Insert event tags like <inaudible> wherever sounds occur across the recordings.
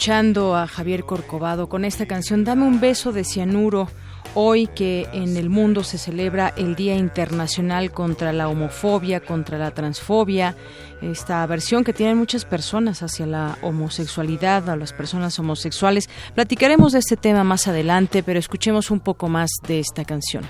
Escuchando a Javier Corcovado con esta canción Dame un beso de cianuro. Hoy que en el mundo se celebra el Día Internacional contra la Homofobia, contra la Transfobia, esta versión que tienen muchas personas hacia la homosexualidad, a las personas homosexuales. Platicaremos de este tema más adelante, pero escuchemos un poco más de esta canción.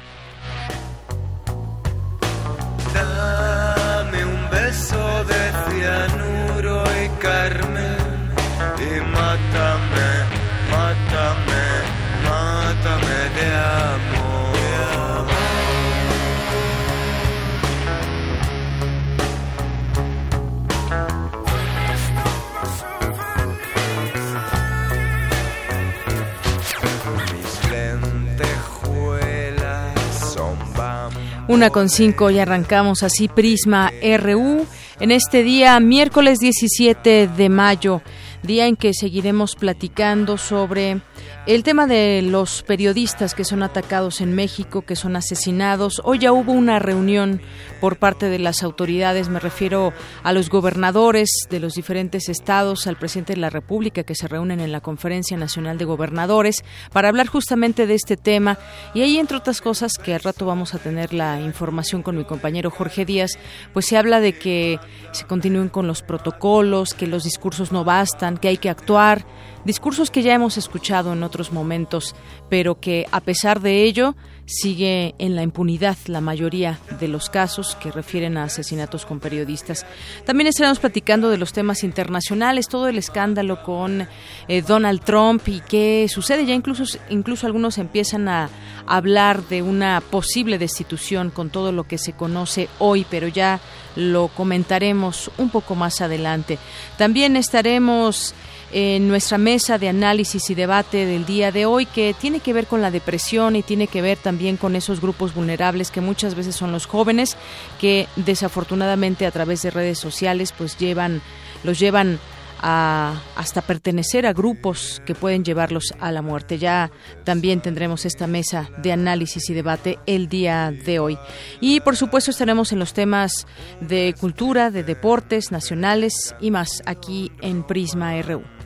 Una con cinco y arrancamos así Prisma RU en este día, miércoles 17 de mayo, día en que seguiremos platicando sobre el tema de los periodistas que son atacados en México, que son asesinados. Hoy ya hubo una reunión por parte de las autoridades, me refiero a los gobernadores de los diferentes estados, al presidente de la República, que se reúnen en la Conferencia Nacional de Gobernadores para hablar justamente de este tema. Y ahí, entre otras cosas, que al rato vamos a tener la información con mi compañero Jorge Díaz, pues se habla de que se continúen con los protocolos, que los discursos no bastan, que hay que actuar, discursos que ya hemos escuchado en otros momentos, pero que a pesar de ello sigue en la impunidad la mayoría de los casos que refieren a asesinatos con periodistas. También estaremos platicando de los temas internacionales, todo el escándalo con eh, Donald Trump y qué sucede. Ya incluso, incluso algunos empiezan a hablar de una posible destitución con todo lo que se conoce hoy, pero ya lo comentaremos un poco más adelante. También estaremos en nuestra mesa de análisis y debate del día de hoy que tiene que ver con la depresión y tiene que ver también con esos grupos vulnerables que muchas veces son los jóvenes que desafortunadamente a través de redes sociales pues llevan los llevan a, hasta pertenecer a grupos que pueden llevarlos a la muerte. Ya también tendremos esta mesa de análisis y debate el día de hoy. Y por supuesto estaremos en los temas de cultura, de deportes nacionales y más aquí en Prisma RU.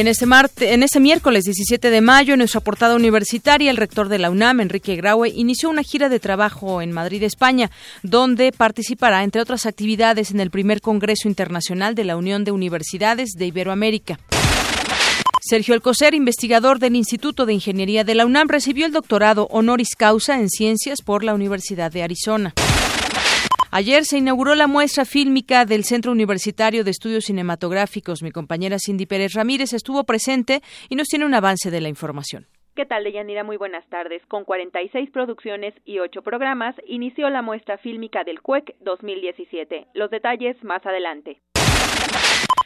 En ese, marte, en ese miércoles 17 de mayo, en nuestra portada universitaria, el rector de la UNAM, Enrique Graue, inició una gira de trabajo en Madrid, España, donde participará, entre otras actividades, en el primer Congreso Internacional de la Unión de Universidades de Iberoamérica. Sergio Alcocer, investigador del Instituto de Ingeniería de la UNAM, recibió el doctorado honoris causa en Ciencias por la Universidad de Arizona. Ayer se inauguró la muestra fílmica del Centro Universitario de Estudios Cinematográficos. Mi compañera Cindy Pérez Ramírez estuvo presente y nos tiene un avance de la información. ¿Qué tal, Deyanira? Muy buenas tardes. Con 46 producciones y 8 programas, inició la muestra fílmica del CUEC 2017. Los detalles más adelante.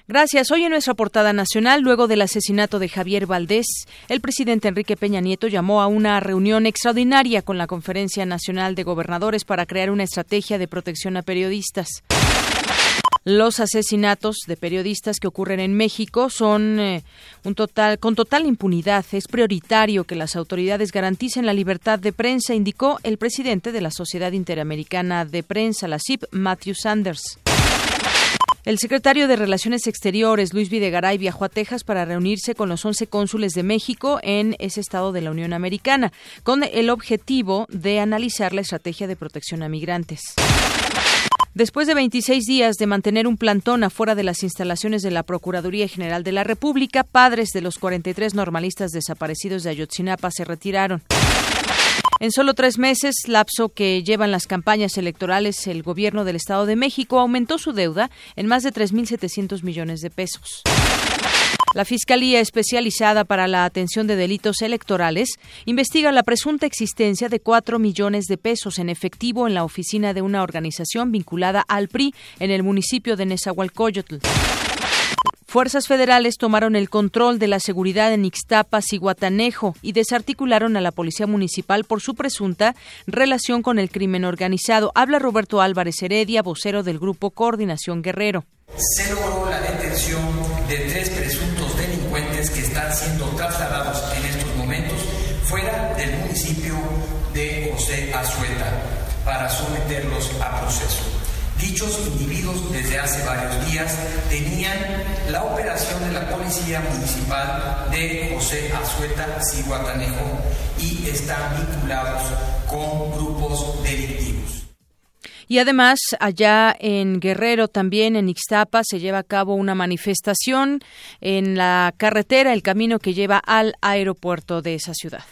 Gracias. Hoy en nuestra portada nacional, luego del asesinato de Javier Valdés, el presidente Enrique Peña Nieto llamó a una reunión extraordinaria con la Conferencia Nacional de Gobernadores para crear una estrategia de protección a periodistas. Los asesinatos de periodistas que ocurren en México son eh, un total con total impunidad. Es prioritario que las autoridades garanticen la libertad de prensa, indicó el presidente de la Sociedad Interamericana de Prensa, la CIP, Matthew Sanders. El secretario de Relaciones Exteriores, Luis Videgaray, viajó a Texas para reunirse con los 11 cónsules de México en ese estado de la Unión Americana, con el objetivo de analizar la estrategia de protección a migrantes. Después de 26 días de mantener un plantón afuera de las instalaciones de la Procuraduría General de la República, padres de los 43 normalistas desaparecidos de Ayotzinapa se retiraron. En solo tres meses, lapso que llevan las campañas electorales, el gobierno del Estado de México aumentó su deuda en más de 3.700 millones de pesos. La Fiscalía Especializada para la Atención de Delitos Electorales investiga la presunta existencia de cuatro millones de pesos en efectivo en la oficina de una organización vinculada al PRI en el municipio de Nezahualcóyotl. Fuerzas federales tomaron el control de la seguridad en Ixtapas y Guatanejo y desarticularon a la Policía Municipal por su presunta relación con el crimen organizado. Habla Roberto Álvarez Heredia, vocero del Grupo Coordinación Guerrero. Se logró la detención de tres presuntos delincuentes que están siendo trasladados en estos momentos fuera del municipio de José Azueta para someterlos a proceso. Dichos hace varios días tenían la operación de la Policía Municipal de José Azueta, Cihuatanejo, y están vinculados con grupos delictivos. Y además, allá en Guerrero, también en Ixtapa, se lleva a cabo una manifestación en la carretera, el camino que lleva al aeropuerto de esa ciudad.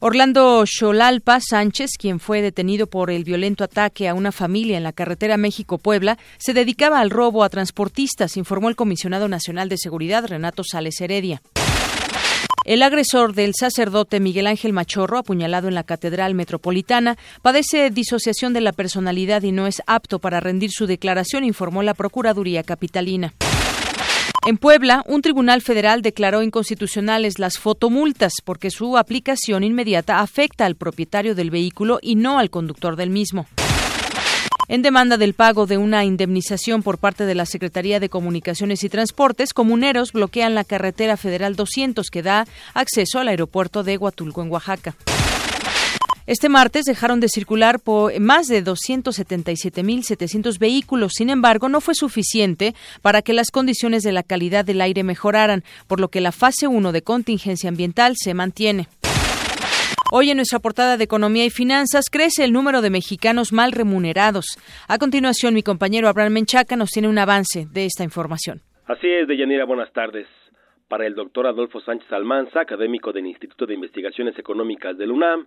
Orlando Xolalpa Sánchez, quien fue detenido por el violento ataque a una familia en la carretera México-Puebla, se dedicaba al robo a transportistas, informó el comisionado nacional de seguridad Renato Sales Heredia. El agresor del sacerdote Miguel Ángel Machorro, apuñalado en la Catedral Metropolitana, padece disociación de la personalidad y no es apto para rendir su declaración, informó la Procuraduría Capitalina. En Puebla, un tribunal federal declaró inconstitucionales las fotomultas porque su aplicación inmediata afecta al propietario del vehículo y no al conductor del mismo. En demanda del pago de una indemnización por parte de la Secretaría de Comunicaciones y Transportes, comuneros bloquean la carretera federal 200 que da acceso al aeropuerto de Huatulco en Oaxaca. Este martes dejaron de circular por más de 277.700 vehículos. Sin embargo, no fue suficiente para que las condiciones de la calidad del aire mejoraran, por lo que la fase 1 de contingencia ambiental se mantiene. Hoy en nuestra portada de Economía y Finanzas crece el número de mexicanos mal remunerados. A continuación, mi compañero Abraham Menchaca nos tiene un avance de esta información. Así es, Deyanira, buenas tardes. Para el doctor Adolfo Sánchez Almanza, académico del Instituto de Investigaciones Económicas del UNAM,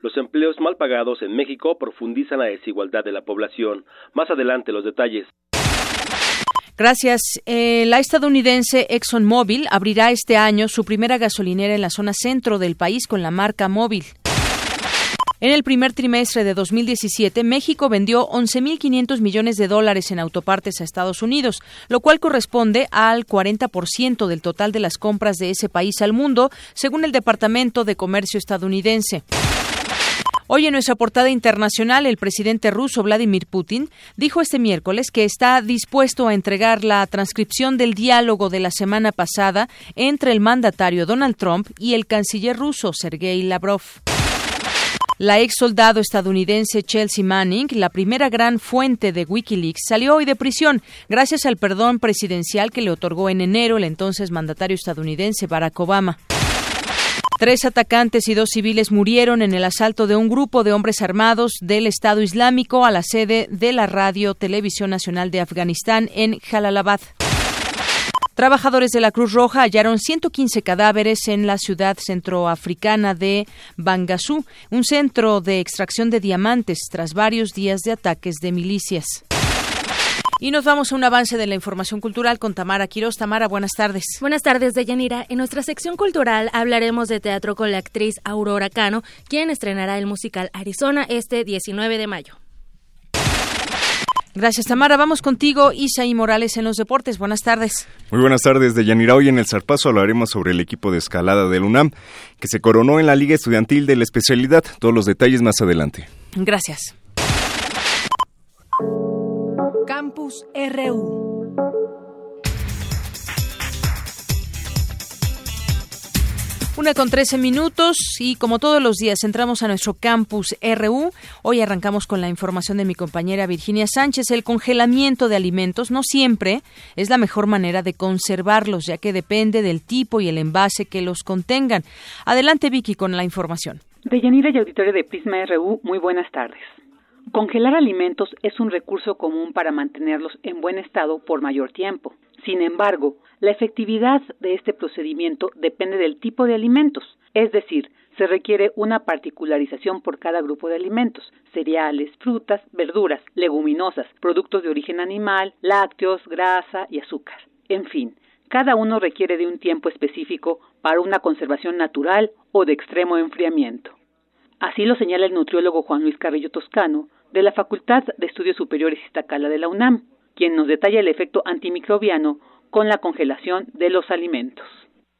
los empleos mal pagados en México profundizan la desigualdad de la población. Más adelante los detalles. Gracias. Eh, la estadounidense ExxonMobil abrirá este año su primera gasolinera en la zona centro del país con la marca Móvil. En el primer trimestre de 2017, México vendió 11.500 millones de dólares en autopartes a Estados Unidos, lo cual corresponde al 40% del total de las compras de ese país al mundo, según el Departamento de Comercio estadounidense. Hoy en nuestra portada internacional, el presidente ruso Vladimir Putin dijo este miércoles que está dispuesto a entregar la transcripción del diálogo de la semana pasada entre el mandatario Donald Trump y el canciller ruso Sergei Lavrov. La ex soldado estadounidense Chelsea Manning, la primera gran fuente de Wikileaks, salió hoy de prisión gracias al perdón presidencial que le otorgó en enero el entonces mandatario estadounidense Barack Obama. Tres atacantes y dos civiles murieron en el asalto de un grupo de hombres armados del Estado Islámico a la sede de la Radio Televisión Nacional de Afganistán en Jalalabad. Trabajadores de la Cruz Roja hallaron 115 cadáveres en la ciudad centroafricana de Bangasú, un centro de extracción de diamantes, tras varios días de ataques de milicias. Y nos vamos a un avance de la información cultural con Tamara Quiroz. Tamara, buenas tardes. Buenas tardes, Deyanira. En nuestra sección cultural hablaremos de teatro con la actriz Aurora Cano, quien estrenará el musical Arizona este 19 de mayo. Gracias, Tamara. Vamos contigo, Isaí Morales, en los deportes. Buenas tardes. Muy buenas tardes, Deyanira. Hoy en el Zarpazo hablaremos sobre el equipo de escalada del UNAM, que se coronó en la Liga Estudiantil de la especialidad. Todos los detalles más adelante. Gracias. Campus RU. Una con trece minutos y como todos los días entramos a nuestro campus RU. Hoy arrancamos con la información de mi compañera Virginia Sánchez. El congelamiento de alimentos no siempre es la mejor manera de conservarlos, ya que depende del tipo y el envase que los contengan. Adelante Vicky con la información. De Yanira y auditorio de Prisma RU, muy buenas tardes. Congelar alimentos es un recurso común para mantenerlos en buen estado por mayor tiempo. Sin embargo, la efectividad de este procedimiento depende del tipo de alimentos, es decir, se requiere una particularización por cada grupo de alimentos, cereales, frutas, verduras, leguminosas, productos de origen animal, lácteos, grasa y azúcar. En fin, cada uno requiere de un tiempo específico para una conservación natural o de extremo enfriamiento. Así lo señala el nutriólogo Juan Luis Carrillo Toscano, de la Facultad de Estudios Superiores Iztacala de la UNAM, quien nos detalla el efecto antimicrobiano con la congelación de los alimentos.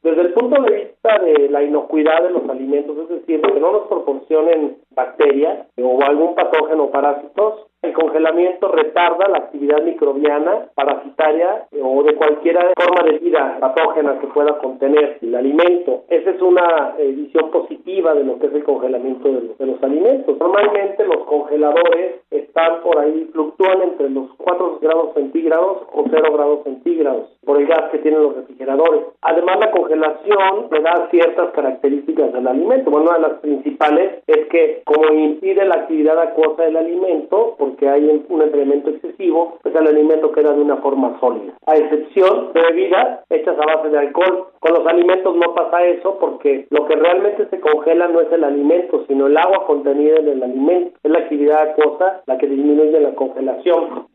Desde el punto de vista de la inocuidad de los alimentos, es decir, que no nos proporcionen bacterias o algún patógeno o parásitos, el congelamiento retarda la actividad microbiana, parasitaria o de cualquier forma de vida patógena que pueda contener el alimento. Esa es una eh, visión positiva de lo que es el congelamiento de los, alimentos. Normalmente los congeladores están por ahí, fluctúan entre los 4 grados centígrados o 0 grados centígrados por el gas que tienen los refrigeradores. Además, la congelación le da ciertas características del alimento. Bueno, una de las principales es que como impide la actividad acuosa del alimento, porque hay un enfriamiento excesivo, pues el alimento queda de una forma sólida. A excepción de bebidas hechas a base de alcohol. Con los alimentos no pasa eso porque lo que realmente se congela no es el alimento, sino el agua contenida en el alimento. Es la actividad acuosa la que disminuye la congelación.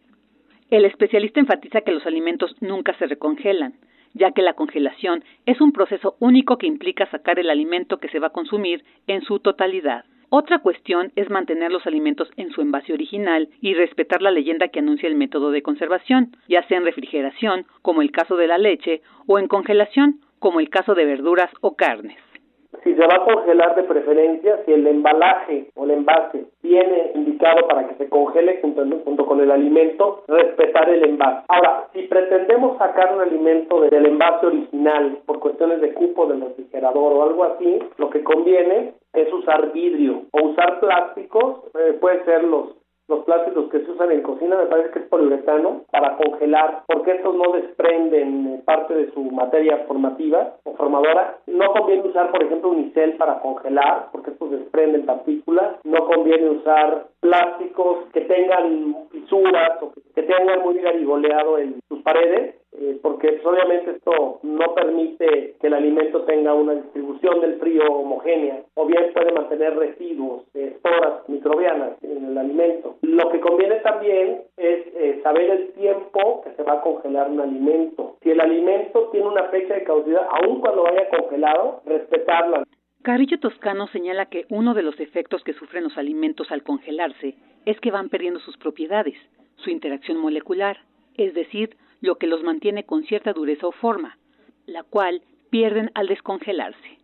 El especialista enfatiza que los alimentos nunca se recongelan, ya que la congelación es un proceso único que implica sacar el alimento que se va a consumir en su totalidad. Otra cuestión es mantener los alimentos en su envase original y respetar la leyenda que anuncia el método de conservación, ya sea en refrigeración, como el caso de la leche, o en congelación, como el caso de verduras o carnes si se va a congelar de preferencia, si el embalaje o el envase viene indicado para que se congele junto, junto, con el alimento, respetar el envase. Ahora, si pretendemos sacar un alimento del envase original por cuestiones de cupo del refrigerador o algo así, lo que conviene es usar vidrio o usar plásticos, eh, puede ser los los plásticos que se usan en cocina, me parece que es poliuretano, para congelar, porque estos no desprenden eh, parte de su materia formativa o formadora. No conviene usar, por ejemplo, unicel para congelar, porque estos desprenden partículas. No conviene usar plásticos que tengan fisuras o que tengan muy garigoleado en sus paredes, eh, porque pues, obviamente esto no permite que el alimento tenga una distribución del frío homogénea, o bien puede mantener residuos, esporas microbianas en el alimento. Lo que conviene también es eh, saber el tiempo que se va a congelar un alimento. Si el alimento tiene una fecha de caducidad, aun cuando vaya congelado, respetarla. Carrillo Toscano señala que uno de los efectos que sufren los alimentos al congelarse es que van perdiendo sus propiedades, su interacción molecular, es decir, lo que los mantiene con cierta dureza o forma, la cual pierden al descongelarse.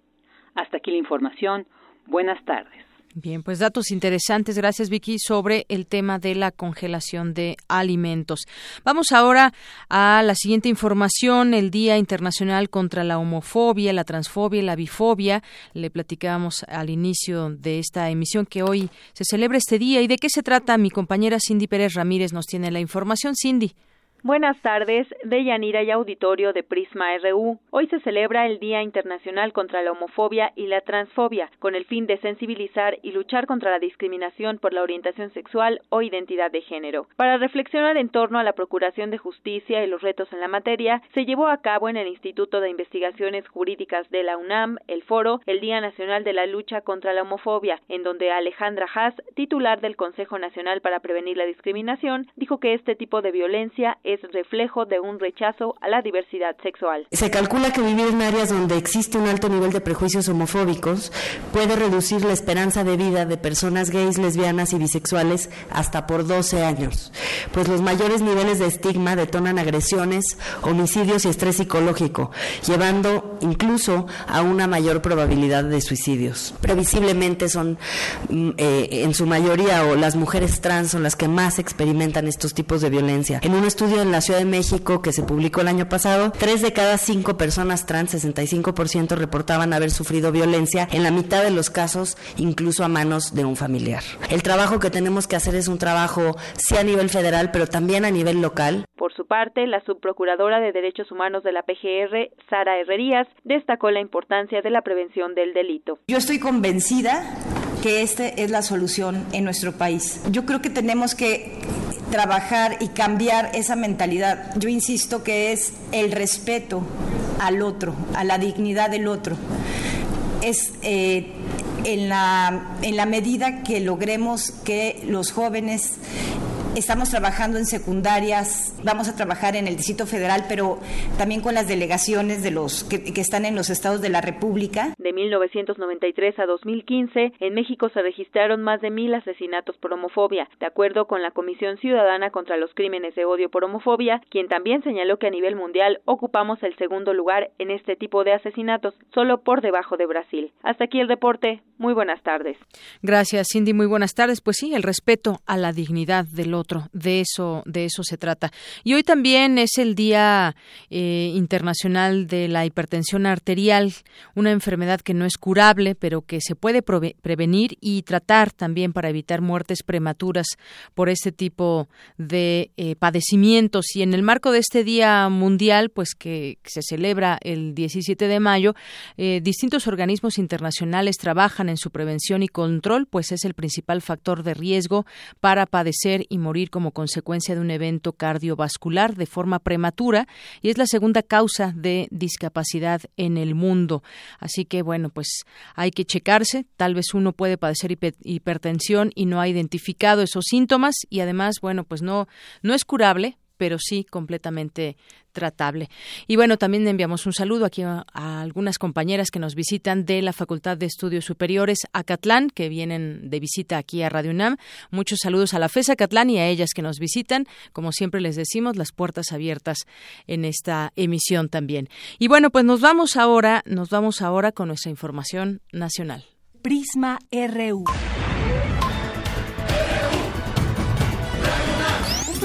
Hasta aquí la información. Buenas tardes. Bien, pues datos interesantes, gracias Vicky, sobre el tema de la congelación de alimentos. Vamos ahora a la siguiente información, el Día Internacional contra la Homofobia, la Transfobia y la Bifobia. Le platicábamos al inicio de esta emisión que hoy se celebra este día. ¿Y de qué se trata? Mi compañera Cindy Pérez Ramírez nos tiene la información. Cindy. Buenas tardes, de Yanira y Auditorio de Prisma RU. Hoy se celebra el Día Internacional contra la Homofobia y la Transfobia, con el fin de sensibilizar y luchar contra la discriminación por la orientación sexual o identidad de género. Para reflexionar en torno a la Procuración de Justicia y los retos en la materia, se llevó a cabo en el Instituto de Investigaciones Jurídicas de la UNAM el foro El Día Nacional de la Lucha contra la Homofobia, en donde Alejandra Haas, titular del Consejo Nacional para Prevenir la Discriminación, dijo que este tipo de violencia es reflejo de un rechazo a la diversidad sexual. Se calcula que vivir en áreas donde existe un alto nivel de prejuicios homofóbicos puede reducir la esperanza de vida de personas gays, lesbianas y bisexuales hasta por 12 años, pues los mayores niveles de estigma detonan agresiones, homicidios y estrés psicológico, llevando incluso a una mayor probabilidad de suicidios. Previsiblemente son mm, eh, en su mayoría o las mujeres trans son las que más experimentan estos tipos de violencia. En un estudio en la Ciudad de México que se publicó el año pasado, tres de cada cinco personas trans, 65%, reportaban haber sufrido violencia, en la mitad de los casos incluso a manos de un familiar. El trabajo que tenemos que hacer es un trabajo sí a nivel federal, pero también a nivel local. Por su parte, la subprocuradora de Derechos Humanos de la PGR, Sara Herrerías, destacó la importancia de la prevención del delito. Yo estoy convencida que esta es la solución en nuestro país. Yo creo que tenemos que trabajar y cambiar esa mentalidad. Yo insisto que es el respeto al otro, a la dignidad del otro. Es eh, en, la, en la medida que logremos que los jóvenes Estamos trabajando en secundarias, vamos a trabajar en el Distrito Federal, pero también con las delegaciones de los que, están en los estados de la República. De 1993 a 2015, en México se registraron más de mil asesinatos por homofobia, de acuerdo con la Comisión Ciudadana contra los Crímenes de Odio por Homofobia, quien también señaló que a nivel mundial ocupamos el segundo lugar en este tipo de asesinatos, solo por debajo de Brasil. Hasta aquí el reporte. Muy buenas tardes. Gracias, Cindy. Muy buenas tardes. Pues sí, el respeto a la dignidad del otro. De eso, de eso se trata. Y hoy también es el Día eh, Internacional de la Hipertensión Arterial, una enfermedad que no es curable, pero que se puede prevenir y tratar también para evitar muertes prematuras por este tipo de eh, padecimientos. Y en el marco de este Día Mundial, pues que, se celebra el 17 de mayo, eh, distintos organismos internacionales trabajan en su prevención y control, pues es el principal factor de riesgo para padecer y morir como consecuencia de un evento cardiovascular de forma prematura y es la segunda causa de discapacidad en el mundo. Así que, bueno, pues hay que checarse. Tal vez uno puede padecer hipertensión y no ha identificado esos síntomas y además, bueno, pues no, no es curable, pero sí completamente tratable. Y bueno, también enviamos un saludo aquí a, algunas compañeras que nos visitan de la Facultad de Estudios Superiores Acatlán, que vienen de visita aquí a Radio UNAM. Muchos saludos a la FES Acatlán y a ellas que nos visitan. Como siempre les decimos, las puertas abiertas en esta emisión también. Y bueno, pues nos vamos ahora, nos vamos ahora con nuestra información nacional. Prisma RU.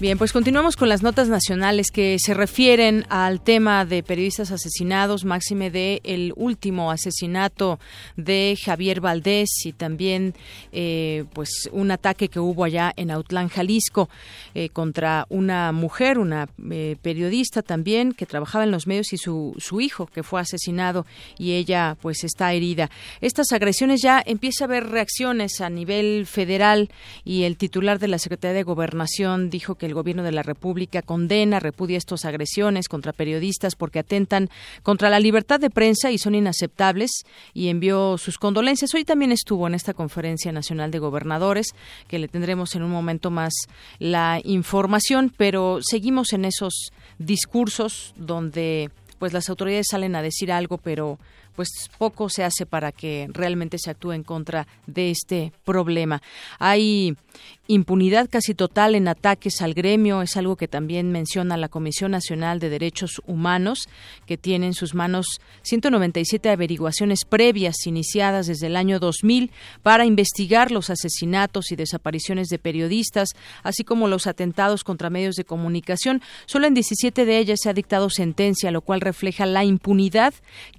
Bien, pues continuamos con las notas nacionales que se refieren al tema de periodistas asesinados, máxime de el último asesinato de Javier Valdés y también eh, pues un ataque que hubo allá en Autlán, Jalisco, eh, contra una mujer, una eh, periodista también que trabajaba en los medios y su, su hijo que fue asesinado y ella pues está herida. Estas agresiones ya empieza a haber reacciones a nivel federal y el titular de la Secretaría de Gobernación dijo que el Gobierno de la República condena, repudia estas agresiones contra periodistas porque atentan contra la libertad de prensa y son inaceptables y envió sus condolencias. Hoy también estuvo en esta Conferencia Nacional de Gobernadores, que le tendremos en un momento más la información, pero seguimos en esos discursos donde pues las autoridades salen a decir algo, pero pues poco se hace para que realmente se actúe en contra de este problema. Hay impunidad casi total en ataques al gremio, es algo que también menciona la Comisión Nacional de Derechos Humanos, que tiene en sus manos 197 averiguaciones previas iniciadas desde el año 2000 para investigar los asesinatos y desapariciones de periodistas, así como los atentados contra medios de comunicación. Solo en 17 de ellas se ha dictado sentencia, lo cual refleja la impunidad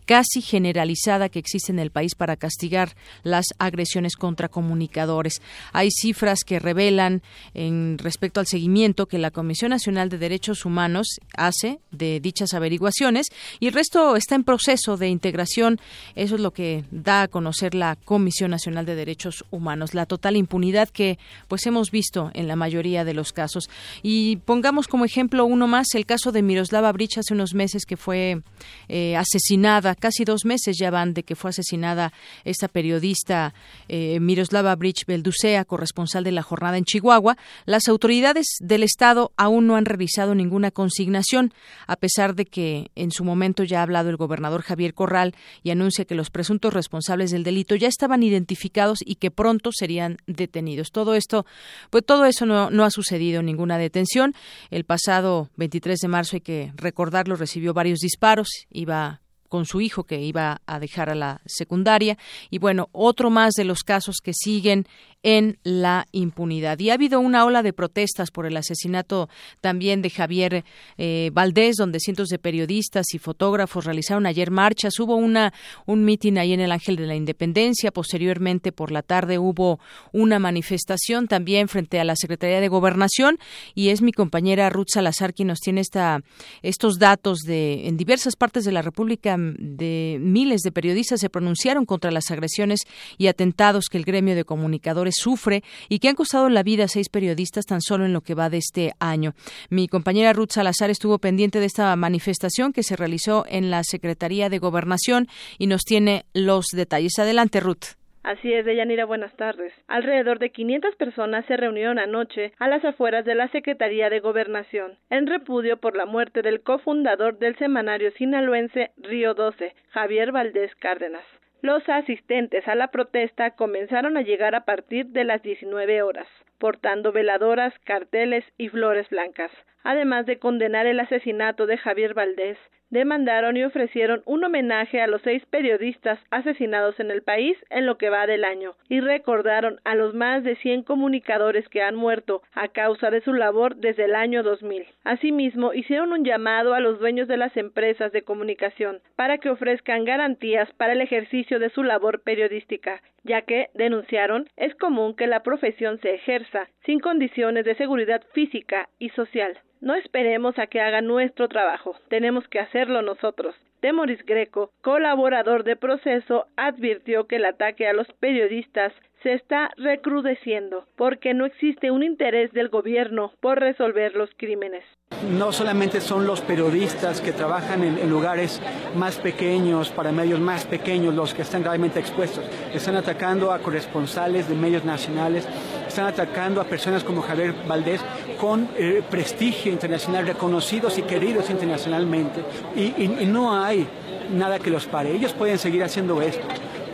casi generalizada que existe en el país para castigar las agresiones contra comunicadores. Hay cifras que revelan en respecto al seguimiento que la Comisión Nacional de Derechos Humanos hace de dichas averiguaciones y el resto está en proceso de integración. Eso es lo que da a conocer la Comisión Nacional de Derechos Humanos, la total impunidad que pues hemos visto en la mayoría de los casos. Y pongamos como ejemplo uno más el caso de Miroslava Brich hace unos meses que fue eh, asesinada casi dos meses ya van de que fue asesinada esta periodista eh, Miroslava Bridge Belducea, corresponsal de la jornada en Chihuahua. Las autoridades del Estado aún no han revisado ninguna consignación, a pesar de que en su momento ya ha hablado el gobernador Javier Corral y anuncia que los presuntos responsables del delito ya estaban identificados y que pronto serían detenidos. Todo esto, pues todo eso no, no ha sucedido, ninguna detención. El pasado 23 de marzo, hay que recordarlo, recibió varios disparos, iba con su hijo que iba a dejar a la secundaria. Y bueno, otro más de los casos que siguen en la impunidad. Y ha habido una ola de protestas por el asesinato también de Javier eh, Valdés, donde cientos de periodistas y fotógrafos realizaron ayer marchas. Hubo una, un mitin ahí en el Ángel de la Independencia. Posteriormente, por la tarde, hubo una manifestación también frente a la Secretaría de Gobernación. Y es mi compañera Ruth Salazar quien nos tiene esta, estos datos de en diversas partes de la República de miles de periodistas se pronunciaron contra las agresiones y atentados que el gremio de comunicadores sufre y que han costado la vida a seis periodistas tan solo en lo que va de este año. Mi compañera Ruth Salazar estuvo pendiente de esta manifestación que se realizó en la Secretaría de Gobernación y nos tiene los detalles. Adelante, Ruth. Así es, Deyanira, buenas tardes. Alrededor de 500 personas se reunieron anoche a las afueras de la Secretaría de Gobernación, en repudio por la muerte del cofundador del semanario sinaloense Río 12, Javier Valdés Cárdenas. Los asistentes a la protesta comenzaron a llegar a partir de las 19 horas, portando veladoras, carteles y flores blancas, además de condenar el asesinato de Javier Valdés demandaron y ofrecieron un homenaje a los seis periodistas asesinados en el país en lo que va del año y recordaron a los más de 100 comunicadores que han muerto a causa de su labor desde el año 2000. Asimismo, hicieron un llamado a los dueños de las empresas de comunicación para que ofrezcan garantías para el ejercicio de su labor periodística, ya que, denunciaron, es común que la profesión se ejerza sin condiciones de seguridad física y social. No esperemos a que haga nuestro trabajo, tenemos que hacerlo nosotros. Temoris Greco, colaborador de proceso, advirtió que el ataque a los periodistas se está recrudeciendo porque no existe un interés del gobierno por resolver los crímenes. No solamente son los periodistas que trabajan en, lugares más pequeños, para medios más pequeños, los que están realmente expuestos. Están atacando a corresponsales de medios nacionales, están atacando a personas como Javier Valdés con eh, prestigio internacional, reconocidos y queridos internacionalmente. y no hay nada que los pare. Ellos pueden seguir haciendo esto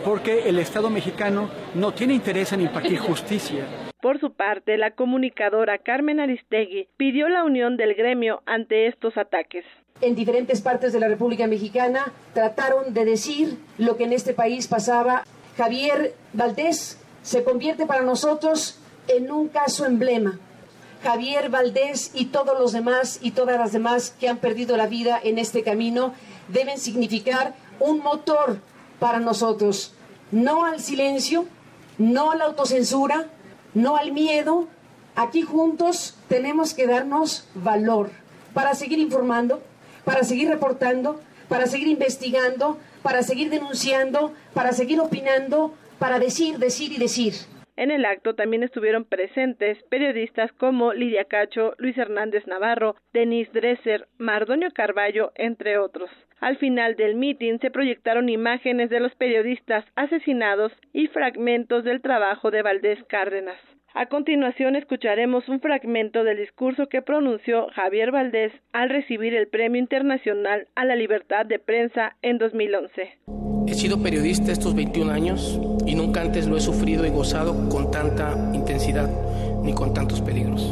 porque el Estado mexicano no tiene interés en impartir justicia. Por su parte, la comunicadora Carmen Aristegui pidió la unión del gremio ante estos ataques. En diferentes partes de la República Mexicana trataron de decir lo que en este país pasaba. Javier Valdés se convierte para nosotros en un caso emblema. Javier Valdés y todos los demás y todas las demás que han perdido la vida en este camino deben significar un motor para nosotros no al silencio, no a la autocensura, no al miedo. Aquí juntos tenemos que darnos valor para seguir informando, para seguir reportando, para seguir investigando, para seguir denunciando, para seguir opinando, para decir, decir y decir. En el acto también estuvieron presentes periodistas como Lidia Cacho, Luis Hernández Navarro, Denise Dresser, Mardonio Carballo, entre otros. Al final del mitin se proyectaron imágenes de los periodistas asesinados y fragmentos del trabajo de Valdés Cárdenas. A continuación escucharemos un fragmento del discurso que pronunció Javier Valdés al recibir el Premio Internacional a la Libertad de Prensa en 2011. He sido periodista estos 21 años y nunca antes lo he sufrido y gozado con tanta intensidad ni con tantos peligros.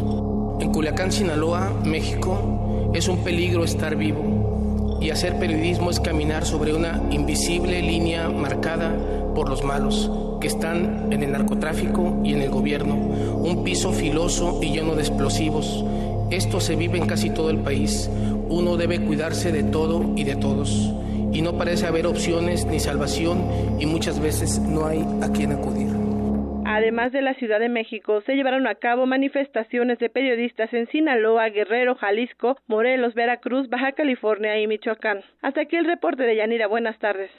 En Culiacán, Sinaloa, México, es un peligro estar vivo y hacer periodismo es caminar sobre una invisible línea marcada por los malos que están en el narcotráfico y en el gobierno, un piso filoso y lleno de explosivos. Esto se vive en casi todo el país. Uno debe cuidarse de todo y de todos. Y no parece haber opciones ni salvación y muchas veces no hay a quien acudir. Además de la Ciudad de México, se llevaron a cabo manifestaciones de periodistas en Sinaloa, Guerrero, Jalisco, Morelos, Veracruz, Baja California y Michoacán. Hasta aquí el reporte de Yanira. Buenas tardes.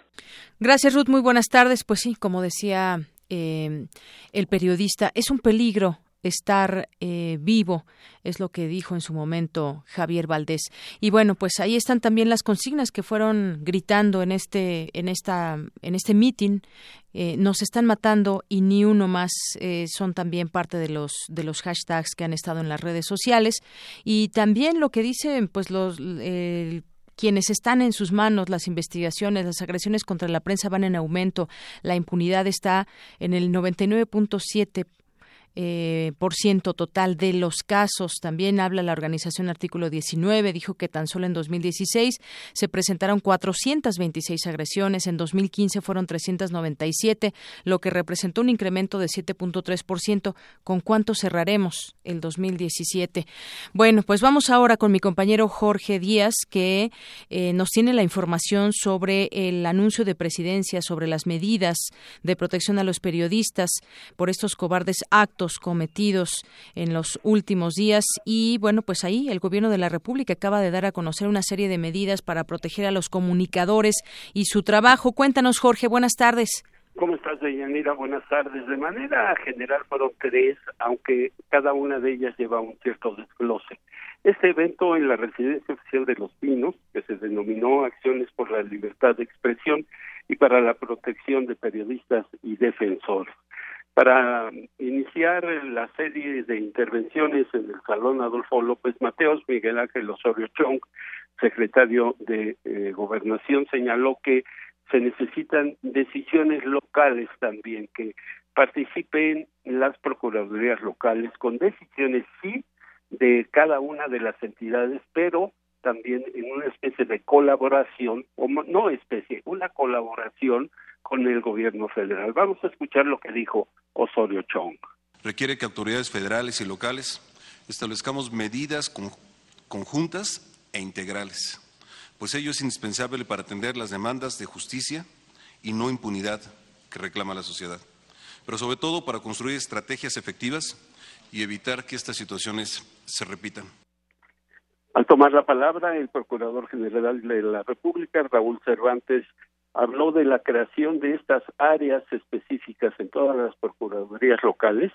Gracias, Ruth. Muy buenas tardes. Pues sí, como decía eh, el periodista, es un peligro estar eh, vivo, es lo que dijo en su momento Javier Valdés. Y bueno, pues ahí están también las consignas que fueron gritando en este, en esta, en este meeting. Eh, nos están matando y ni uno más eh, son también parte de los de los hashtags que han estado en las redes sociales y también lo que dicen pues los quienes están en sus manos las investigaciones, las agresiones contra la prensa van en aumento, la impunidad está en el 99.7 eh, por ciento total de los casos. También habla la organización Artículo 19, dijo que tan solo en 2016 se presentaron 426 agresiones, en 2015 fueron 397, lo que representó un incremento de 7.3%. ¿Con cuánto cerraremos el 2017? Bueno, pues vamos ahora con mi compañero Jorge Díaz, que eh, nos tiene la información sobre el anuncio de presidencia, sobre las medidas de protección a los periodistas por estos cobardes actos cometidos en los últimos días y bueno, pues ahí el gobierno de la República acaba de dar a conocer una serie de medidas para proteger a los comunicadores y su trabajo. Cuéntanos, Jorge, buenas tardes. ¿Cómo estás, Deyanira? Buenas tardes. De manera general fueron tres, aunque cada una de ellas lleva un cierto desglose. Este evento en la residencia oficial de Los Pinos, que se denominó Acciones por la Libertad de Expresión y para la Protección de Periodistas y Defensores para iniciar la serie de intervenciones en el Salón Adolfo López Mateos, Miguel Ángel Osorio Chong, secretario de eh, Gobernación, señaló que se necesitan decisiones locales también, que participen las procuradurías locales con decisiones sí de cada una de las entidades, pero también en una especie de colaboración, o no especie, una colaboración con el gobierno federal. Vamos a escuchar lo que dijo Osorio Chong. Requiere que autoridades federales y locales establezcamos medidas conjuntas e integrales, pues ello es indispensable para atender las demandas de justicia y no impunidad que reclama la sociedad, pero sobre todo para construir estrategias efectivas y evitar que estas situaciones se repitan. Al tomar la palabra, el Procurador General de la República, Raúl Cervantes, habló de la creación de estas áreas específicas en todas las procuradurías locales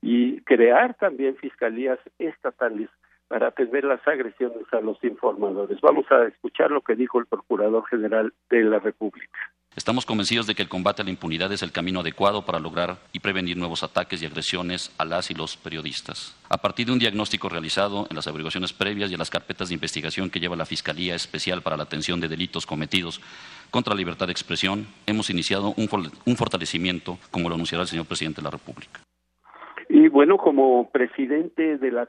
y crear también fiscalías estatales para atender las agresiones a los informadores. Vamos a escuchar lo que dijo el Procurador General de la República. Estamos convencidos de que el combate a la impunidad es el camino adecuado para lograr y prevenir nuevos ataques y agresiones a las y los periodistas. A partir de un diagnóstico realizado en las averiguaciones previas y en las carpetas de investigación que lleva la Fiscalía Especial para la Atención de Delitos Cometidos contra la Libertad de Expresión, hemos iniciado un, fortalecimiento, como lo anunciará el señor presidente de la República. Y bueno, como presidente de la,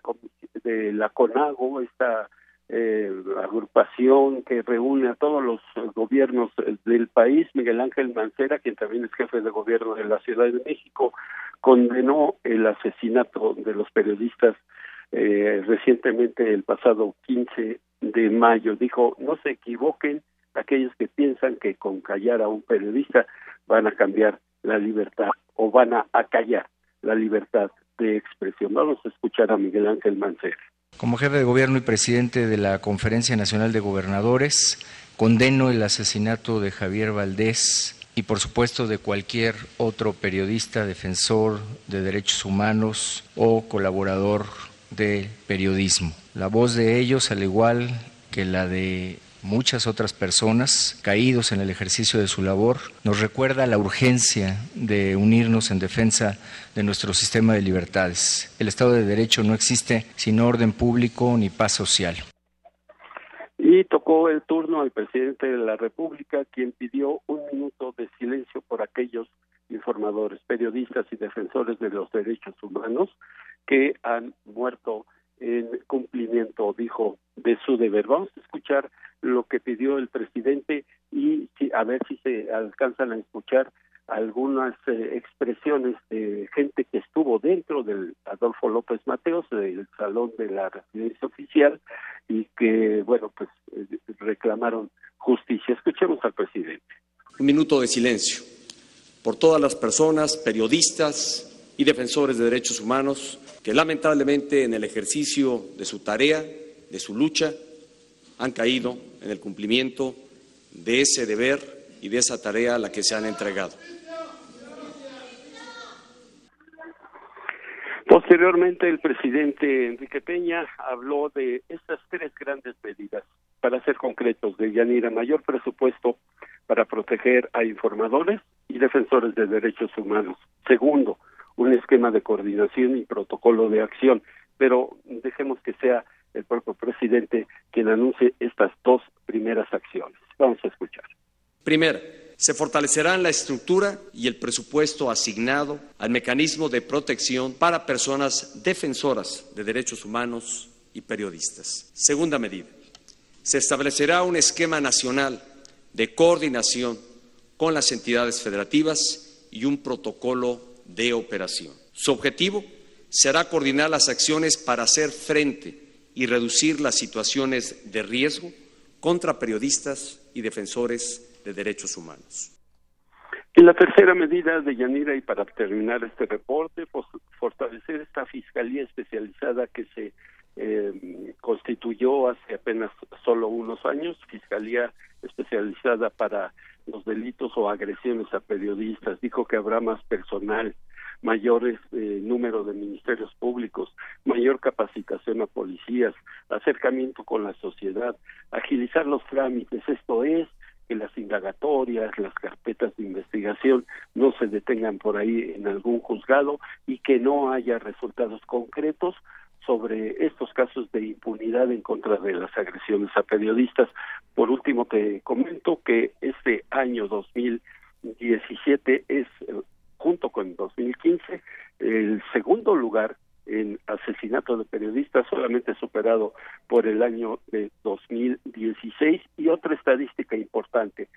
de la CONAGO, esta eh, agrupación que reúne a todos los gobiernos del país, Miguel Ángel Mancera, quien también es jefe de gobierno de la Ciudad de México, condenó el asesinato de los periodistas eh, recientemente el pasado 15 de mayo. Dijo, no se equivoquen aquellos que piensan que con callar a un periodista van a cambiar la libertad o van a acallar la libertad de expresión. Vamos a escuchar a Miguel Ángel Mancera. Como jefe de gobierno y presidente de la Conferencia Nacional de Gobernadores, condeno el asesinato de Javier Valdés y por supuesto de cualquier otro periodista, defensor de derechos humanos o colaborador de periodismo. La voz de ellos, al igual que la de muchas otras personas caídos en el ejercicio de su labor, nos recuerda la urgencia de unirnos en defensa de nuestro sistema de libertades. El Estado de Derecho no existe sin orden público ni paz social. Y tocó el turno al presidente de la República, quien pidió un minuto de silencio por aquellos informadores, periodistas y defensores de los derechos humanos que han muerto en cumplimiento, dijo, de su deber. Vamos a escuchar lo que pidió el presidente y a ver si se alcanzan a escuchar algunas eh, expresiones de gente que estuvo dentro del Adolfo López Mateos, del salón de la residencia oficial, y que, bueno, pues eh, reclamaron justicia. Escuchemos al presidente. Un minuto de silencio por todas las personas, periodistas y defensores de derechos humanos que lamentablemente en el ejercicio de su tarea, de su lucha, han caído en el cumplimiento de ese deber y de esa tarea a la que se han entregado. Posteriormente, el presidente Enrique Peña habló de estas tres grandes medidas, para ser concretos, de Yanira, mayor presupuesto para proteger a informadores y defensores de derechos humanos. Segundo, un esquema de coordinación y protocolo de acción, pero dejemos que sea el propio presidente quien anuncie estas dos primeras acciones. Vamos a escuchar. Primero, se fortalecerán la estructura y el presupuesto asignado al mecanismo de protección para personas defensoras de derechos humanos y periodistas. Segunda medida, se establecerá un esquema nacional de coordinación con las entidades federativas y un protocolo de operación. Su objetivo será coordinar las acciones para hacer frente y reducir las situaciones de riesgo contra periodistas y defensores de derechos humanos. Y la tercera medida de Yanira, y para terminar este reporte, fortalecer esta fiscalía especializada que se eh, constituyó hace apenas solo unos años, fiscalía especializada para los delitos o agresiones a periodistas. Dijo que habrá más personal, mayores eh, número de ministerios públicos, mayor capacitación a policías, acercamiento con la sociedad, agilizar los trámites. Esto es que las indagatorias, las carpetas de investigación no se detengan por ahí en algún juzgado y que no haya resultados concretos sobre estos casos de impunidad en contra de las agresiones a periodistas. Por último, te comento que este año 2017 es, junto con 2015, el segundo lugar en asesinato de periodistas, solamente superado por el año de 2016. Y otra estadística importante,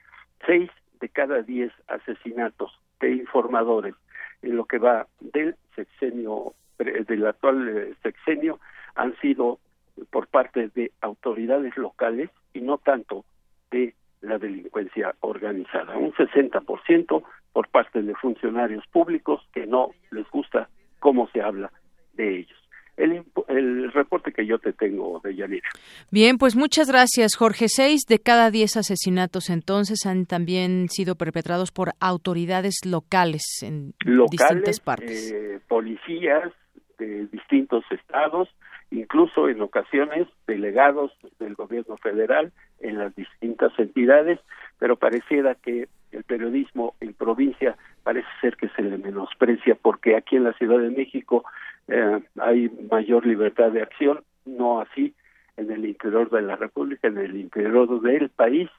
seis de cada diez asesinatos de informadores en lo que va del sexenio, del actual eh, sexenio, han sido por parte de autoridades locales y no tanto de la delincuencia organizada. Un 60% por parte de funcionarios públicos que no les gusta cómo se habla de ellos. El, el, reporte que yo te tengo de Yanira. Bien, pues muchas gracias, Jorge. Seis de cada diez asesinatos entonces han también sido perpetrados por autoridades locales en distintas partes. Eh, policías de distintos estados, incluso en ocasiones delegados del gobierno federal en las distintas entidades, pero pareciera que el periodismo en provincia parece ser que se le menosprecia porque aquí en la Ciudad de México eh, hay mayor libertad de acción, no así en el interior de la República, en el interior del país,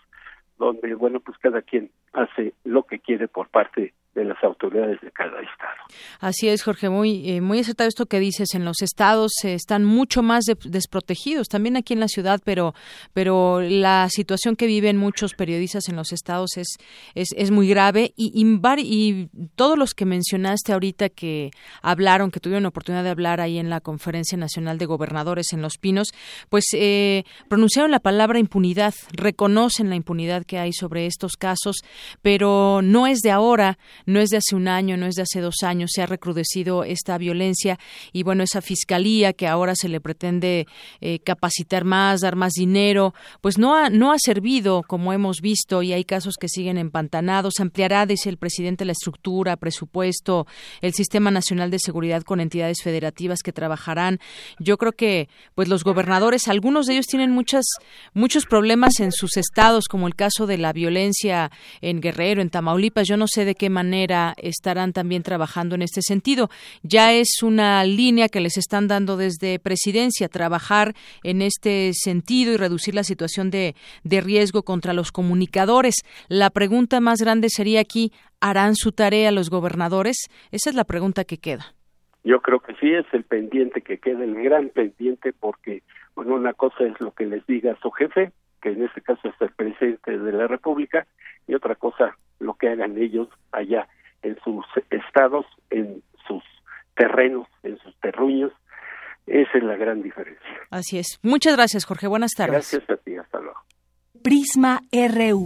donde, bueno, pues cada quien hace lo que quiere por parte de las autoridades de cada estado. Así es, Jorge, muy eh, muy acertado esto que dices. En los estados eh, están mucho más desprotegidos, también aquí en la ciudad, pero pero la situación que viven muchos periodistas en los estados es es, es muy grave y, y, todos los que mencionaste ahorita que hablaron, que tuvieron la oportunidad de hablar ahí en la Conferencia Nacional de Gobernadores en Los Pinos, pues eh, pronunciaron la palabra impunidad, reconocen la impunidad que hay sobre estos casos, pero no es de ahora no es de hace un año, no es de hace dos años, se ha recrudecido esta violencia y bueno, esa fiscalía que ahora se le pretende eh, capacitar más, dar más dinero, pues no ha, no ha servido, como hemos visto, y hay casos que siguen empantanados. Ampliará, dice el presidente, la estructura, presupuesto, el Sistema Nacional de Seguridad con entidades federativas que trabajarán. Yo creo que, pues los gobernadores, algunos de ellos tienen muchas, muchos problemas en sus estados, como el caso de la violencia en Guerrero, en Tamaulipas. Yo no sé de qué manera manera estarán también trabajando en este sentido. Ya es una línea que les están dando desde presidencia, trabajar en este sentido y reducir la situación de, de riesgo contra los comunicadores. La pregunta más grande sería aquí, ¿harán su tarea los gobernadores? Esa es la pregunta que queda. Yo creo que sí es el pendiente que queda, el gran pendiente, porque bueno, una cosa es lo que les diga su jefe, que en este caso es el presidente de la República, y otra cosa lo que hagan ellos allá en sus estados, en sus terrenos, en sus terruños. Esa es la gran diferencia. Así es. Muchas gracias, Jorge. Buenas tardes. Gracias a ti. Hasta luego. Prisma RU.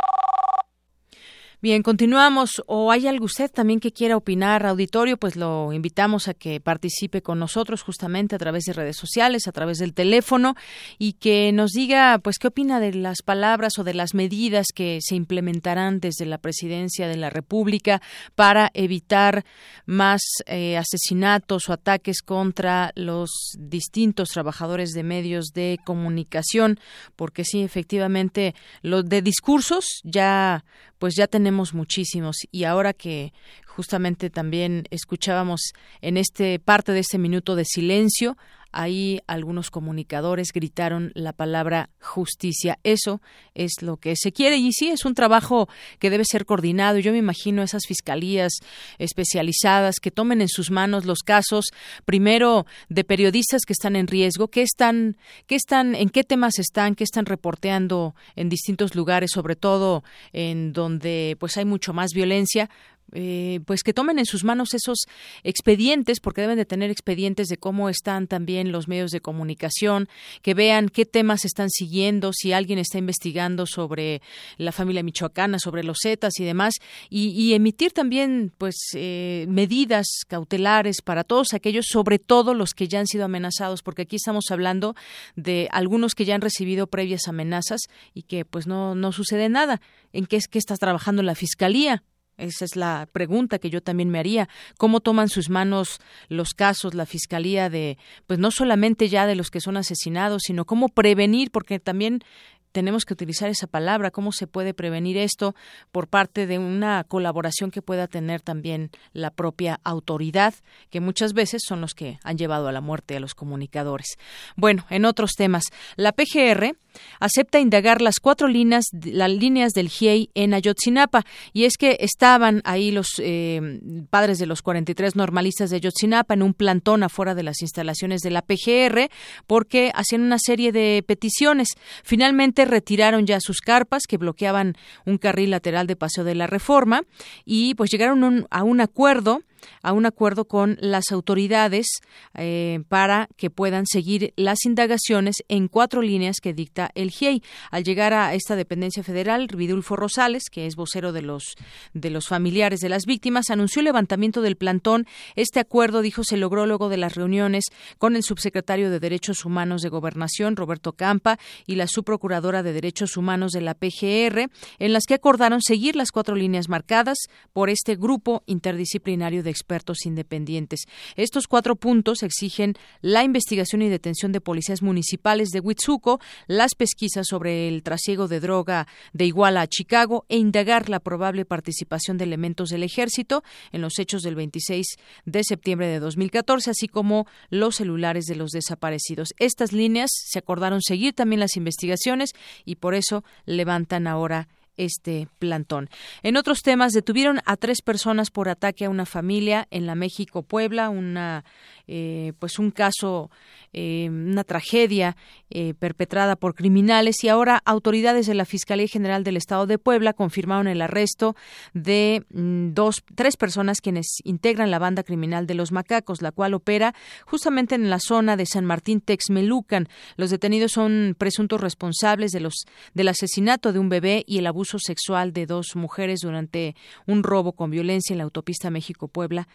Bien, continuamos. ¿O hay algo usted también que quiera opinar, auditorio? Pues lo invitamos a que participe con nosotros justamente a través de redes sociales, a través del teléfono y que nos diga, pues, qué opina de las palabras o de las medidas que se implementarán desde la presidencia de la República para evitar más eh, asesinatos o ataques contra los distintos trabajadores de medios de comunicación, porque sí, efectivamente, lo de discursos ya pues ya tenemos muchísimos. Y ahora que justamente también escuchábamos en este parte de este minuto de silencio ahí algunos comunicadores gritaron la palabra justicia. Eso es lo que se quiere y sí es un trabajo que debe ser coordinado. Yo me imagino esas fiscalías especializadas que tomen en sus manos los casos primero de periodistas que están en riesgo, qué están, qué están, en qué temas están, qué están reporteando en distintos lugares, sobre todo en donde pues hay mucho más violencia, eh, pues que tomen en sus manos esos expedientes, porque deben de tener expedientes de cómo están también los medios de comunicación, que vean qué temas están siguiendo, si alguien está investigando sobre la familia michoacana, sobre los Zetas y demás, y, emitir también pues eh, medidas cautelares para todos aquellos, sobre todo los que ya han sido amenazados, porque aquí estamos hablando de algunos que ya han recibido previas amenazas y que pues no, no sucede nada. ¿En qué es que está trabajando la fiscalía? Esa es la pregunta que yo también me haría. ¿Cómo toman sus manos los casos, la fiscalía de, pues no solamente ya de los que son asesinados, sino cómo prevenir, porque también tenemos que utilizar esa palabra, cómo se puede prevenir esto por parte de una colaboración que pueda tener también la propia autoridad, que muchas veces son los que han llevado a la muerte a los comunicadores. Bueno, en otros temas, la PGR acepta indagar las cuatro líneas, las líneas del GIEI en Ayotzinapa, y es que estaban ahí los eh, padres de los 43 normalistas de Ayotzinapa en un plantón afuera de las instalaciones de la PGR porque hacían una serie de peticiones. Finalmente retiraron ya sus carpas que bloqueaban un carril lateral de Paseo de la Reforma y pues llegaron a un acuerdo a un acuerdo con las autoridades eh, para que puedan seguir las indagaciones en cuatro líneas que dicta el GIEI. Al llegar a esta dependencia federal, Vidulfo Rosales, que es vocero de los de los familiares de las víctimas, anunció el levantamiento del plantón. Este acuerdo, dijo, se logró luego de las reuniones con el subsecretario de Derechos Humanos de Gobernación, Roberto Campa, y la subprocuradora de Derechos Humanos de la PGR, en las que acordaron seguir las cuatro líneas marcadas por este grupo interdisciplinario de expertos independientes. Estos cuatro puntos exigen la investigación y detención de policías municipales de Huitzuco, las pesquisas sobre el trasiego de droga de Iguala a Chicago e indagar la probable participación de elementos del ejército en los hechos del 26 de septiembre de 2014, así como los celulares de los desaparecidos. Estas líneas se acordaron seguir también las investigaciones y por eso levantan ahora este plantón. En otros temas, detuvieron a tres personas por ataque a una familia en la México Puebla, una eh, pues un caso, eh, una tragedia eh, perpetrada por criminales y ahora autoridades de la Fiscalía General del Estado de Puebla confirmaron el arresto de mm, dos, tres personas quienes integran la banda criminal de los macacos, la cual opera justamente en la zona de San Martín Texmelucan. Los detenidos son presuntos responsables de los del asesinato de un bebé y el abuso sexual de dos mujeres durante un robo con violencia en la autopista México-Puebla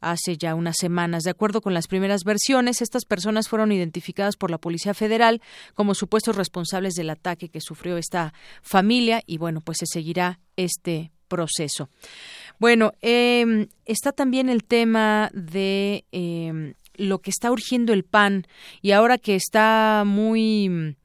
hace ya unas semanas. De acuerdo con las primeras versiones, estas personas fueron identificadas por la Policía Federal como supuestos responsables del ataque que sufrió esta familia y bueno, pues se seguirá este proceso. Bueno, eh, está también el tema de eh, lo que está urgiendo el PAN y ahora que está muy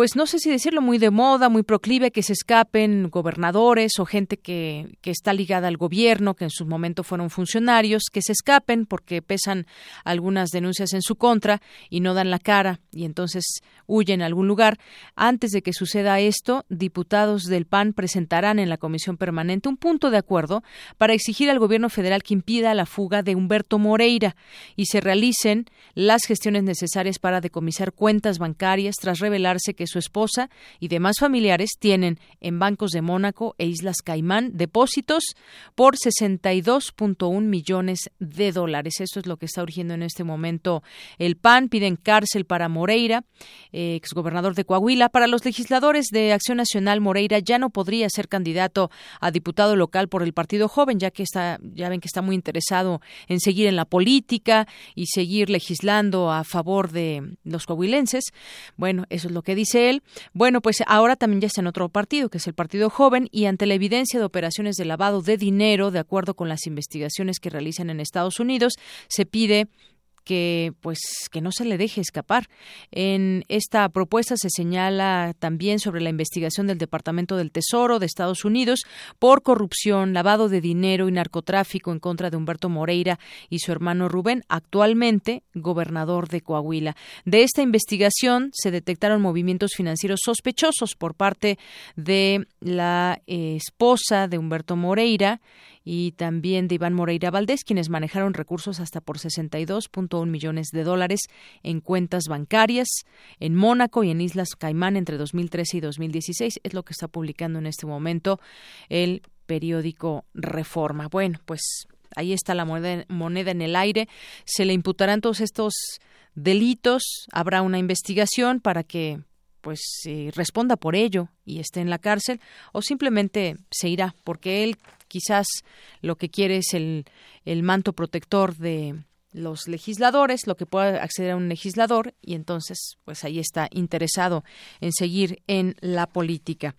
pues no sé si decirlo muy de moda, muy proclive que se escapen gobernadores o gente que, que está ligada al gobierno, que en su momento fueron funcionarios, que se escapen porque pesan algunas denuncias en su contra y no dan la cara y entonces huyen a algún lugar. Antes de que suceda esto, diputados del PAN presentarán en la Comisión Permanente un punto de acuerdo para exigir al gobierno federal que impida la fuga de Humberto Moreira y se realicen las gestiones necesarias para decomisar cuentas bancarias tras revelarse que su esposa y demás familiares tienen en bancos de Mónaco e Islas Caimán depósitos por 62.1 millones de dólares. Eso es lo que está urgiendo en este momento el PAN. Piden cárcel para Moreira, eh, exgobernador de Coahuila. Para los legisladores de Acción Nacional, Moreira ya no podría ser candidato a diputado local por el Partido Joven, ya que está, ya ven que está muy interesado en seguir en la política y seguir legislando a favor de los coahuilenses. Bueno, eso es lo que dice él. Bueno, pues ahora también ya está en otro partido, que es el Partido Joven, y ante la evidencia de operaciones de lavado de dinero, de acuerdo con las investigaciones que realizan en Estados Unidos, se pide que pues que no se le deje escapar. En esta propuesta se señala también sobre la investigación del Departamento del Tesoro de Estados Unidos por corrupción, lavado de dinero y narcotráfico en contra de Humberto Moreira y su hermano Rubén, actualmente gobernador de Coahuila. De esta investigación se detectaron movimientos financieros sospechosos por parte de la esposa de Humberto Moreira y también de Iván Moreira Valdés, quienes manejaron recursos hasta por 62.1 millones de dólares en cuentas bancarias en Mónaco y en Islas Caimán entre 2013 y 2016. Es lo que está publicando en este momento el periódico Reforma. Bueno, pues ahí está la moneda, moneda en el aire. Se le imputarán todos estos delitos. Habrá una investigación para que pues responda por ello y esté en la cárcel o simplemente se irá porque él quizás lo que quiere es el, el manto protector de los legisladores, lo que pueda acceder a un legislador y entonces pues ahí está interesado en seguir en la política.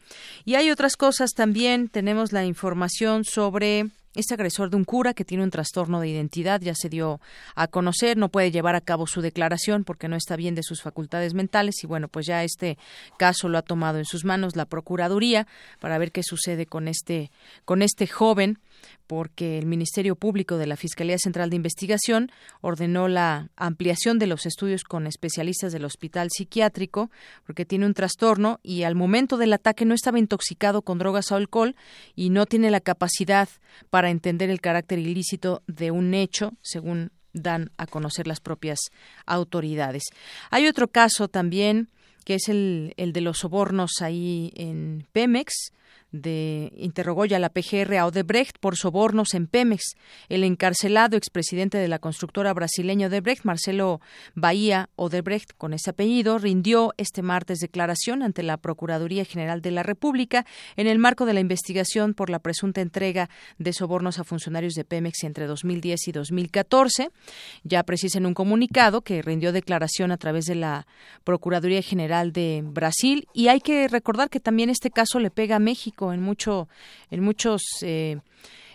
Y hay otras cosas también, tenemos la información sobre este agresor de un cura que tiene un trastorno de identidad ya se dio a conocer, no puede llevar a cabo su declaración porque no está bien de sus facultades mentales y bueno, pues ya este caso lo ha tomado en sus manos la Procuraduría para ver qué sucede con este con este joven porque el Ministerio Público de la Fiscalía Central de Investigación ordenó la ampliación de los estudios con especialistas del hospital psiquiátrico porque tiene un trastorno y al momento del ataque no estaba intoxicado con drogas o alcohol y no tiene la capacidad para entender el carácter ilícito de un hecho, según dan a conocer las propias autoridades. Hay otro caso también que es el, el de los sobornos ahí en Pemex de interrogó ya la PGR a Odebrecht por sobornos en Pemex. El encarcelado expresidente de la constructora brasileña Odebrecht, Marcelo Bahía Odebrecht, con ese apellido, rindió este martes declaración ante la Procuraduría General de la República en el marco de la investigación por la presunta entrega de sobornos a funcionarios de Pemex entre 2010 y 2014. Ya precisa en un comunicado que rindió declaración a través de la Procuraduría General de Brasil y hay que recordar que también este caso le pega a México en mucho, en muchos eh,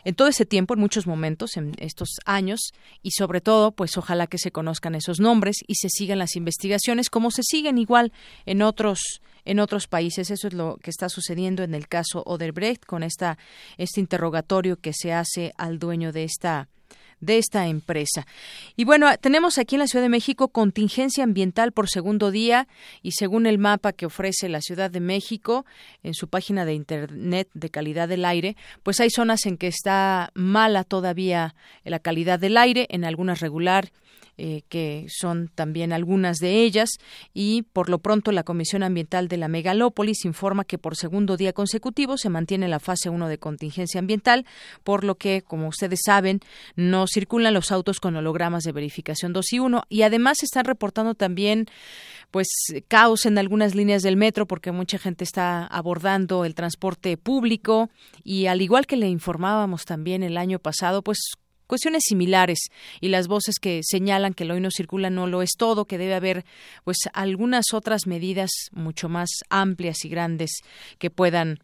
en todo ese tiempo, en muchos momentos, en estos años, y sobre todo, pues ojalá que se conozcan esos nombres y se sigan las investigaciones como se siguen igual en otros en otros países. Eso es lo que está sucediendo en el caso Oderbrecht con esta este interrogatorio que se hace al dueño de esta de esta empresa. Y bueno, tenemos aquí en la Ciudad de México contingencia ambiental por segundo día y según el mapa que ofrece la Ciudad de México en su página de Internet de calidad del aire, pues hay zonas en que está mala todavía la calidad del aire, en algunas regular eh, que son también algunas de ellas, y por lo pronto la Comisión Ambiental de la Megalópolis informa que por segundo día consecutivo se mantiene la fase 1 de contingencia ambiental, por lo que, como ustedes saben, no circulan los autos con hologramas de verificación 2 y 1, y además están reportando también pues caos en algunas líneas del metro porque mucha gente está abordando el transporte público. Y al igual que le informábamos también el año pasado, pues cuestiones similares y las voces que señalan que el hoy no circula no lo es todo, que debe haber pues algunas otras medidas mucho más amplias y grandes que puedan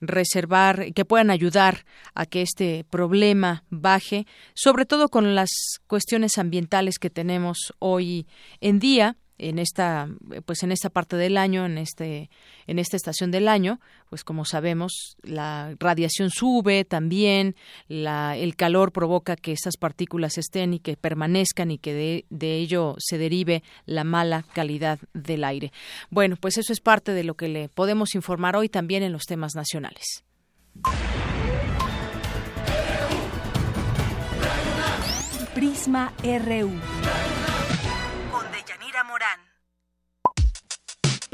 reservar, que puedan ayudar a que este problema baje, sobre todo con las cuestiones ambientales que tenemos hoy en día en esta pues en esta parte del año en este en esta estación del año pues como sabemos la radiación sube también la, el calor provoca que estas partículas estén y que permanezcan y que de, de ello se derive la mala calidad del aire. Bueno pues eso es parte de lo que le podemos informar hoy también en los temas nacionales. Prisma RU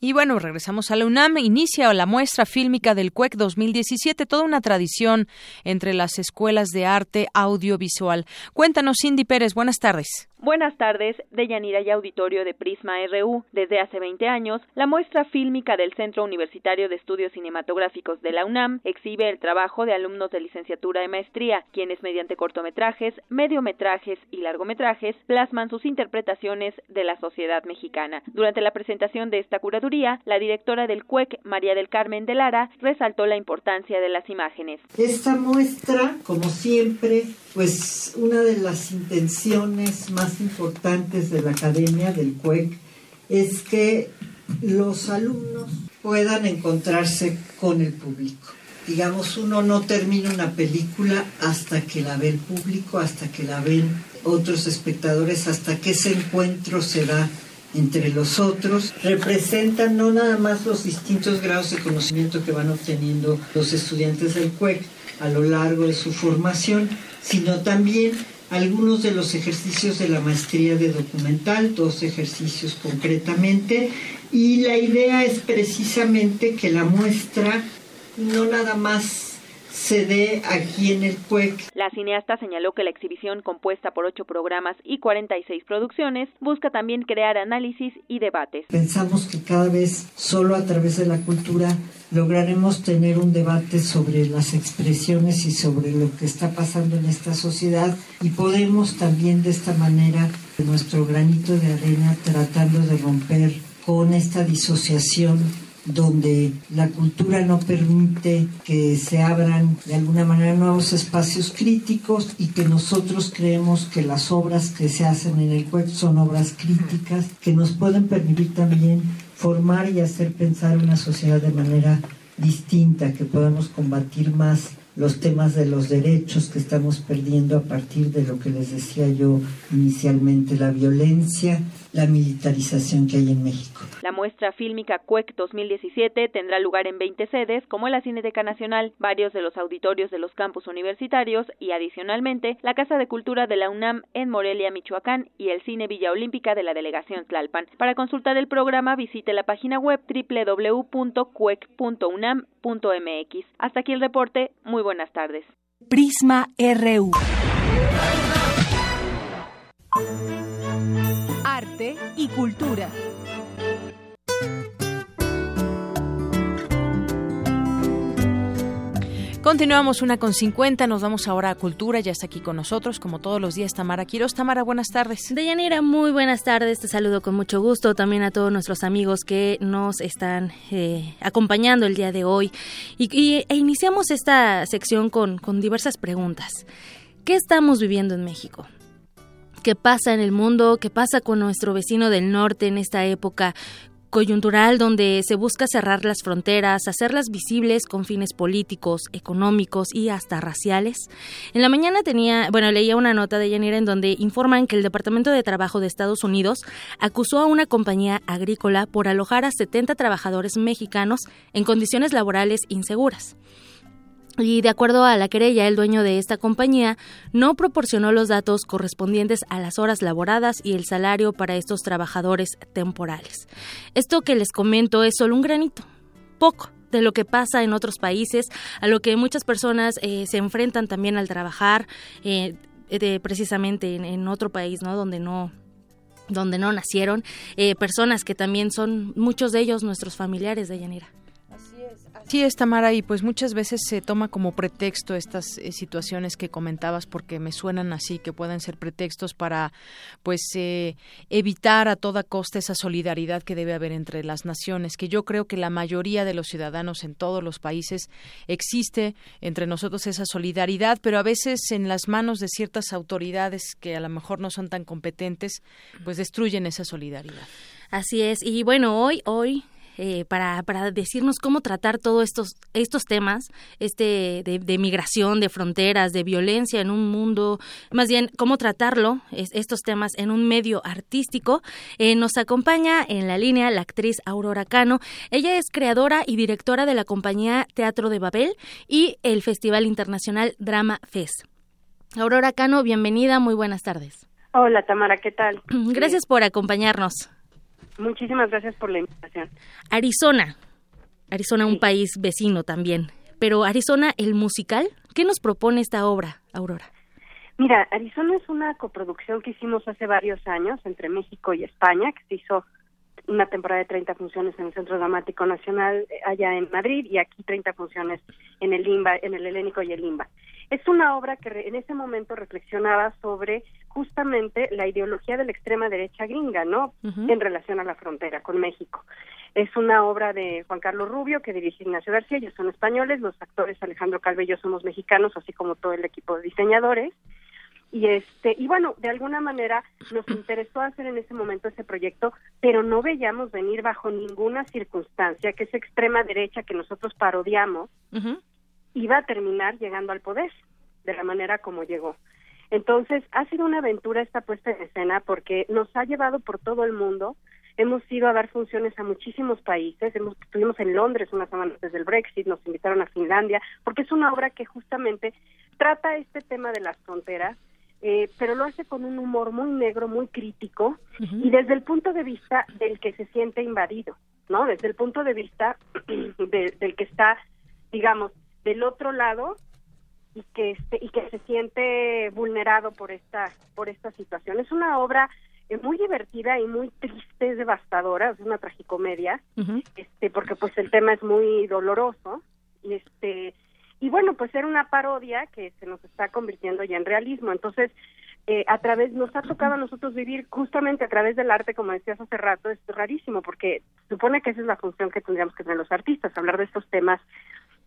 Y bueno, regresamos a la UNAM. Inicia la muestra fílmica del CUEC 2017, toda una tradición entre las escuelas de arte audiovisual. Cuéntanos, Cindy Pérez, buenas tardes. Buenas tardes, de Yanira y Auditorio de Prisma RU. Desde hace 20 años, la muestra fílmica del Centro Universitario de Estudios Cinematográficos de la UNAM exhibe el trabajo de alumnos de licenciatura y maestría, quienes mediante cortometrajes, mediometrajes y largometrajes plasman sus interpretaciones de la sociedad mexicana. Durante la presentación de esta curaduría, la directora del CUEC, María del Carmen de Lara, resaltó la importancia de las imágenes. Esta muestra, como siempre, pues una de las intenciones más importantes de la academia del CUEC es que los alumnos puedan encontrarse con el público. Digamos, uno no termina una película hasta que la ve el público, hasta que la ven otros espectadores, hasta que ese encuentro se da entre los otros. Representan no nada más los distintos grados de conocimiento que van obteniendo los estudiantes del CUEC a lo largo de su formación, sino también algunos de los ejercicios de la maestría de documental, dos ejercicios concretamente, y la idea es precisamente que la muestra no nada más se dé aquí en el CUEC. La cineasta señaló que la exhibición, compuesta por ocho programas y 46 producciones, busca también crear análisis y debates. Pensamos que cada vez, solo a través de la cultura, lograremos tener un debate sobre las expresiones y sobre lo que está pasando en esta sociedad y podemos también de esta manera, nuestro granito de arena, tratando de romper con esta disociación donde la cultura no permite que se abran de alguna manera nuevos espacios críticos y que nosotros creemos que las obras que se hacen en el cuerpo son obras críticas que nos pueden permitir también formar y hacer pensar una sociedad de manera distinta, que podamos combatir más los temas de los derechos que estamos perdiendo a partir de lo que les decía yo inicialmente, la violencia, la militarización que hay en México. La muestra fílmica CUEC 2017 tendrá lugar en 20 sedes, como la Cineteca Nacional, varios de los auditorios de los campus universitarios y, adicionalmente, la Casa de Cultura de la UNAM en Morelia, Michoacán y el Cine Villa Olímpica de la Delegación Tlalpan. Para consultar el programa, visite la página web www.cuec.unam.mx. Hasta aquí el reporte. Muy buenas tardes. Prisma RU. Arte y cultura. Continuamos una con 50, nos vamos ahora a Cultura, ya está aquí con nosotros, como todos los días, Tamara Quiroz. Tamara, buenas tardes. Deyanira, muy buenas tardes, te saludo con mucho gusto, también a todos nuestros amigos que nos están eh, acompañando el día de hoy. Y, e iniciamos esta sección con, con diversas preguntas. ¿Qué estamos viviendo en México? Qué pasa en el mundo, qué pasa con nuestro vecino del norte en esta época coyuntural donde se busca cerrar las fronteras, hacerlas visibles con fines políticos, económicos y hasta raciales. En la mañana tenía, bueno, leía una nota de Yanira en donde informan que el Departamento de Trabajo de Estados Unidos acusó a una compañía agrícola por alojar a 70 trabajadores mexicanos en condiciones laborales inseguras. Y de acuerdo a la querella, el dueño de esta compañía no proporcionó los datos correspondientes a las horas laboradas y el salario para estos trabajadores temporales. Esto que les comento es solo un granito, poco de lo que pasa en otros países, a lo que muchas personas eh, se enfrentan también al trabajar eh, precisamente en, otro país, ¿no? Donde no donde no nacieron, eh, personas que también son muchos de ellos nuestros familiares de Yanira. Sí, es, Tamara, y pues muchas veces se toma como pretexto estas eh, situaciones que comentabas porque me suenan así, que pueden ser pretextos para pues eh, evitar a toda costa esa solidaridad que debe haber entre las naciones, que yo creo que la mayoría de los ciudadanos en todos los países existe entre nosotros esa solidaridad, pero a veces en las manos de ciertas autoridades que a lo mejor no son tan competentes, pues destruyen esa solidaridad. Así es, y bueno, hoy, hoy eh, para, para decirnos cómo tratar todos estos, estos temas, este de, migración, de fronteras, de violencia en un mundo, más bien cómo tratarlo, estos temas en un medio artístico. Eh, nos acompaña en la línea la actriz Aurora Cano. Ella es creadora y directora de la compañía Teatro de Babel y el Festival Internacional Drama Fest. Aurora Cano, bienvenida, muy buenas tardes. Hola Tamara, ¿qué tal? <clears throat> Gracias por acompañarnos. Muchísimas gracias por la invitación. Arizona. Arizona, un país vecino también. Pero Arizona, el musical, ¿qué nos propone esta obra, Aurora? Mira, Arizona es una coproducción que hicimos hace varios años entre México y España, que se hizo una temporada de 30 funciones en el Centro Dramático Nacional eh, allá en Madrid y aquí 30 funciones en el Limba, en el Helénico y el Limba. Es una obra que en ese momento reflexionaba sobre justamente la ideología de la extrema derecha gringa, ¿no? En relación a la frontera con México. Es una obra de Juan Carlos Rubio que dirige Ignacio García, ellos son españoles, los actores Alejandro Calve y yo somos mexicanos, así como todo el equipo de diseñadores. Y este y bueno, de alguna manera nos <clears throat> interesó hacer en ese momento ese proyecto, pero no veíamos venir bajo ninguna circunstancia que esa extrema derecha que nosotros parodiamos iba a terminar llegando al poder de la manera como llegó. Entonces, ha sido una aventura esta puesta en escena porque nos ha llevado por todo el mundo. Hemos ido a dar funciones a muchísimos países. Hemos, estuvimos en Londres una semana antes del Brexit, nos invitaron a Finlandia, porque es una obra que justamente trata este tema de las fronteras, eh, pero lo hace con un humor muy negro, muy crítico, y desde el punto de vista del que se siente invadido, ¿no? Desde el punto de vista <clears throat> del que está, digamos, del otro lado y que este y que se siente vulnerado por esta por esta situación. Es una obra eh, muy divertida y muy triste es devastadora es una tragicomedia este porque pues el tema es muy doloroso y este y bueno pues era una parodia que se nos está convirtiendo ya en realismo. Entonces eh, a través nos ha tocado a nosotros vivir justamente a través del arte como decías hace rato es rarísimo porque supone que esa es la función que tendríamos que tener los artistas hablar de estos temas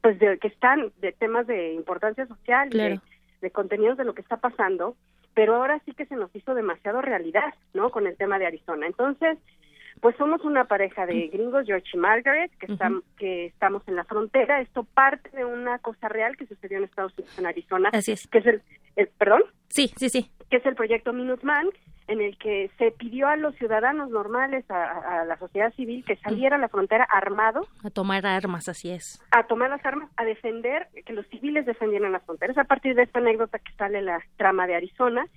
pues de que están de temas de importancia social de, de contenidos de lo que está pasando pero ahora sí que se nos hizo demasiado realidad no con el tema de Arizona. Entonces pues somos una pareja de gringos, George y Margaret, que, están, que estamos en la frontera. Esto parte de una cosa real que sucedió en Estados Unidos, en Arizona. Así es. Que es el, el ¿Perdón? Sí, sí, sí. Que es el proyecto Minuteman, en el que se pidió a los ciudadanos normales, a, la sociedad civil, que saliera a la frontera armado. A tomar armas, así es. A tomar las armas, a defender, que los civiles defendieran las fronteras. A partir de esta anécdota que sale la trama de Arizona.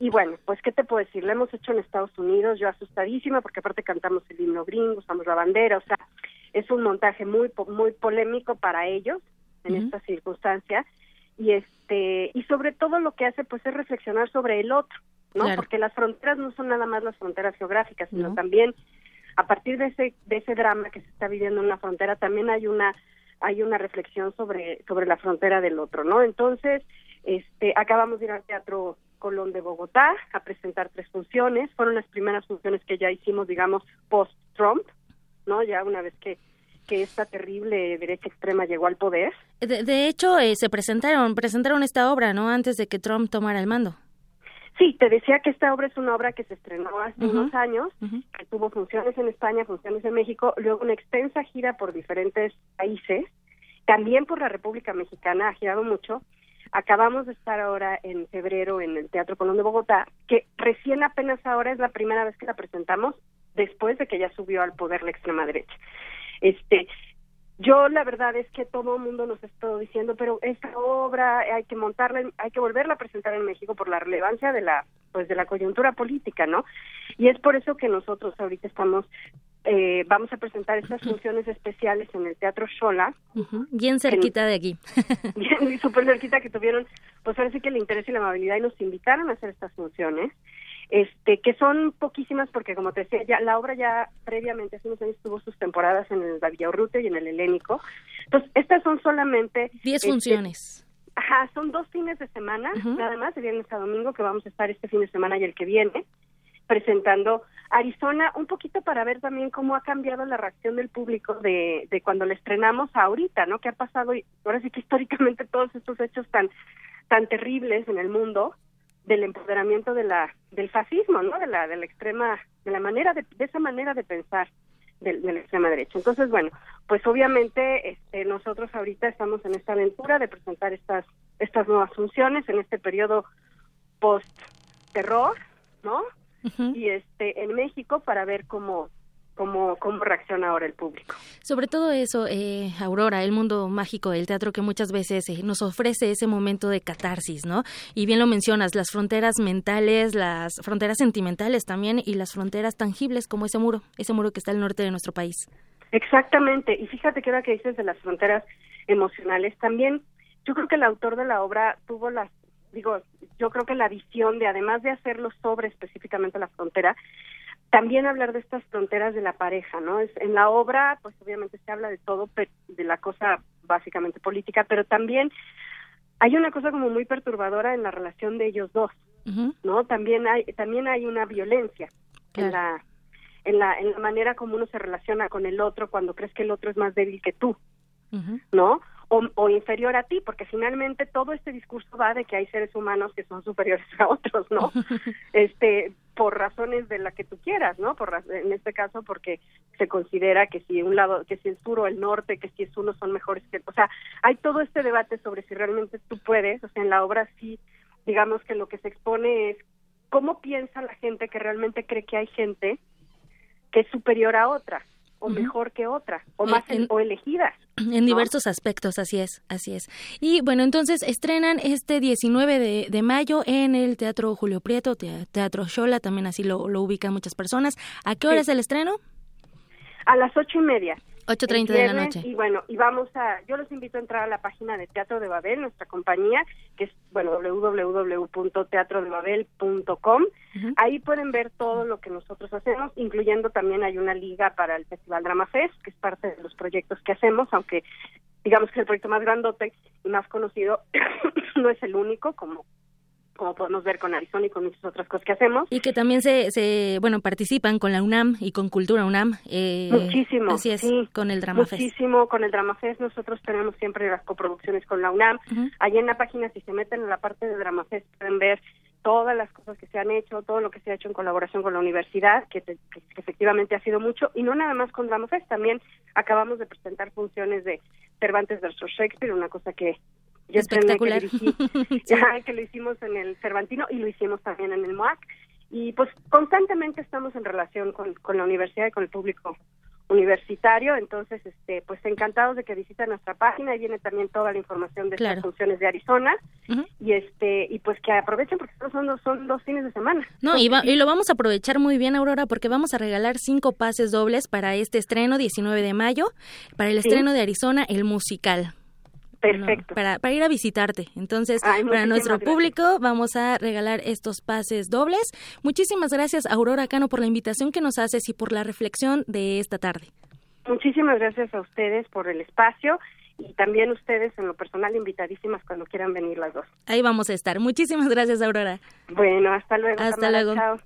Y bueno, pues, ¿qué te puedo decir? Lo hemos hecho en Estados Unidos, yo asustadísima, porque aparte cantamos el himno gringo, usamos la bandera, o sea, es un montaje muy, muy polémico para ellos en esta circunstancia. Y este, y sobre todo lo que hace, pues, es reflexionar sobre el otro ¿no? Porque las fronteras no son nada más las fronteras geográficas, sino también a partir de ese de ese drama que se está viviendo en una frontera también hay una hay una reflexión sobre sobre la frontera del otro, ¿no? Entonces, este acabamos de ir al Teatro Colón de Bogotá a presentar tres funciones, fueron las primeras funciones que ya hicimos, digamos, post Trump, ¿no? Ya una vez que que esta terrible derecha extrema llegó al poder. De, hecho, eh, se presentaron presentaron esta obra, ¿no? Antes de que Trump tomara el mando. Sí, te decía que esta obra es una obra que se estrenó hace unos años, que tuvo funciones en España, funciones en México, luego una extensa gira por diferentes países, también por la República Mexicana, ha girado mucho. Acabamos de estar ahora en febrero en el Teatro Colón de Bogotá, que recién apenas ahora es la primera vez que la presentamos después de que ya subió al poder la extrema derecha. Este, yo la verdad es que todo el mundo nos está diciendo, pero esta obra hay que montarla, hay que volverla a presentar en México por la relevancia de la pues de la coyuntura política, ¿no? Y es por eso que nosotros ahorita estamos eh, vamos a presentar estas funciones especiales en el Teatro Shola. Bien cerquita de aquí. <laughs> bien, súper cerquita que tuvieron, pues parece que el interés y la amabilidad y nos invitaron a hacer estas funciones. este que son poquísimas porque como te decía ya la obra ya previamente hace unos años tuvo sus temporadas en el Rute y en el Helénico. Entonces estas son solamente 10 este, funciones. ajá son dos fines de semana. Nada más de viernes a domingo que vamos a estar este fin de semana y el que viene presentando Arizona un poquito para ver también cómo ha cambiado la reacción del público de, de cuando la estrenamos ahorita, ¿no? Que ha pasado, ahora sí que históricamente <laughs> todos estos hechos tan tan terribles en el mundo del empoderamiento de la del fascismo, ¿no? De la de extrema de la manera de, de esa manera de pensar de, de, la extrema derecha. Entonces, bueno, pues obviamente este, nosotros ahorita estamos en esta aventura de presentar estas estas nuevas funciones en este periodo post Y este en México para ver cómo cómo, cómo reacciona ahora el público. Sobre todo eso, eh, Aurora, el mundo mágico del teatro que muchas veces eh, nos ofrece ese momento de catarsis, ¿no? Y bien lo mencionas, las fronteras mentales, las fronteras sentimentales también y las fronteras tangibles como ese muro, ese muro que está al norte de nuestro país. Exactamente, y fíjate que ahora que dices de las fronteras emocionales, también yo creo que el autor de la obra tuvo las digo, yo creo que la visión de, además de hacerlo sobre específicamente la frontera, también hablar de estas fronteras de la pareja, ¿no? Es, en la obra, pues obviamente se habla de todo, de la cosa básicamente política, pero también hay una cosa como muy perturbadora en la relación de ellos dos, ¿no? También hay también hay una violencia en la en la en la manera como uno se relaciona con el otro cuando crees que el otro es más débil que tú, ¿no? O, inferior a ti, porque finalmente todo este discurso va de que hay seres humanos que son superiores a otros, ¿no? <laughs> este, por razones de la que tú quieras, ¿no? Por en este caso porque se considera que si un lado, que si el sur o el norte, que si es uno son mejores que, o sea, hay todo este debate sobre si realmente tú puedes, o sea, en la obra sí, digamos que lo que se expone es cómo piensa la gente que realmente cree que hay gente que es superior a otra o mejor que otra o eh, más o elegida en diversos aspectos así es así es. Y bueno entonces estrenan este 19 de, de mayo en el Teatro Julio Prieto Teatro Shola también así lo, lo ubican muchas personas. A qué hora es el estreno a las ocho y media 8.30 de la noche. Y bueno, y vamos a, yo los invito a entrar a la página de Teatro de Babel, nuestra compañía, que es, bueno, www.teatrodebabel.com. Ahí pueden ver todo lo que nosotros hacemos, incluyendo también hay una liga para el Festival Drama Fest, que es parte de los proyectos que hacemos, aunque digamos que es el proyecto más grandote y más conocido, <coughs> no es el único, como como podemos ver con Arizona y con muchas otras cosas que hacemos. Y que también se, se bueno, participan con la UNAM y con Cultura UNAM. Eh, Muchísimo. Así es, sí, con el Drama Muchísimo con el Drama Fest. Nosotros tenemos siempre las coproducciones con la UNAM. Allí en la página, si se meten en la parte de Drama Fest, pueden ver todas las cosas que se han hecho, todo lo que se ha hecho en colaboración con la universidad, que, que, efectivamente ha sido mucho, y no nada más con Drama Fest, también acabamos de presentar funciones de Cervantes versus Shakespeare, una cosa que yo Espectacular. Que, <laughs> que lo hicimos en el Cervantino y lo hicimos también en el MOAC. Y pues constantemente estamos en relación con, con la universidad y con el público universitario, entonces este pues encantados de que visiten nuestra página y viene también toda la información de las funciones de Arizona y este y pues que aprovechen porque son dos, son dos fines de semana. No, y, y lo vamos a aprovechar muy bien Aurora porque vamos a regalar cinco pases dobles para este estreno 19 de mayo, para el estreno de Arizona el musical. Perfecto. para, para ir a visitarte. Entonces, para nuestro público vamos a regalar estos pases dobles. Muchísimas gracias, Aurora Cano, por la invitación que nos haces y por la reflexión de esta tarde. Muchísimas gracias a ustedes por el espacio y también ustedes en lo personal invitadísimas cuando quieran venir las dos. Ahí vamos a estar. Muchísimas gracias, Aurora. Bueno, hasta luego. Hasta luego. Chao.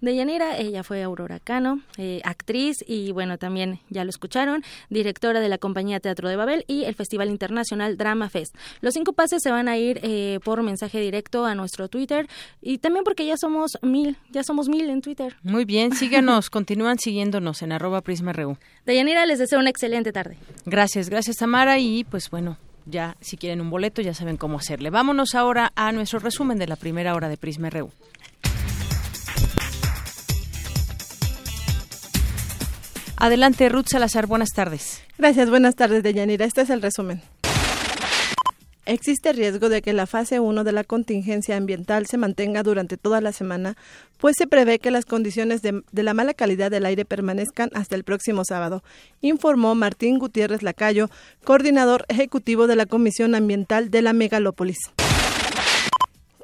Deyanira, ella fue Aurora Cano, eh, actriz y bueno, también ya lo escucharon, directora de la compañía Teatro de Babel y el Festival Internacional Drama Fest. Los cinco pases se van a ir eh, por mensaje directo a nuestro Twitter y también porque ya somos mil, ya somos mil en Twitter. Muy bien, síganos, <laughs> continúan siguiéndonos en arroba prisma.ru. Deyanira, les deseo una excelente tarde. Gracias, gracias Tamara y pues bueno, ya si quieren un boleto ya saben cómo hacerle. Vámonos ahora a nuestro resumen de la primera hora de Prisma RU. Adelante, Ruth Salazar, buenas tardes. Gracias, buenas tardes, Deyanira. Este es el resumen. Existe riesgo de que la fase 1 de la contingencia ambiental se mantenga durante toda la semana, pues se prevé que las condiciones de, la mala calidad del aire permanezcan hasta el próximo sábado, informó Martín Gutiérrez Lacayo, coordinador ejecutivo de la Comisión Ambiental de la Megalópolis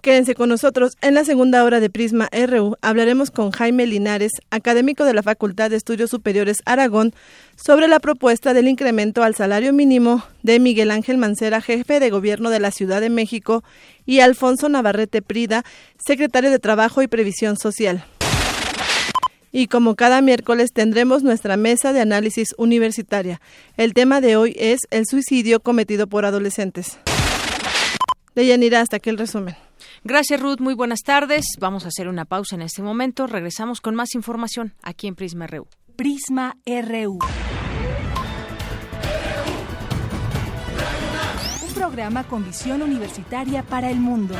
quédense con nosotros. En la segunda hora de Prisma RU hablaremos con Jaime Linares, académico de la Facultad de Estudios Superiores Aragón, sobre la propuesta del incremento al salario mínimo de Miguel Ángel Mancera, jefe de gobierno de la Ciudad de México, y Alfonso Navarrete Prida, secretario de Trabajo y Previsión Social. Y como cada miércoles tendremos nuestra mesa de análisis universitaria. El tema de hoy es el suicidio cometido por adolescentes. Deyanira, hasta aquí el resumen. Gracias, Ruth. Muy buenas tardes. Vamos a hacer una pausa en este momento. Regresamos con más información aquí en Prisma RU. Prisma RU. Un programa con visión universitaria para el mundo.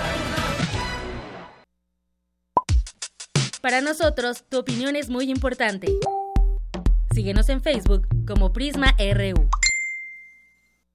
Para nosotros, tu opinión es muy importante. Síguenos en Facebook como Prisma RU.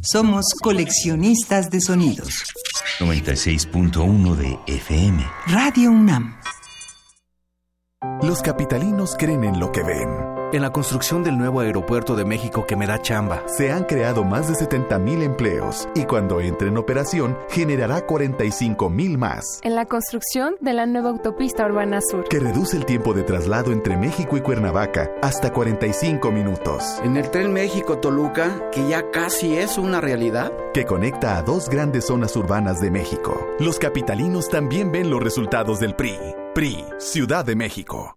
Somos coleccionistas de sonidos. 96.1 de FM. Radio UNAM. Los capitalinos creen en lo que ven. En la construcción del nuevo aeropuerto de México que me da chamba. Se han creado más de 70 mil empleos y cuando entre en operación generará 45 mil más. En la construcción de la nueva autopista Urbana Sur. Que reduce el tiempo de traslado entre México y Cuernavaca hasta 45 minutos. En el tren México-Toluca, que ya casi es una realidad. Que conecta a dos grandes zonas urbanas de México. Los capitalinos también ven los resultados del PRI. PRI, Ciudad de México.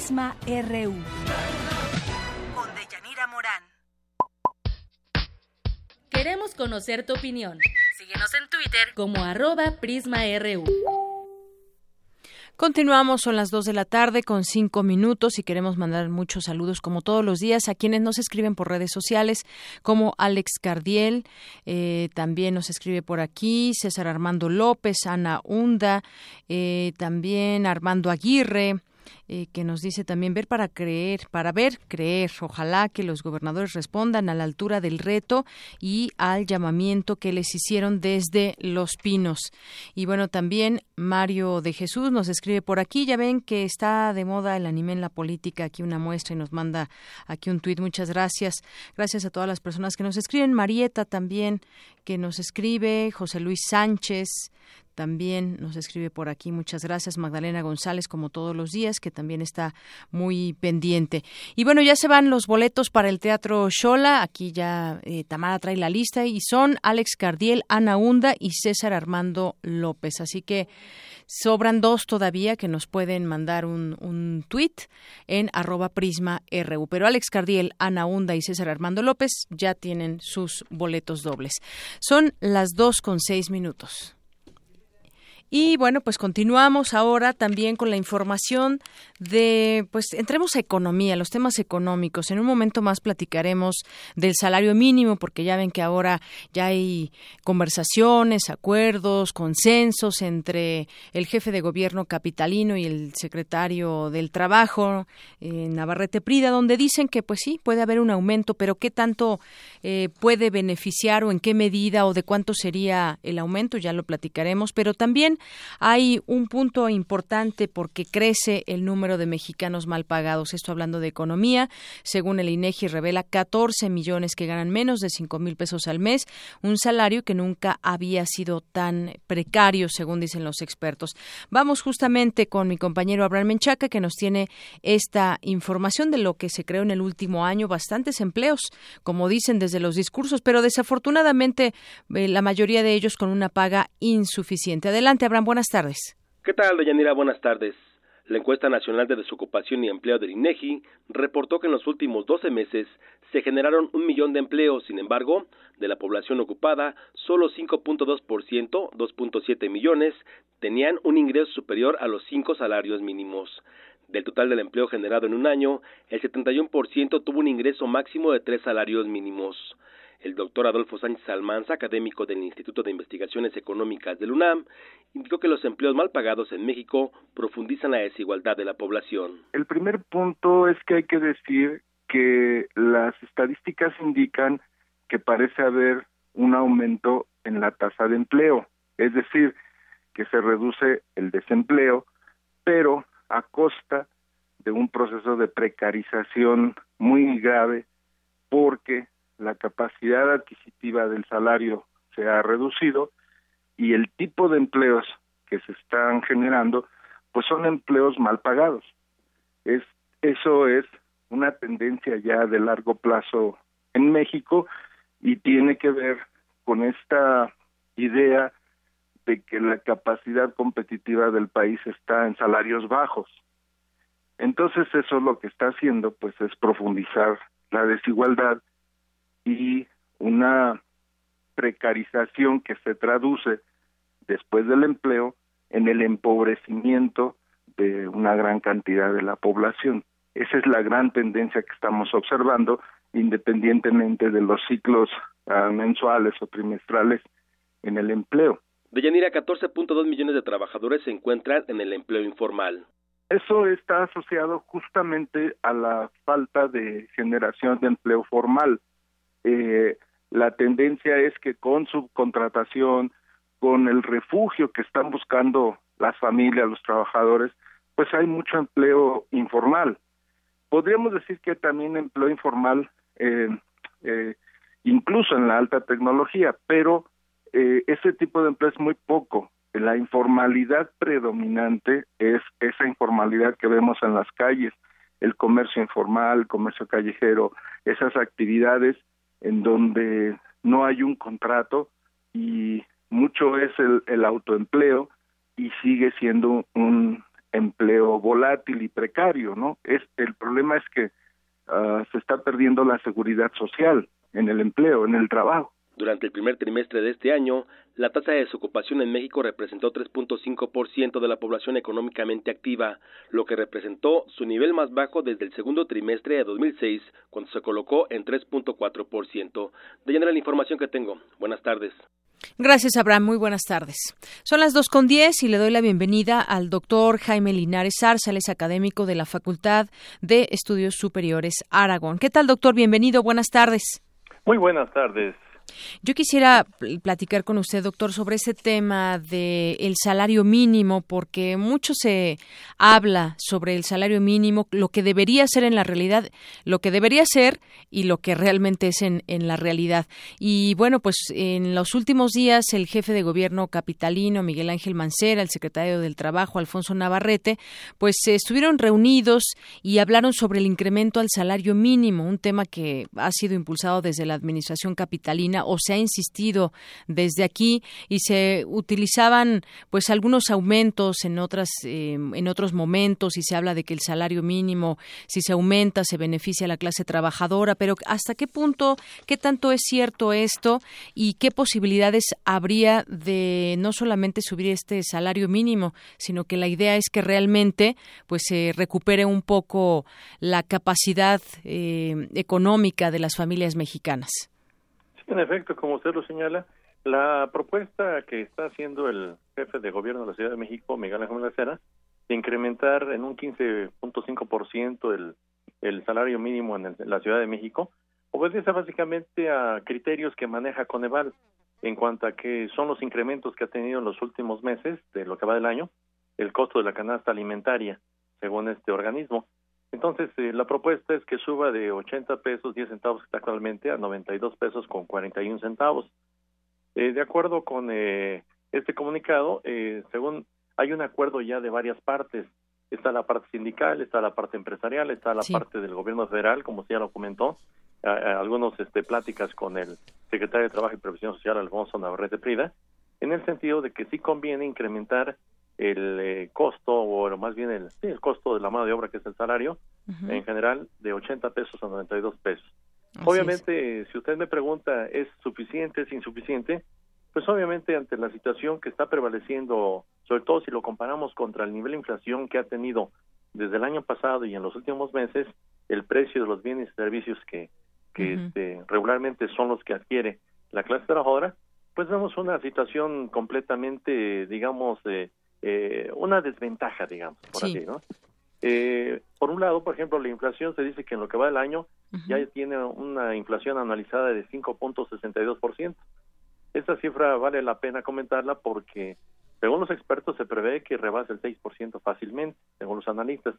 Prisma RU. Con Deyanira Morán. Queremos conocer tu opinión. Síguenos en Twitter como arroba PrismaRU. Continuamos, son las 2 de la tarde con cinco minutos y queremos mandar muchos saludos como todos los días a quienes nos escriben por redes sociales como Alex Cardiel, eh, también nos escribe por aquí César Armando López, Ana Hunda, eh, también Armando Aguirre, eh, que nos dice también ver para creer, para ver, creer. Ojalá que los gobernadores respondan a la altura del reto y al llamamiento que les hicieron desde Los Pinos. Y bueno, también Mario de Jesús nos escribe por aquí. Ya ven que está de moda el anime en la política. Aquí una muestra y nos manda aquí un tuit. Muchas gracias. Gracias a todas las personas que nos escriben. Marieta también que nos escribe. José Luis Sánchez también nos escribe por aquí. Muchas gracias, Magdalena González, como todos los días, que también está muy pendiente. Y bueno, ya se van los boletos para el Teatro Shola. Aquí ya eh, Tamara trae la lista y son Alex Cardiel, Ana Hunda y César Armando López. Así que sobran dos todavía que nos pueden mandar un, un tuit en arroba prisma RU. Pero Alex Cardiel, Ana Hunda y César Armando López ya tienen sus boletos dobles. Son las dos con seis minutos. Y bueno, pues continuamos ahora también con la información de, pues entremos a economía, los temas económicos. En un momento más platicaremos del salario mínimo, porque ya ven que ahora ya hay conversaciones, acuerdos, consensos entre el jefe de gobierno capitalino y el secretario del Trabajo, en Navarrete Prida, donde dicen que pues sí, puede haber un aumento, pero qué tanto eh, puede beneficiar o en qué medida o de cuánto sería el aumento, ya lo platicaremos, pero también hay un punto importante porque crece el número de mexicanos mal pagados. Esto hablando de economía, según el INEGI revela 14 millones que ganan menos de 5 mil pesos al mes, un salario que nunca había sido tan precario, según dicen los expertos. Vamos justamente con mi compañero Abraham Menchaca, que nos tiene esta información de lo que se creó en el último año, bastantes empleos, como dicen desde los discursos, pero desafortunadamente eh, la mayoría de ellos con una paga insuficiente. Adelante, Abraham, buenas tardes. ¿Qué tal, Deyanira? Buenas tardes. La encuesta nacional de desocupación y empleo del INEGI reportó que en los últimos 12 meses se generaron un millón de empleos. Sin embargo, de la población ocupada, solo 5.2%, 2.7 millones, tenían un ingreso superior a los cinco salarios mínimos. Del total del empleo generado en un año, el 71% tuvo un ingreso máximo de tres salarios mínimos. El doctor Adolfo Sánchez Almanza, académico del Instituto de Investigaciones Económicas del UNAM, indicó que los empleos mal pagados en México profundizan la desigualdad de la población. El primer punto es que hay que decir que las estadísticas indican que parece haber un aumento en la tasa de empleo, es decir, que se reduce el desempleo, pero a costa de un proceso de precarización muy grave porque la capacidad adquisitiva del salario se ha reducido y el tipo de empleos que se están generando pues son empleos mal pagados. Es eso es una tendencia ya de largo plazo en México y tiene que ver con esta idea de que la capacidad competitiva del país está en salarios bajos. Entonces eso lo que está haciendo pues es profundizar la desigualdad y una precarización que se traduce después del empleo en el empobrecimiento de una gran cantidad de la población. Esa es la gran tendencia que estamos observando, independientemente de los ciclos uh, mensuales o trimestrales en el empleo. De Yanira, 14.2 millones de trabajadores se encuentran en el empleo informal. Eso está asociado justamente a la falta de generación de empleo formal eh, la tendencia es que con subcontratación, con el refugio que están buscando las familias, los trabajadores, pues hay mucho empleo informal. Podríamos decir que también empleo informal, eh, eh, incluso en la alta tecnología, pero eh, ese tipo de empleo es muy poco. La informalidad predominante es esa informalidad que vemos en las calles, el comercio informal, el comercio callejero, esas actividades en donde no hay un contrato y mucho es el, el autoempleo y sigue siendo un empleo volátil y precario, ¿no? Es el problema es que uh, se está perdiendo la seguridad social en el empleo, en el trabajo. Durante el primer trimestre de este año, la tasa de desocupación en México representó 3.5% de la población económicamente activa, lo que representó su nivel más bajo desde el segundo trimestre de 2006, cuando se colocó en 3.4%. De llenar la información que tengo. Buenas tardes. Gracias, Abraham. Muy buenas tardes. Son las dos con diez y le doy la bienvenida al doctor Jaime Linares Arzales, académico de la Facultad de Estudios Superiores Aragón. ¿Qué tal, doctor? Bienvenido. Buenas tardes. Muy buenas tardes. Yo quisiera platicar con usted, doctor, sobre ese tema del el salario mínimo, porque mucho se habla sobre el salario mínimo, lo que debería ser en la realidad, lo que debería ser y lo que realmente es en, en la realidad. Y bueno, pues en los últimos días el jefe de gobierno capitalino, Miguel Ángel Mancera, el secretario del Trabajo, Alfonso Navarrete, pues estuvieron reunidos y hablaron sobre el incremento al salario mínimo, un tema que ha sido impulsado desde la administración capitalina o se ha insistido desde aquí y se utilizaban pues algunos aumentos en otras eh, en otros momentos y se habla de que el salario mínimo si se aumenta se beneficia a la clase trabajadora, pero hasta qué punto, qué tanto es cierto esto y qué posibilidades habría de no solamente subir este salario mínimo, sino que la idea es que realmente pues se recupere un poco la capacidad eh, económica de las familias mexicanas. En efecto, como usted lo señala, la propuesta que está haciendo el jefe de gobierno de la Ciudad de México, Miguel Ángel Lacera, de incrementar en un 15.5% el, el salario mínimo en, la Ciudad de México, obedece básicamente a criterios que maneja Coneval en cuanto a que son los incrementos que ha tenido en los últimos meses de lo que va del año, el costo de la canasta alimentaria, según este organismo. Entonces, eh, la propuesta es que suba de 80 pesos 10 centavos que está actualmente a 92 pesos con 41 centavos. Eh, de acuerdo con eh, este comunicado, según hay un acuerdo ya de varias partes, está la parte sindical, está la parte empresarial, está la parte del gobierno federal, como usted ya lo comentó, algunos este, pláticas con el secretario de Trabajo y Previsión Social, Alfonso Navarrete Prida, en el sentido de que sí conviene incrementar el eh, costo, o más bien el, el costo de la mano de obra, que es el salario, en general, de 80 pesos a 92 pesos. obviamente, si usted me pregunta, ¿es suficiente, es insuficiente? Pues obviamente ante la situación que está prevaleciendo, sobre todo si lo comparamos contra el nivel de inflación que ha tenido desde el año pasado y en los últimos meses, el precio de los bienes y servicios que, que este, regularmente son los que adquiere la clase trabajadora, pues vemos una situación completamente, digamos, eh, eh, una desventaja, digamos, por así, ¿no? Eh, por un lado, por ejemplo, la inflación se dice que en lo que va del año ya tiene una inflación anualizada de 5.62%. Esta cifra vale la pena comentarla porque, según los expertos, se prevé que rebase el 6% fácilmente, según los analistas.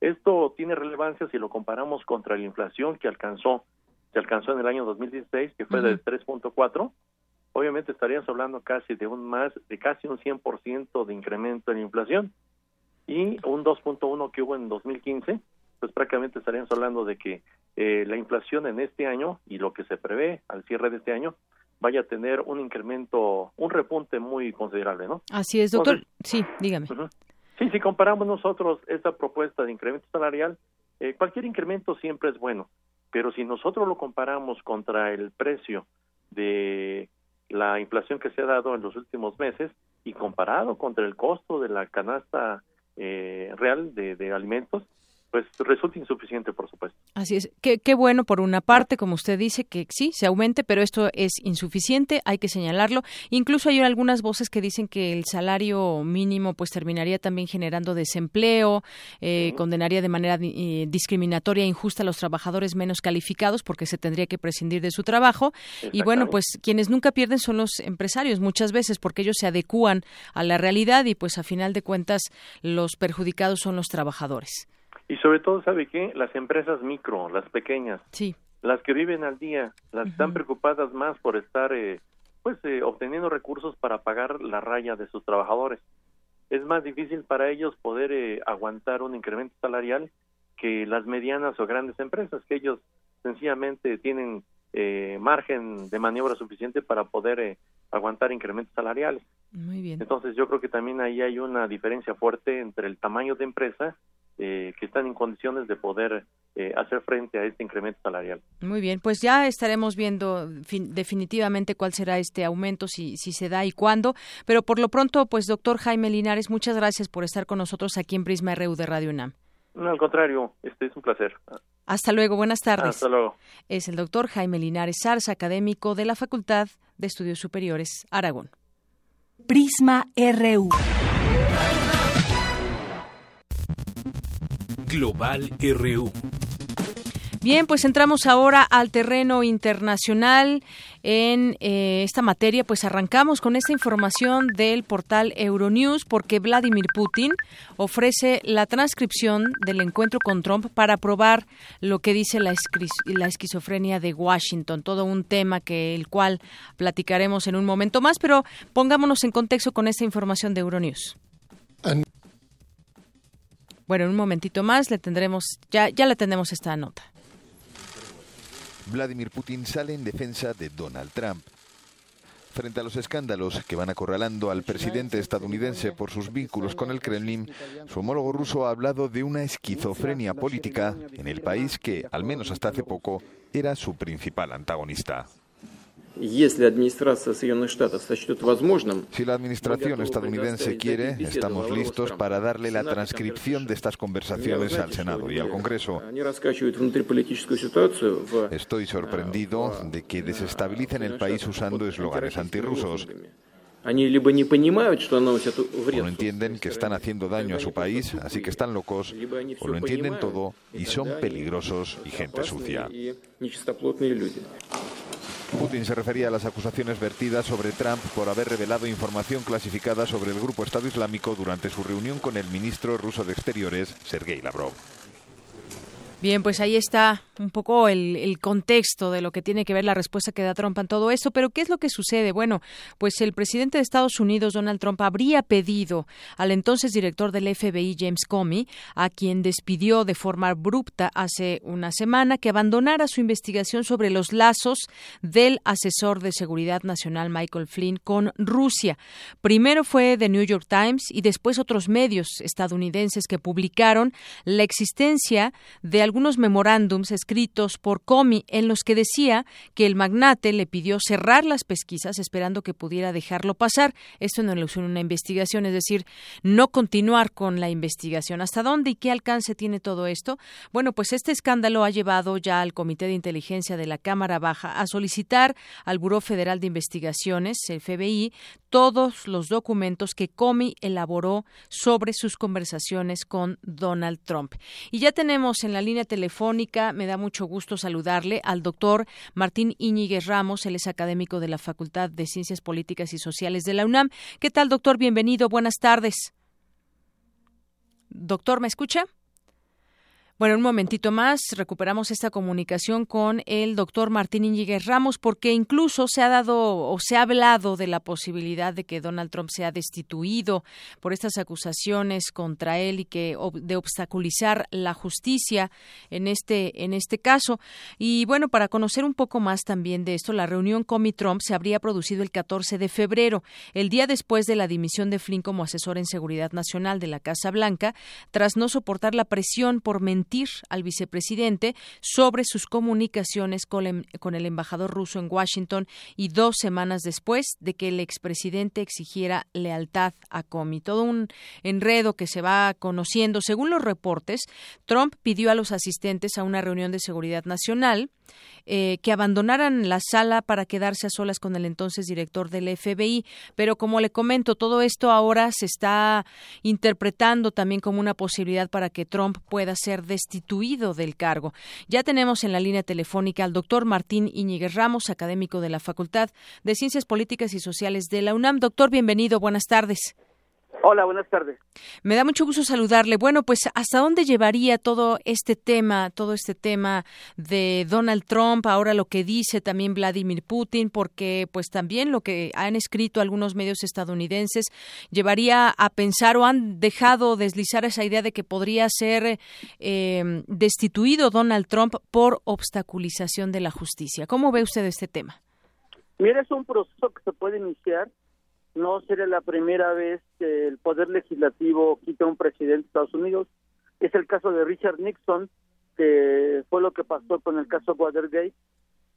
Esto tiene relevancia si lo comparamos contra la inflación que alcanzó, se alcanzó en el año 2016, que fue de 3.4. Obviamente estaríamos hablando casi de un más, de casi un 100% de incremento en la inflación y un 2.1 que hubo en 2015, pues prácticamente estaríamos hablando de que eh, la inflación en este año y lo que se prevé al cierre de este año vaya a tener un incremento, un repunte muy considerable, ¿no? Así es, doctor. sí, dígame. Sí, si comparamos nosotros esta propuesta de incremento salarial, eh, cualquier incremento siempre es bueno, pero si nosotros lo comparamos contra el precio de la inflación que se ha dado en los últimos meses y comparado contra el costo de la canasta eh, real de, de alimentos, pues resulta insuficiente, por supuesto. Así es. Qué, qué, bueno, por una parte, como usted dice, que sí, se aumente, pero esto es insuficiente, hay que señalarlo. Incluso hay algunas voces que dicen que el salario mínimo pues terminaría también generando desempleo, eh, condenaría de manera eh, discriminatoria e injusta a los trabajadores menos calificados porque se tendría que prescindir de su trabajo. Y bueno, pues quienes nunca pierden son los empresarios muchas veces porque ellos se adecúan a la realidad y pues a final de cuentas los perjudicados son los trabajadores. Y sobre todo, ¿sabe qué? Las empresas micro, las pequeñas, sí. las que viven al día, las están preocupadas más por estar, eh, pues, eh, obteniendo recursos para pagar la raya de sus trabajadores. Es más difícil para ellos poder eh, aguantar un incremento salarial que las medianas o grandes empresas, que ellos sencillamente tienen margen de maniobra suficiente para poder aguantar incrementos salariales. Muy bien. Entonces yo creo que también ahí hay una diferencia fuerte entre el tamaño de empresa eh, que están en condiciones de poder eh, hacer frente a este incremento salarial. Muy bien, pues ya estaremos viendo definitivamente cuál será este aumento, si, si se da y cuándo. Pero por lo pronto, pues doctor Jaime Linares, muchas gracias por estar con nosotros aquí en Prisma RU de Radio UNAM. No, al contrario, este es un placer. Hasta luego, buenas tardes. Hasta luego. Es el doctor Jaime Linares Sarza, académico de la Facultad de Estudios Superiores, Aragón. Prisma RU. Global RU. Bien, pues entramos ahora al terreno internacional en eh, esta materia. Pues arrancamos con esta información del portal Euronews porque Vladimir Putin ofrece la transcripción del encuentro con Trump para probar lo que dice la, la esquizofrenia de Washington. Todo un tema que el cual platicaremos en un momento más, pero pongámonos en contexto con esta información de Euronews. Bueno, en un momentito más le tendremos, ya, ya le tendremos esta nota. Vladimir Putin sale en defensa de Donald Trump. Frente a los escándalos que van acorralando al presidente estadounidense por sus vínculos con el Kremlin, su homólogo ruso ha hablado de una esquizofrenia política en el país que, al menos hasta hace poco, era su principal antagonista. Si la administración estadounidense quiere, estamos listos para darle la transcripción de estas conversaciones al Senado y al Congreso. Estoy sorprendido de que desestabilicen el país usando eslóganes antirrusos. O no entienden que están haciendo daño a su país, así que están locos, o lo entienden todo y son peligrosos y gente sucia. Putin se refería a las acusaciones vertidas sobre Trump por haber revelado información clasificada sobre el grupo Estado Islámico durante su reunión con el ministro ruso de Exteriores, Sergei Lavrov. Bien, pues ahí está un poco el, contexto de lo que tiene que ver la respuesta que da Trump en todo esto. Pero ¿qué es lo que sucede? Bueno, pues el presidente de Estados Unidos, Donald Trump, habría pedido al entonces director del FBI, James Comey, a quien despidió de forma abrupta hace una semana, que abandonara su investigación sobre los lazos del asesor de seguridad nacional Michael Flynn con Rusia. Primero fue The New York Times y después otros medios estadounidenses que publicaron la existencia de algunos memorándums escritos por Comey en los que decía que el magnate le pidió cerrar las pesquisas esperando que pudiera dejarlo pasar. Esto en alusión a una investigación, es decir, no continuar con la investigación. ¿Hasta dónde y qué alcance tiene todo esto? Bueno, pues este escándalo ha llevado ya al Comité de Inteligencia de la Cámara Baja a solicitar al Buró Federal de Investigaciones, el FBI, todos los documentos que Comey elaboró sobre sus conversaciones con Donald Trump. Y ya tenemos en la línea telefónica, me da mucho gusto saludarle al doctor Martín Íñiguez Ramos, él es académico de la Facultad de Ciencias Políticas y Sociales de la UNAM. ¿Qué tal, doctor? Bienvenido, buenas tardes. Doctor, ¿me escucha? Bueno, un momentito más, recuperamos esta comunicación con el doctor Martín Íñiguez Ramos, porque incluso se ha dado o se ha hablado de la posibilidad de que Donald Trump sea destituido por estas acusaciones contra él y que de obstaculizar la justicia en este en este caso. Y bueno, para conocer un poco más también de esto, la reunión con Trump se habría producido el 14 de febrero, el día después de la dimisión de Flynn como asesor en seguridad nacional de la Casa Blanca, tras no soportar la presión por mentir al vicepresidente sobre sus comunicaciones con, el embajador ruso en Washington y dos semanas después de que el expresidente exigiera lealtad a Comey. Todo un enredo que se va conociendo. Según los reportes, Trump pidió a los asistentes a una reunión de seguridad nacional eh, que abandonaran la sala para quedarse a solas con el entonces director del FBI. Pero como le comento, todo esto ahora se está interpretando también como una posibilidad para que Trump pueda ser destituido del cargo. Ya tenemos en la línea telefónica al doctor Martín Iñiguez Ramos, académico de la Facultad de Ciencias Políticas y Sociales de la UNAM. Doctor, bienvenido. Buenas tardes. Hola, buenas tardes. Me da mucho gusto saludarle. Bueno, pues ¿hasta dónde llevaría todo este tema, todo este tema de Donald Trump, ahora lo que dice también Vladimir Putin, porque pues también lo que han escrito algunos medios estadounidenses llevaría a pensar o han dejado deslizar esa idea de que podría ser eh, destituido Donald Trump por obstaculización de la justicia. ¿Cómo ve usted este tema? Mira, es un proceso que se puede iniciar no sería la primera vez que el poder legislativo quita a un presidente de Estados Unidos. Es el caso de Richard Nixon, que fue lo que pasó con el caso Watergate,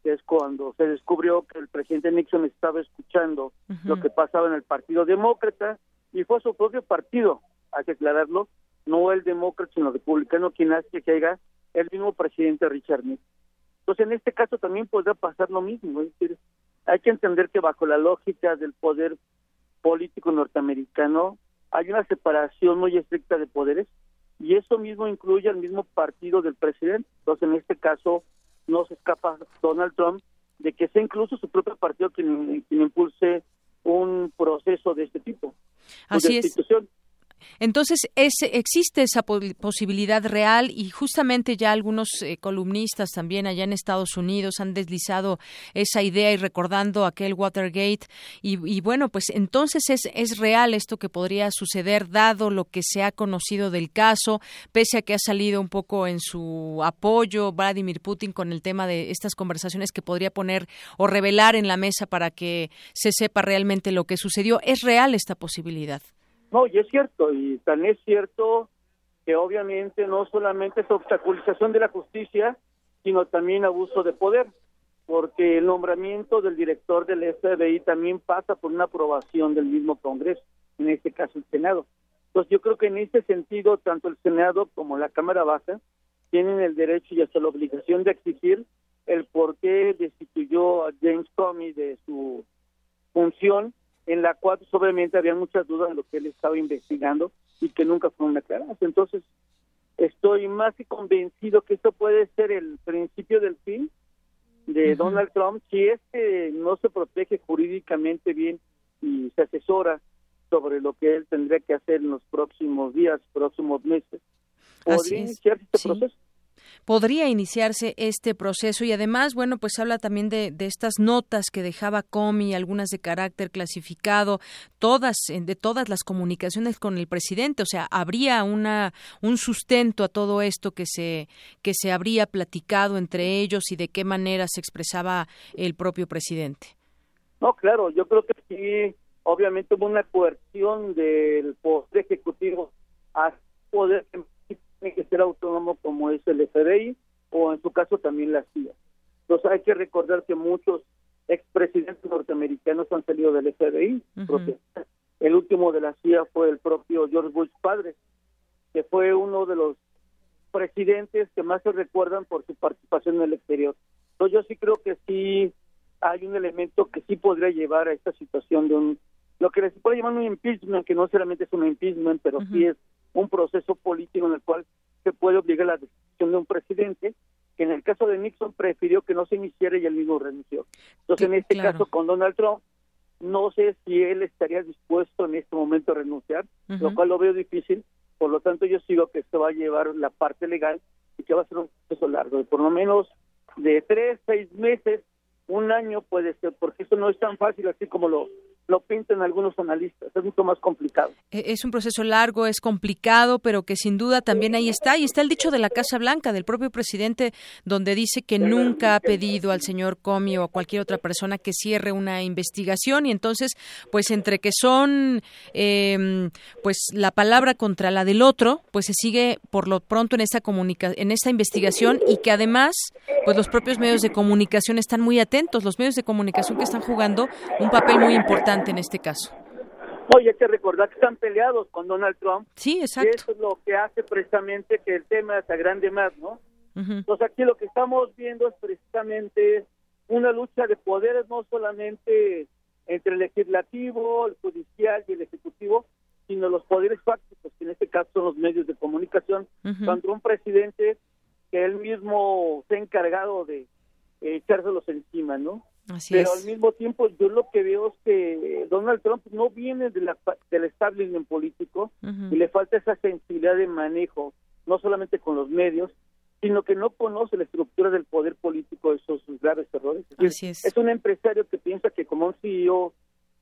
que es cuando se descubrió que el presidente Nixon estaba escuchando lo que pasaba en el Partido Demócrata y fue su propio partido, hay que aclararlo, no el demócrata sino el republicano quien hace que haya el mismo presidente Richard Nixon. Entonces en este caso también podría pasar lo mismo, es decir, hay que entender que bajo la lógica del poder político norteamericano hay una separación muy estricta de poderes y eso mismo incluye al mismo partido del presidente. Entonces, en este caso, no se escapa Donald Trump de que sea incluso su propio partido quien, impulse un proceso de este tipo. Así es. Entonces, es, existe esa posibilidad real y justamente ya algunos eh, columnistas también allá en Estados Unidos han deslizado esa idea y recordando aquel Watergate. Y, bueno, pues entonces es, es real esto que podría suceder dado lo que se ha conocido del caso, pese a que ha salido un poco en su apoyo Vladimir Putin con el tema de estas conversaciones que podría poner o revelar en la mesa para que se sepa realmente lo que sucedió. ¿Es real esta posibilidad? No, y es cierto, y tan es cierto que obviamente no solamente es obstaculización de la justicia, sino también abuso de poder, porque el nombramiento del director del FBI también pasa por una aprobación del mismo Congreso, en este caso el Senado. Entonces yo creo que en ese sentido, tanto el Senado como la Cámara Baja tienen el derecho y hasta la obligación de exigir el por qué destituyó a James Comey de su función en la cual pues, obviamente había muchas dudas de lo que él estaba investigando y que nunca fueron aclaradas. Entonces, estoy más que convencido que esto puede ser el principio del fin de Donald Trump si es que no se protege jurídicamente bien y se asesora sobre lo que él tendría que hacer en los próximos días, próximos meses. ¿Podría iniciarse este proceso? Podría iniciarse este proceso y además, bueno, pues habla también de, de estas notas que dejaba Comi, algunas de carácter clasificado, todas, de todas las comunicaciones con el presidente, o sea, habría una, un sustento a todo esto que se, que se habría platicado entre ellos y de qué manera se expresaba el propio presidente. No, claro, yo creo que sí, obviamente hubo una coerción del poder ejecutivo a poder tiene que ser autónomo como es el FBI o en su caso también la CIA. Entonces hay que recordar que muchos expresidentes norteamericanos han salido del FBI. El último de la CIA fue el propio George Bush padre, que fue uno de los presidentes que más se recuerdan por su participación en el exterior. Entonces yo sí creo que sí hay un elemento que sí podría llevar a esta situación de un lo que se puede llamar un impeachment, que no solamente es un impeachment, pero sí es un proceso político en el cual se puede obligar a la decisión de un presidente que en el caso de Nixon prefirió que no se iniciara y él mismo renunció. Entonces, en este caso con Donald Trump, no sé si él estaría dispuesto en este momento a renunciar, lo cual lo veo difícil. Por lo tanto, yo sigo que esto va a llevar la parte legal y que va a ser un proceso largo, de por lo menos de tres, seis meses, un año puede ser, porque eso no es tan fácil así como lo lo pintan algunos analistas. Es mucho más complicado. E, es un proceso largo, es complicado, pero que sin duda también ahí está. Y está el dicho de la Casa Blanca, del propio presidente, donde dice que nunca ha pedido al señor Comey o a cualquier otra persona que cierre una investigación. Y entonces, pues entre que son em, pues la palabra contra la del otro, pues se sigue por lo pronto en esa comunica en esta investigación y que además, pues los propios medios de comunicación están muy atentos, los medios de comunicación que están jugando un papel muy importante en este caso. Oye, hay que recordar que están peleados con Donald Trump. Sí, exacto. Y eso es lo que hace precisamente que el tema se agrande más, ¿no? Entonces aquí lo que estamos viendo es precisamente una lucha de poderes, no solamente entre el legislativo, el judicial y el ejecutivo, sino los poderes fácticos, que en este caso son los medios de comunicación, contra un presidente que él mismo se ha encargado de echárselos encima, ¿no? Pero al mismo tiempo yo lo que veo es que Donald Trump no viene de la, del establishment político y le falta esa sensibilidad de manejo, no solamente con los medios, sino que no conoce la estructura del poder político de esos graves errores. es. es un empresario que piensa que como un CEO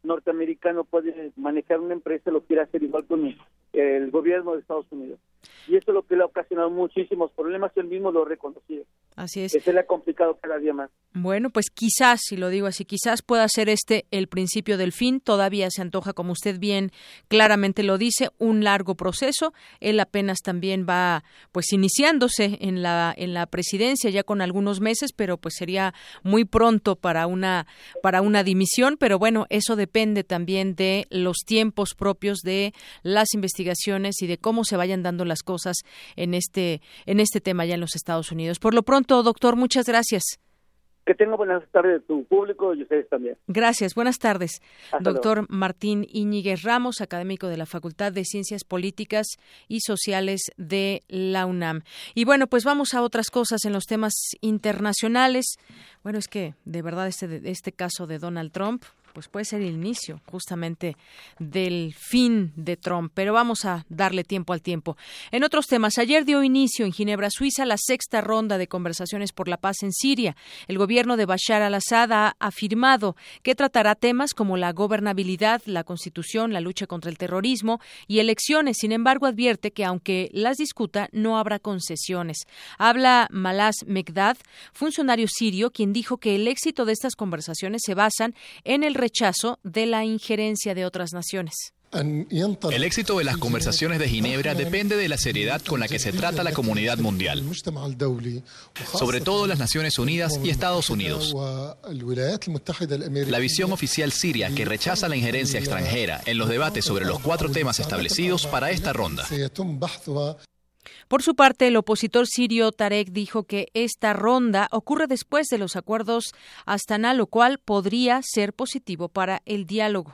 norteamericano puede manejar una empresa, lo quiere hacer igual con el gobierno de Estados Unidos. Y eso es lo que le ha ocasionado muchísimos problemas, él mismo lo ha reconocido. Así es. Que se le ha complicado cada día más. Bueno, pues quizás, si lo digo así, quizás pueda ser este el principio del fin. Todavía se antoja, como usted bien claramente lo dice, un largo proceso. Él apenas también va, pues, iniciándose en la en la presidencia ya con algunos meses, pero pues sería muy pronto para una para una dimisión. Pero bueno, eso depende también de los tiempos propios de las investigaciones y de cómo se vayan dando las cosas en este en este tema ya en los Estados Unidos. Por lo pronto doctor. Muchas gracias. Que tenga buenas tardes tu público y ustedes también. Gracias, buenas tardes. doctor Martín Íñiguez Ramos, académico de la Facultad de Ciencias Políticas y Sociales de la UNAM. Y bueno, pues vamos a otras cosas en los temas internacionales. Bueno, es que de verdad este, este caso de Donald Trump, pues puede ser el inicio justamente del fin de Trump, pero vamos a darle tiempo al tiempo. En otros temas, ayer dio inicio en Ginebra, Suiza, la sexta ronda de conversaciones por la paz en Siria. El gobierno de Bashar al-Assad ha afirmado que tratará temas como la gobernabilidad, la constitución, la lucha contra el terrorismo y elecciones. Sin embargo, advierte que aunque las discuta, no habrá concesiones. Habla Malas Mekdad, funcionario sirio, quien dijo que el éxito de estas conversaciones se basan en el rechazo de la injerencia de otras naciones. El éxito de las conversaciones de Ginebra depende de la seriedad con la que se trata la comunidad mundial, sobre todo las Naciones Unidas y Estados Unidos. La visión oficial siria que rechaza la injerencia extranjera en los debates sobre los cuatro temas establecidos para esta ronda. Por su parte, el opositor sirio Tarek dijo que esta ronda ocurre después de los acuerdos Astana, lo cual podría ser positivo para el diálogo.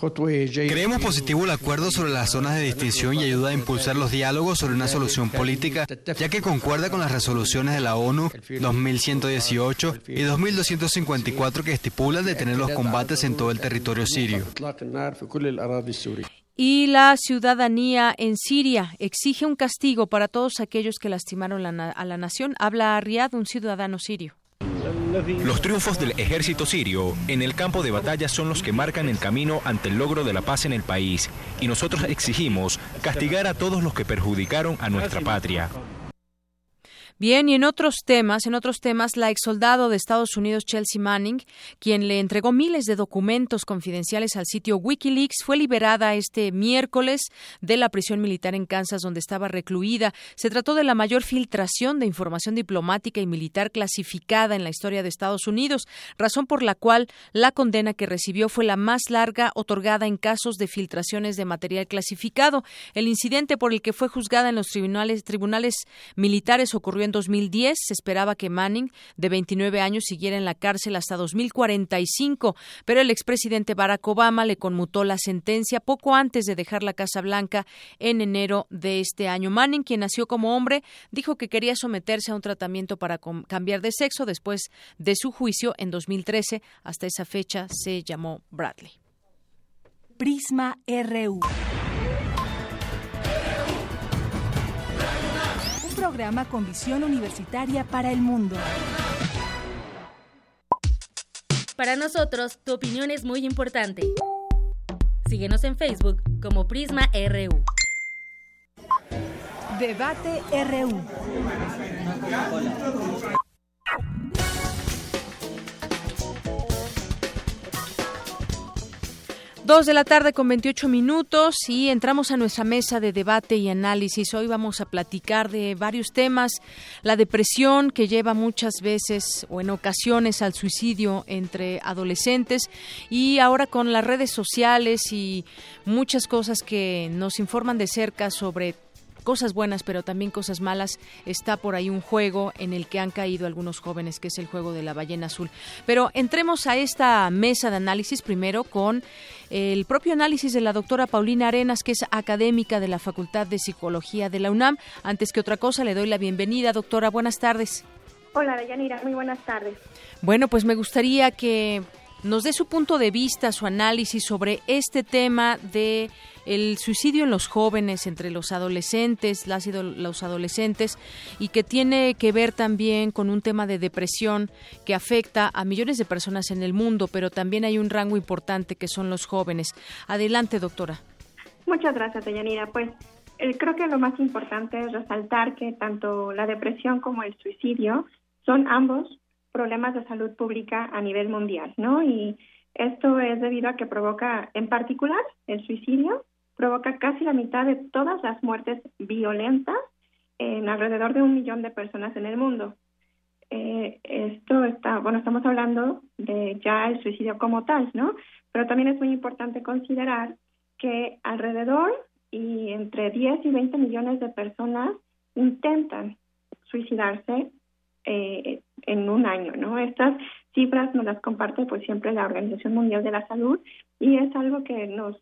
Creemos positivo el acuerdo sobre las zonas de distinción y ayuda a impulsar los diálogos sobre una solución política, ya que concuerda con las resoluciones de la ONU 2118 y 2254 que estipulan detener los combates en todo el territorio sirio. Y la ciudadanía en Siria exige un castigo para todos aquellos que lastimaron a la nación. Habla Riyad, un ciudadano sirio. Los triunfos del ejército sirio en el campo de batalla son los que marcan el camino ante el logro de la paz en el país y nosotros exigimos castigar a todos los que perjudicaron a nuestra patria. Bien, y en otros temas, en otros temas, la exsoldado de Estados Unidos Chelsea Manning, quien le entregó miles de documentos confidenciales al sitio WikiLeaks, fue liberada este miércoles de la prisión militar en Kansas donde estaba recluida. Se trató de la mayor filtración de información diplomática y militar clasificada en la historia de Estados Unidos, razón por la cual la condena que recibió fue la más larga otorgada en casos de filtraciones de material clasificado. El incidente por el que fue juzgada en los tribunales, tribunales militares ocurrió en 2010. Se esperaba que Manning, de 29 años, siguiera en la cárcel hasta 2045, pero el expresidente Barack Obama le conmutó la sentencia poco antes de dejar la Casa Blanca en enero de este año. Manning, quien nació como hombre, dijo que quería someterse a un tratamiento para cambiar de sexo después de su juicio en 2013. Hasta esa fecha se llamó Bradley. Prisma RU. Programa con visión universitaria para el mundo. Para nosotros, tu opinión es muy importante. Síguenos en Facebook como Prisma RU. Debate RU. Dos de la tarde con 28 minutos y entramos a nuestra mesa de debate y análisis. Hoy vamos a platicar de varios temas. La depresión que lleva muchas veces o en ocasiones al suicidio entre adolescentes y ahora con las redes sociales y muchas cosas que nos informan de cerca sobre cosas buenas, pero también cosas malas. Está por ahí un juego en el que han caído algunos jóvenes, que es el juego de la ballena azul. Pero entremos a esta mesa de análisis primero con el propio análisis de la doctora Paulina Arenas, que es académica de la Facultad de Psicología de la UNAM. Antes que otra cosa, le doy la bienvenida, doctora. Buenas tardes. Hola, Dayanira. Muy buenas tardes. Bueno, pues me gustaría que nos dé su punto de vista, su análisis sobre este tema de el suicidio en los jóvenes, entre los adolescentes, las los adolescentes, y que tiene que ver también con un tema de depresión que afecta a millones de personas en el mundo, pero también hay un rango importante que son los jóvenes. Adelante, doctora. Muchas gracias, Deyanira. Pues eh, creo que lo más importante es resaltar que tanto la depresión como el suicidio son ambos problemas de salud pública a nivel mundial, ¿no? Y esto es debido a que provoca, en particular, el suicidio, provoca casi la mitad de todas las muertes violentas en alrededor de un millón de personas en el mundo. Eh, esto está, bueno, estamos hablando de ya el suicidio como tal, ¿no? Pero también es muy importante considerar que alrededor y entre 10 y 20 millones de personas intentan suicidarse eh, en un año, ¿no? Estas cifras nos las comparte pues siempre la Organización Mundial de la Salud y es algo que nos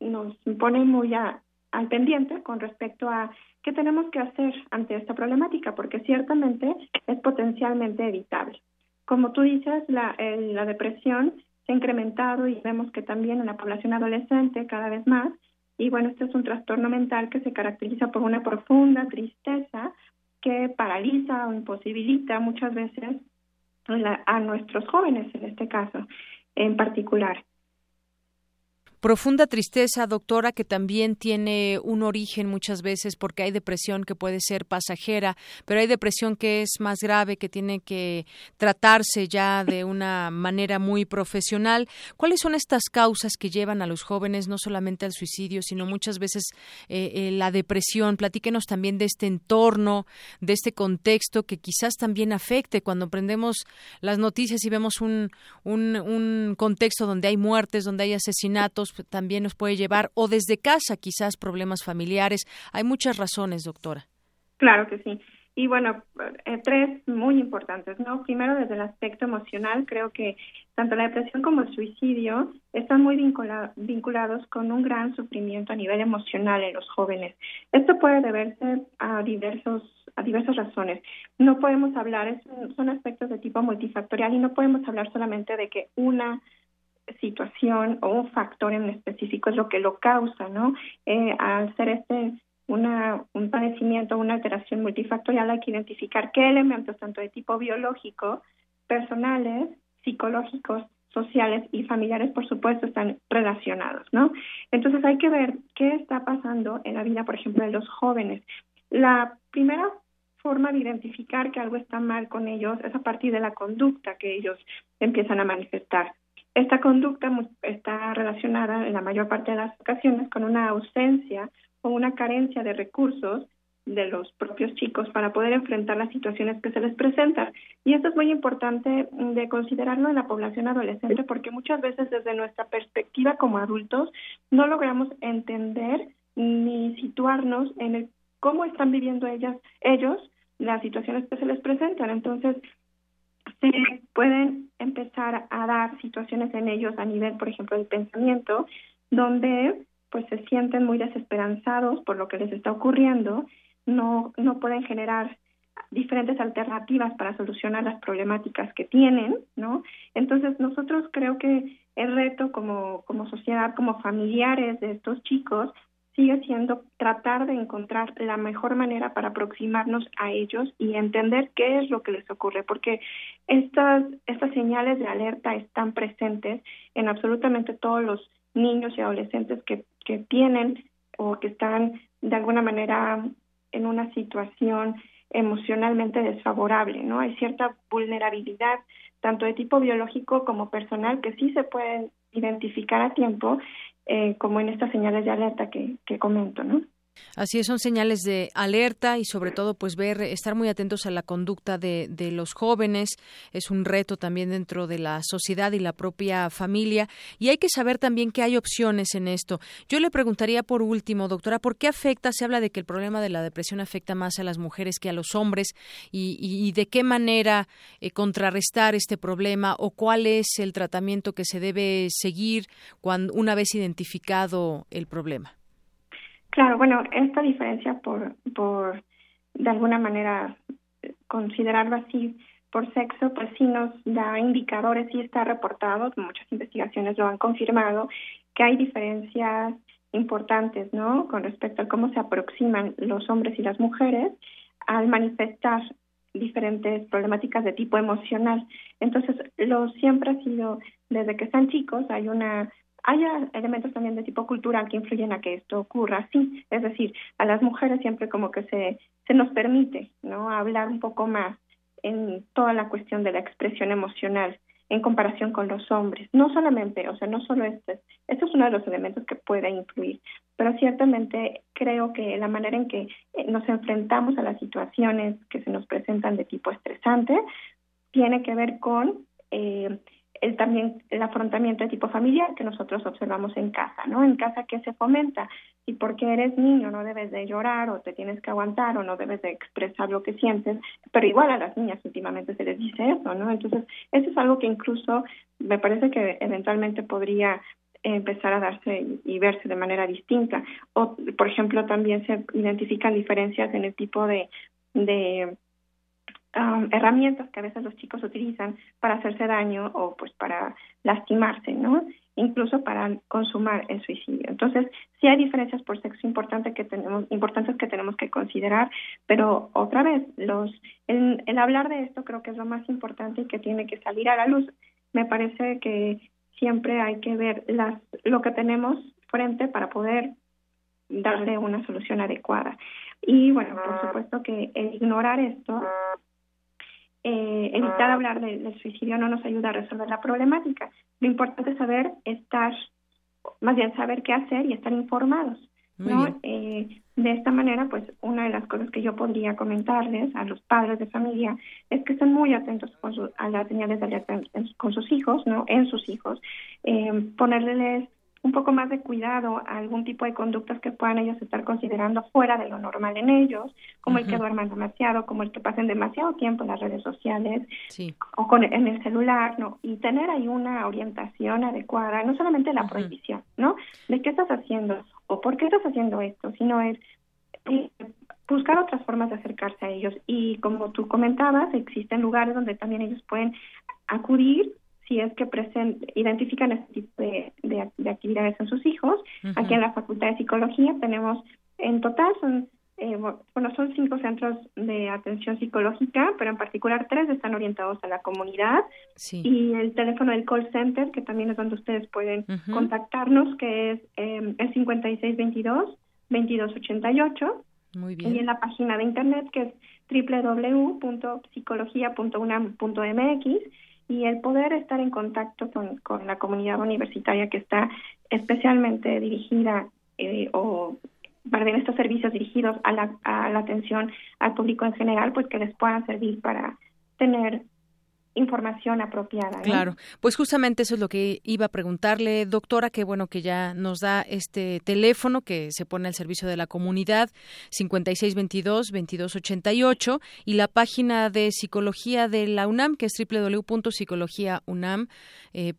nos pone muy al pendiente con respecto a qué tenemos que hacer ante esta problemática, porque ciertamente es potencialmente evitable. Como tú dices, la, la depresión se ha incrementado y vemos que también en la población adolescente cada vez más. Y bueno, este es un trastorno mental que se caracteriza por una profunda tristeza que paraliza o imposibilita muchas veces a nuestros jóvenes en este caso en particular. Profunda tristeza, doctora, que también tiene un origen muchas veces porque hay depresión que puede ser pasajera, pero hay depresión que es más grave, que tiene que tratarse ya de una manera muy profesional. ¿Cuáles son estas causas que llevan a los jóvenes no solamente al suicidio, sino muchas veces eh, eh, la depresión? Platíquenos también de este entorno, de este contexto que quizás también afecte cuando prendemos las noticias y vemos un, un, un contexto donde hay muertes, donde hay asesinatos también nos puede llevar, o desde casa quizás problemas familiares. Hay muchas razones, doctora. Claro que sí. Y bueno, eh, tres muy importantes, ¿no? Primero, desde el aspecto emocional, creo que tanto la depresión como el suicidio están muy vinculados con un gran sufrimiento a nivel emocional en los jóvenes. Esto puede deberse a diversos a diversas razones. No podemos hablar, son aspectos de tipo multifactorial y no podemos hablar solamente de que una situación o un factor en específico es lo que lo causa, ¿no? Eh, al ser este una, un padecimiento, una alteración multifactorial, hay que identificar qué elementos, tanto de tipo biológico, personales, psicológicos, sociales y familiares, por supuesto, están relacionados, ¿no? Entonces hay que ver qué está pasando en la vida, por ejemplo, de los jóvenes. La primera forma de identificar que algo está mal con ellos es a partir de la conducta que ellos empiezan a manifestar. Esta conducta está relacionada en la mayor parte de las ocasiones con una ausencia o una carencia de recursos de los propios chicos para poder enfrentar las situaciones que se les presentan. Y esto es muy importante de considerarlo en la población adolescente porque muchas veces desde nuestra perspectiva como adultos no logramos entender ni situarnos en el cómo están viviendo ellas, ellos las situaciones que se les presentan. Entonces, se pueden empezar a dar situaciones en ellos a nivel, por ejemplo, del pensamiento, donde pues se sienten muy desesperanzados por lo que les está ocurriendo, no, no pueden generar diferentes alternativas para solucionar las problemáticas que tienen, ¿no? Entonces nosotros creo que el reto como, como sociedad, como familiares de estos chicos, sigue siendo tratar de encontrar la mejor manera para aproximarnos a ellos y entender qué es lo que les ocurre, porque estas, estas señales de alerta están presentes en absolutamente todos los niños y adolescentes que, que tienen o que están de alguna manera en una situación emocionalmente desfavorable, ¿no? Hay cierta vulnerabilidad, tanto de tipo biológico como personal, que sí se pueden identificar a tiempo eh, como en estas señales de alerta que, que comento, ¿no? Así es, son señales de alerta y sobre todo pues ver, estar muy atentos a la conducta de, los jóvenes. Es un reto también dentro de la sociedad y la propia familia. Y hay que saber también que hay opciones en esto. Yo le preguntaría por último, doctora, ¿por qué afecta? Se habla de que el problema de la depresión afecta más a las mujeres que a los hombres y, y, de qué manera eh, contrarrestar este problema o cuál es el tratamiento que se debe seguir cuando, una vez identificado el problema. Claro, bueno, esta diferencia por, por de alguna manera considerarlo así por sexo, pues sí nos da indicadores, sí está reportado, muchas investigaciones lo han confirmado, que hay diferencias importantes, ¿no? Con respecto a cómo se aproximan los hombres y las mujeres al manifestar diferentes problemáticas de tipo emocional. Entonces, lo siempre ha sido, desde que están chicos, hay una hay elementos también de tipo cultural que influyen a que esto ocurra así. Es decir, a las mujeres siempre como que se, se nos permite ¿no? hablar un poco más en toda la cuestión de la expresión emocional en comparación con los hombres. No solamente, o sea, no solo este, esto es uno de los elementos que puede influir, pero ciertamente creo que la manera en que eh, nos enfrentamos a las situaciones que se nos presentan de tipo estresante tiene que ver con eh, el también el afrontamiento de tipo familiar que nosotros observamos en casa, ¿no? En casa que se fomenta y porque eres niño no debes de llorar o te tienes que aguantar o no debes de expresar lo que sientes, pero igual a las niñas últimamente se les dice eso, ¿no? Entonces, eso es algo que incluso me parece que eventualmente podría empezar a darse y verse de manera distinta. O, por ejemplo, también se identifican diferencias en el tipo de, de um, herramientas que a veces los chicos utilizan para hacerse daño o pues para lastimarse, ¿no? Incluso para consumar el suicidio. Entonces, sí hay diferencias por sexo importante que tenemos, importantes que tenemos que considerar, pero otra vez, los, el, el hablar de esto creo que es lo más importante y que tiene que salir a la luz. Me parece que siempre hay que ver las, lo que tenemos frente para poder darle una solución adecuada. Y bueno, por supuesto que el ignorar esto eh, evitar hablar del suicidio no nos ayuda a resolver la problemática. Lo importante es saber estar, más bien saber qué hacer y estar informados. ¿no? Eh, de esta manera, pues una de las cosas que yo podría comentarles a los padres de familia es que estén muy atentos con a las señales de alerta con sus hijos, ¿no? En sus hijos, eh, ponerles un poco más de cuidado a algún tipo de conductas que puedan ellos estar considerando fuera de lo normal en ellos, como el que duerman demasiado, como el que pasen demasiado tiempo en las redes sociales o con, en el celular, ¿no? Y tener ahí una orientación adecuada, no solamente la prohibición, ¿no? De qué estás haciendo o por qué estás haciendo esto, sino es eh, buscar otras formas de acercarse a ellos. Y como tú comentabas, existen lugares donde también ellos pueden acudir si es que present, identifican este tipo de, de, actividades en sus hijos. Aquí en la Facultad de Psicología tenemos, en total son, eh, bueno, son cinco centros de atención psicológica, pero en particular tres están orientados a la comunidad. Y el teléfono del call center, que también es donde ustedes pueden contactarnos, que es eh, el 5622-2288. Muy bien. Y en la página de internet, que es www.psicología.unam.mx y el poder estar en contacto con, con la comunidad universitaria que está especialmente dirigida eh, o para estos servicios dirigidos a la, a la atención al público en general, pues que les puedan servir para tener información apropiada. Claro, pues justamente eso es lo que iba a preguntarle, doctora, que bueno que ya nos da este teléfono que se pone al servicio de la comunidad, 5622-2288, y la página de psicología de la UNAM, que es www.psicologiaunam.mx, eh,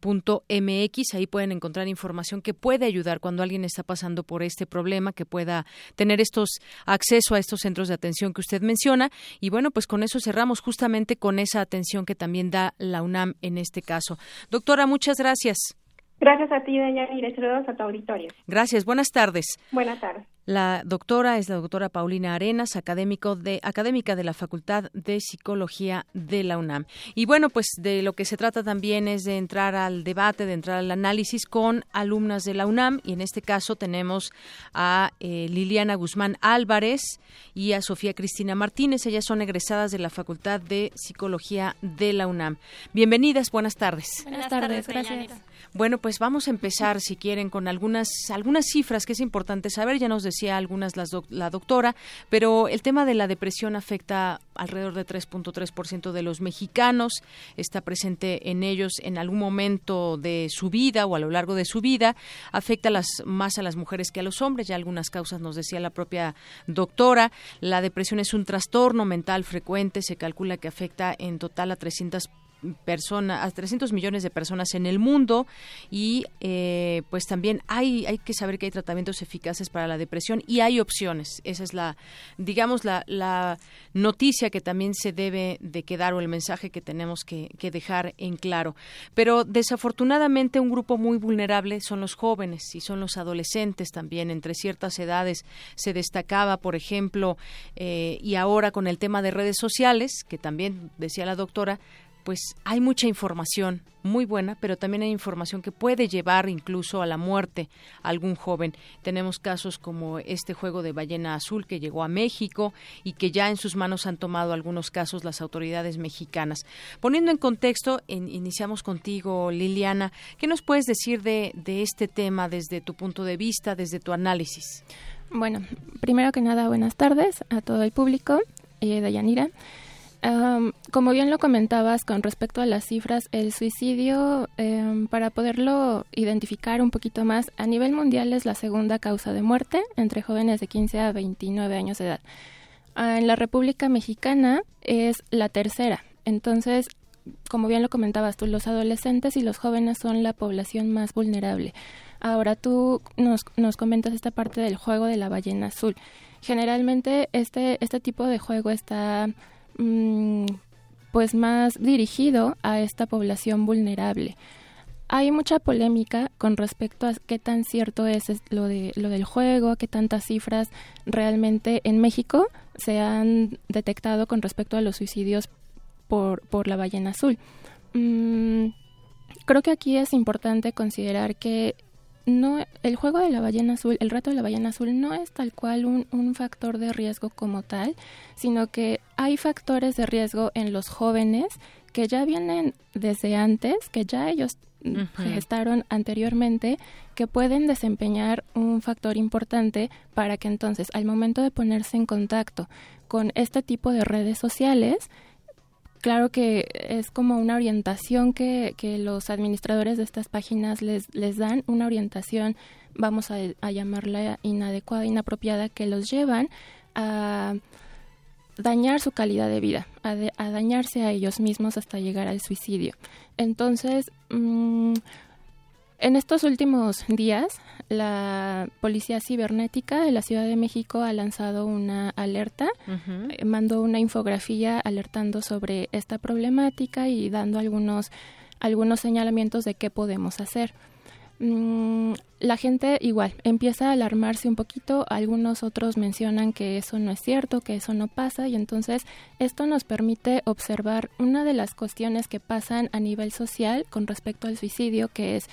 ahí pueden encontrar información que puede ayudar cuando alguien está pasando por este problema, que pueda tener estos acceso a estos centros de atención que usted menciona, y bueno, pues con eso cerramos justamente con esa atención que también da la UNAM en este caso. Doctora, muchas gracias. Gracias a ti, Deyanira, y saludos a tu auditorio. Gracias, buenas tardes. Buenas tardes. La doctora es la doctora Paulina Arenas, académico de, académica de la Facultad de Psicología de la UNAM. Y bueno, pues de lo que se trata también es de entrar al debate, de entrar al análisis con alumnas de la UNAM. Y en este caso tenemos a eh, Liliana Guzmán Álvarez y a Sofía Cristina Martínez. Ellas son egresadas de la Facultad de Psicología de la UNAM. Bienvenidas, buenas tardes. Buenas tardes, gracias. Bueno, pues vamos a empezar, si quieren, con algunas, algunas cifras que es importante saber. Ya nos decía algunas la doctora, pero el tema de la depresión afecta alrededor de 3.3% de los mexicanos. Está presente en ellos en algún momento de su vida o a lo largo de su vida. Afecta las, más a las mujeres que a los hombres. Ya algunas causas nos decía la propia doctora. La depresión es un trastorno mental frecuente. Se calcula que afecta en total a 300 personas, a 300 millones de personas en el mundo y eh, pues también hay, hay que saber que hay tratamientos eficaces para la depresión y hay opciones. Esa es la, digamos, la, la noticia que también se debe de quedar o el mensaje que tenemos que, que dejar en claro. Pero desafortunadamente un grupo muy vulnerable son los jóvenes y son los adolescentes también. Entre ciertas edades se destacaba, por ejemplo, eh, y ahora con el tema de redes sociales, que también decía la doctora, pues hay mucha información muy buena, pero también hay información que puede llevar incluso a la muerte a algún joven. Tenemos casos como este juego de ballena azul que llegó a México y que ya en sus manos han tomado algunos casos las autoridades mexicanas. Poniendo en contexto, iniciamos contigo, Liliana. ¿Qué nos puedes decir de, este tema desde tu punto de vista, desde tu análisis? Bueno, primero que nada, buenas tardes a todo el público. Eh, Dayanira como bien lo comentabas con respecto a las cifras, el suicidio, em, para poderlo identificar un poquito más, a nivel mundial es la segunda causa de muerte entre jóvenes de 15 a 29 años de edad. Ah, en la República Mexicana es la tercera. Entonces, como bien lo comentabas tú, los adolescentes y los jóvenes son la población más vulnerable. Ahora tú nos, nos comentas esta parte del juego de la ballena azul. Generalmente este, este tipo de juego está pues más dirigido a esta población vulnerable. Hay mucha polémica con respecto a qué tan cierto es lo, de, lo del juego, qué tantas cifras realmente en México se han detectado con respecto a los suicidios por, por la ballena azul. Mm, creo que aquí es importante considerar que no el juego de la ballena azul, el reto de la ballena azul no es tal cual un, un, factor de riesgo como tal, sino que hay factores de riesgo en los jóvenes que ya vienen desde antes, que ya ellos gestaron anteriormente, que pueden desempeñar un factor importante para que entonces al momento de ponerse en contacto con este tipo de redes sociales, claro que es como una orientación que, que los administradores de estas páginas les, les dan, una orientación, vamos a, a llamarla inadecuada, inapropiada, que los llevan a dañar su calidad de vida, a, dañarse a ellos mismos hasta llegar al suicidio. Entonces, mm, en estos últimos días, la Policía Cibernética de la Ciudad de México ha lanzado una alerta, eh, mandó una infografía alertando sobre esta problemática y dando algunos, algunos señalamientos de qué podemos hacer. Mm, la gente igual empieza a alarmarse un poquito, algunos otros mencionan que eso no es cierto, que eso no pasa y entonces esto nos permite observar una de las cuestiones que pasan a nivel social con respecto al suicidio, que es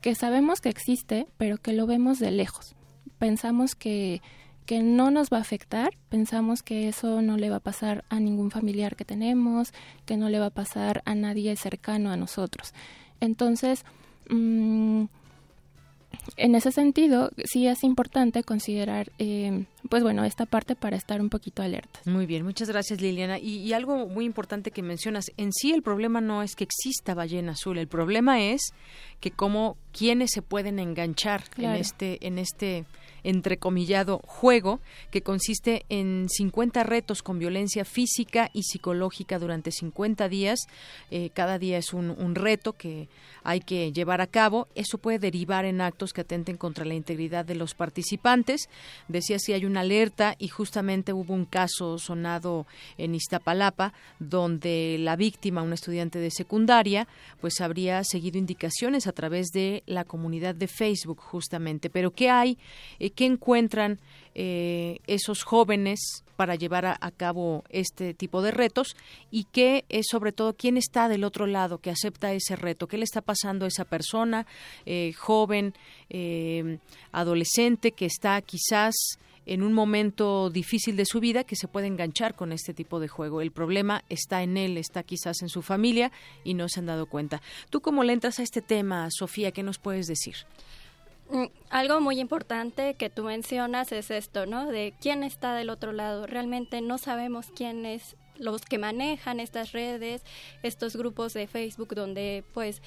que sabemos que existe, pero que lo vemos de lejos. Pensamos que, que no nos va a afectar, pensamos que eso no le va a pasar a ningún familiar que tenemos, que no le va a pasar a nadie cercano a nosotros. Entonces, mmm, en ese sentido, sí es importante considerar, eh, pues bueno, esta parte para estar un poquito alerta. Muy bien, muchas gracias Liliana. Y, algo muy importante que mencionas, en sí el problema no es que exista ballena azul, el problema es que cómo, quiénes se pueden enganchar en este, en este entrecomillado juego que consiste en 50 retos con violencia física y psicológica durante 50 días. Eh, cada día es un, un, reto que hay que llevar a cabo. Eso puede derivar en actos que atenten contra la integridad de los participantes. Decía si hay una alerta y justamente hubo un caso sonado en Iztapalapa donde la víctima, un estudiante de secundaria, pues habría seguido indicaciones a través de la comunidad de Facebook justamente. Pero ¿qué hay? ¿Qué encuentran eh, esos jóvenes para llevar a, cabo este tipo de retos y qué es sobre todo quién está del otro lado que acepta ese reto, qué le está pasando a esa persona eh, joven, eh, adolescente que está quizás en un momento difícil de su vida que se puede enganchar con este tipo de juego. El problema está en él, está quizás en su familia y no se han dado cuenta. ¿Tú cómo le entras a este tema, Sofía? ¿Qué nos puedes decir? Mm, algo muy importante que tú mencionas es esto, ¿no? De quién está del otro lado. Realmente no sabemos quiénes los que manejan estas redes, estos grupos de Facebook donde pues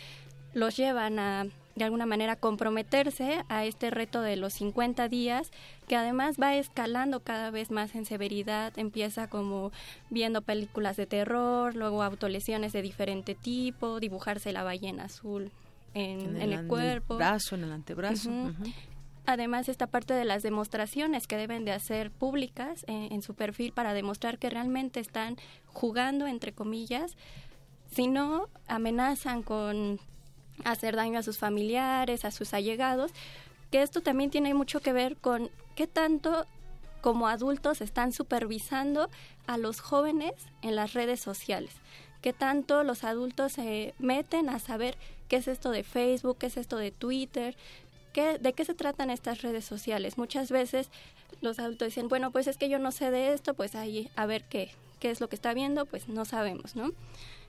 los llevan a de alguna manera comprometerse a este reto de los 50 días que además va escalando cada vez más en severidad, empieza como viendo películas de terror, luego autolesiones de diferente tipo, dibujarse la ballena azul en, el, cuerpo. brazo, en el antebrazo. Además, esta parte de las demostraciones que deben de hacer públicas eh, en su perfil para demostrar que realmente están jugando, entre comillas, si no amenazan con hacer daño a sus familiares, a sus allegados, que esto también tiene mucho que ver con qué tanto como adultos están supervisando a los jóvenes en las redes sociales qué tanto los adultos se meten a saber qué es esto de Facebook, qué es esto de Twitter, de qué se tratan estas redes sociales. Muchas veces los adultos dicen, bueno, pues es que yo no sé de esto, pues ahí a ver qué, qué es lo que está viendo, pues no sabemos, ¿no?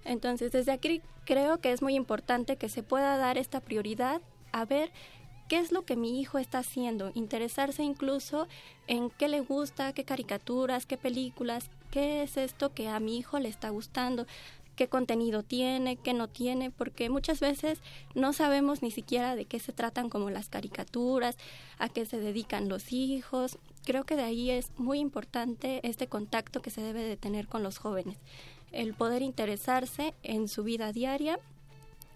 Entonces, desde aquí creo que es muy importante que se pueda dar esta prioridad a ver qué es lo que mi hijo está haciendo, interesarse incluso en qué le gusta, qué caricaturas, qué películas, qué es esto que a mi hijo le está gustando qué contenido tiene, qué no tiene, porque muchas veces no sabemos ni siquiera de qué se tratan como las caricaturas, a qué se dedican los hijos. Creo que de ahí es muy importante este contacto que se debe de tener con los jóvenes, el poder interesarse en su vida diaria,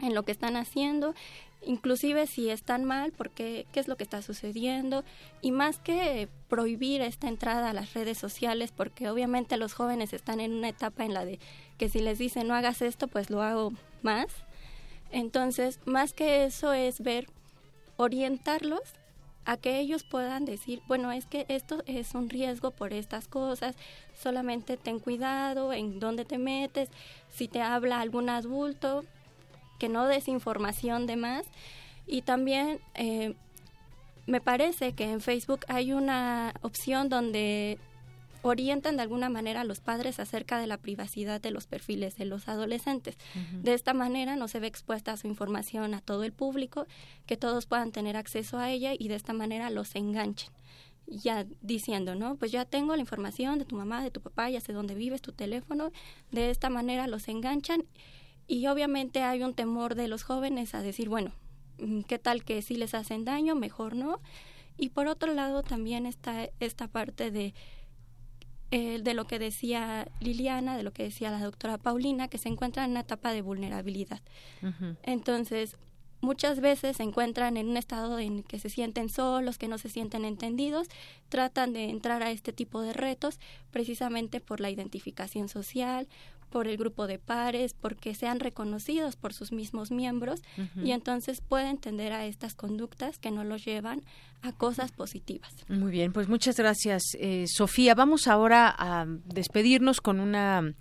en lo que están haciendo inclusive si están mal, porque qué es lo que está sucediendo y más que prohibir esta entrada a las redes sociales, porque obviamente los jóvenes están en una etapa en la de que si les dicen no hagas esto, pues lo hago más. Entonces, más que eso es ver, orientarlos a que ellos puedan decir, bueno, es que esto es un riesgo por estas cosas, solamente ten cuidado en dónde te metes, si te habla algún adulto, que no des información de más. Y también eh, me parece que en Facebook hay una opción donde orientan de alguna manera a los padres acerca de la privacidad de los perfiles de los adolescentes. De esta manera no se ve expuesta su información a todo el público, que todos puedan tener acceso a ella y de esta manera los enganchen. Ya diciendo, ¿no? Pues ya tengo la información de tu mamá, de tu papá, ya sé dónde vives, tu teléfono. De esta manera los enganchan y obviamente hay un temor de los jóvenes a decir, bueno, mm, ¿qué tal que si les hacen daño? Mejor no. Y por otro lado también está esta parte de eh, de lo que decía Liliana, de lo que decía la doctora Paulina, que se encuentra en una etapa de vulnerabilidad. Entonces, muchas veces se encuentran en un estado en que se sienten solos, que no se sienten entendidos, tratan de entrar a este tipo de retos precisamente por la identificación social, por el grupo de pares, porque sean reconocidos por sus mismos miembros y entonces pueden tender a estas conductas que no los llevan a cosas positivas. Muy bien, pues muchas gracias, eh, Sofía. Vamos ahora a despedirnos con una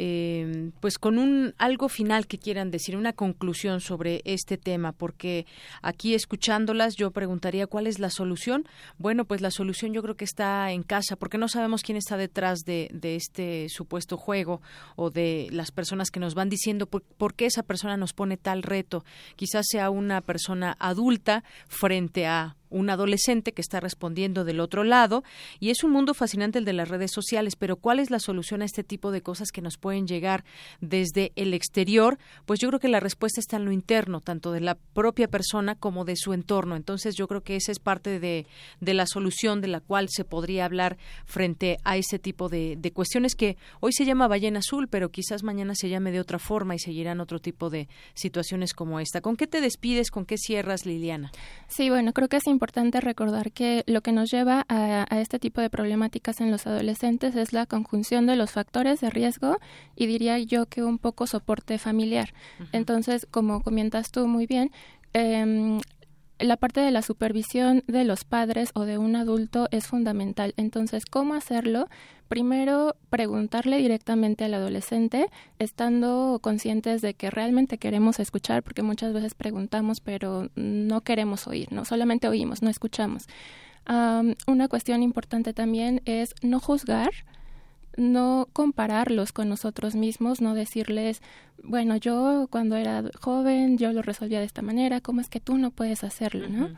eh, pues con un algo final que quieran decir, una conclusión sobre este tema, porque aquí escuchándolas yo preguntaría cuál es la solución. Bueno, pues la solución yo creo que está en casa, porque no sabemos quién está detrás de, este supuesto juego o de las personas que nos van diciendo por, por qué esa persona nos pone tal reto. Quizás sea una persona adulta frente a un adolescente que está respondiendo del otro lado y es un mundo fascinante el de las redes sociales, pero ¿cuál es la solución a este tipo de cosas que nos pueden llegar desde el exterior? Pues yo creo que la respuesta está en lo interno, tanto de la propia persona como de su entorno. Entonces yo creo que esa es parte de, de la solución de la cual se podría hablar frente a ese tipo de, de cuestiones que hoy se llama ballena azul, pero quizás mañana se llame de otra forma y seguirán otro tipo de situaciones como esta. ¿Con qué te despides? ¿Con qué cierras, Liliana? Sí, bueno, creo que es importante recordar que lo que nos lleva a, este tipo de problemáticas en los adolescentes es la conjunción de los factores de riesgo y diría yo que un poco soporte familiar. Entonces, como comentas tú muy bien, eh, la parte de la supervisión de los padres o de un adulto es fundamental. Entonces, ¿cómo hacerlo? Primero, preguntarle directamente al adolescente, estando conscientes de que realmente queremos escuchar, porque muchas veces preguntamos, pero no queremos oír, no solamente oímos, no escuchamos. una cuestión importante también es no juzgar, no compararlos con nosotros mismos, no decirles, bueno, yo cuando era joven yo lo resolvía de esta manera, ¿cómo es que tú no puedes hacerlo? ¿no?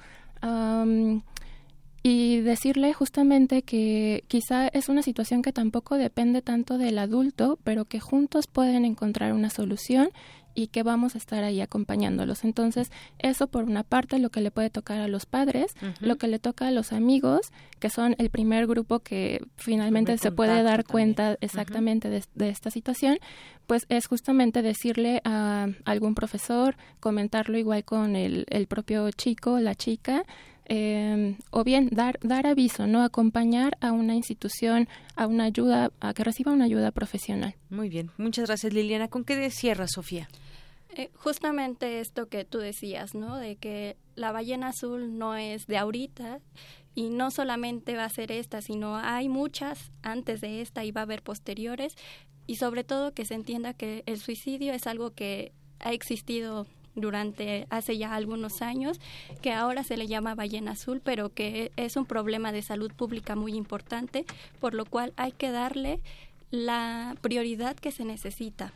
y decirle justamente que quizá es una situación que tampoco depende tanto del adulto, pero que juntos pueden encontrar una solución y que vamos a estar ahí acompañándolos. Entonces, eso por una parte lo que le puede tocar a los padres, lo que le toca a los amigos, que son el primer grupo que finalmente se puede dar cuenta exactamente de, esta situación, pues es justamente decirle a algún profesor, comentarlo igual con el, el propio chico, la chica, eh, o bien dar, dar aviso, no acompañar a una institución, a una ayuda, a que reciba una ayuda profesional. Muy bien, muchas gracias Liliana. ¿Con qué cierra Sofía? Eh, justamente esto que tú decías, ¿no? De que la ballena azul no es de ahorita y no solamente va a ser esta, sino hay muchas antes de esta y va a haber posteriores y sobre todo que se entienda que el suicidio es algo que ha existido durante hace ya algunos años, que ahora se le llama ballena azul, pero que es un problema de salud pública muy importante, por lo cual hay que darle la prioridad que se necesita.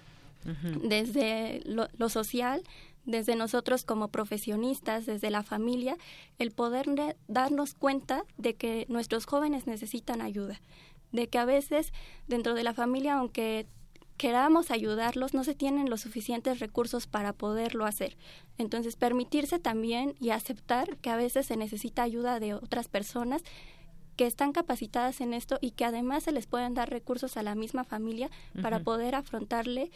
Desde lo, lo, social, desde nosotros como profesionistas, desde la familia, el poder darnos cuenta de que nuestros jóvenes necesitan ayuda, de que a veces dentro de la familia, aunque queramos ayudarlos, no se tienen los suficientes recursos para poderlo hacer. Entonces, permitirse también y aceptar que a veces se necesita ayuda de otras personas que están capacitadas en esto y que además se les pueden dar recursos a la misma familia para poder afrontarle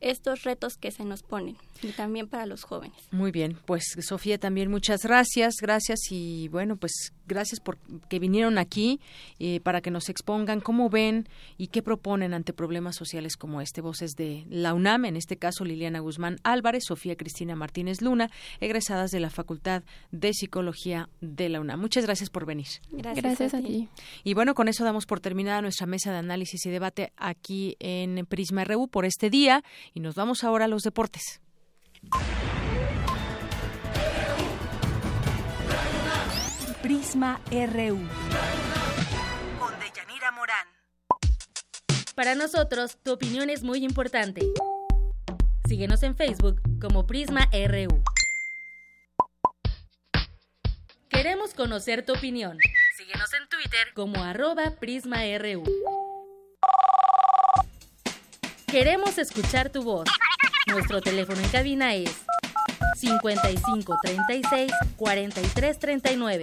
estos retos que se nos ponen y también para los jóvenes. Muy bien, pues Sofía también muchas gracias, gracias y bueno, pues gracias por que vinieron aquí eh, para que nos expongan cómo ven y qué proponen ante problemas sociales como este. Voces de la UNAM, en este caso Liliana Guzmán Álvarez, Sofía Cristina Martínez Luna, egresadas de la Facultad de Psicología de la UNAM. Muchas gracias por venir. Gracias, a, ti. Y bueno, con eso damos por terminada nuestra mesa de análisis y debate aquí en Prisma RU por este día y nos vamos ahora a los deportes. Prisma RU. Con Deyanira Morán. Para nosotros, tu opinión es muy importante. Síguenos en Facebook como Prisma RU. Queremos conocer tu opinión. Síguenos en Twitter como arroba PrismaRU. Queremos escuchar tu voz. Nuestro teléfono en cabina es 55 36 43 39.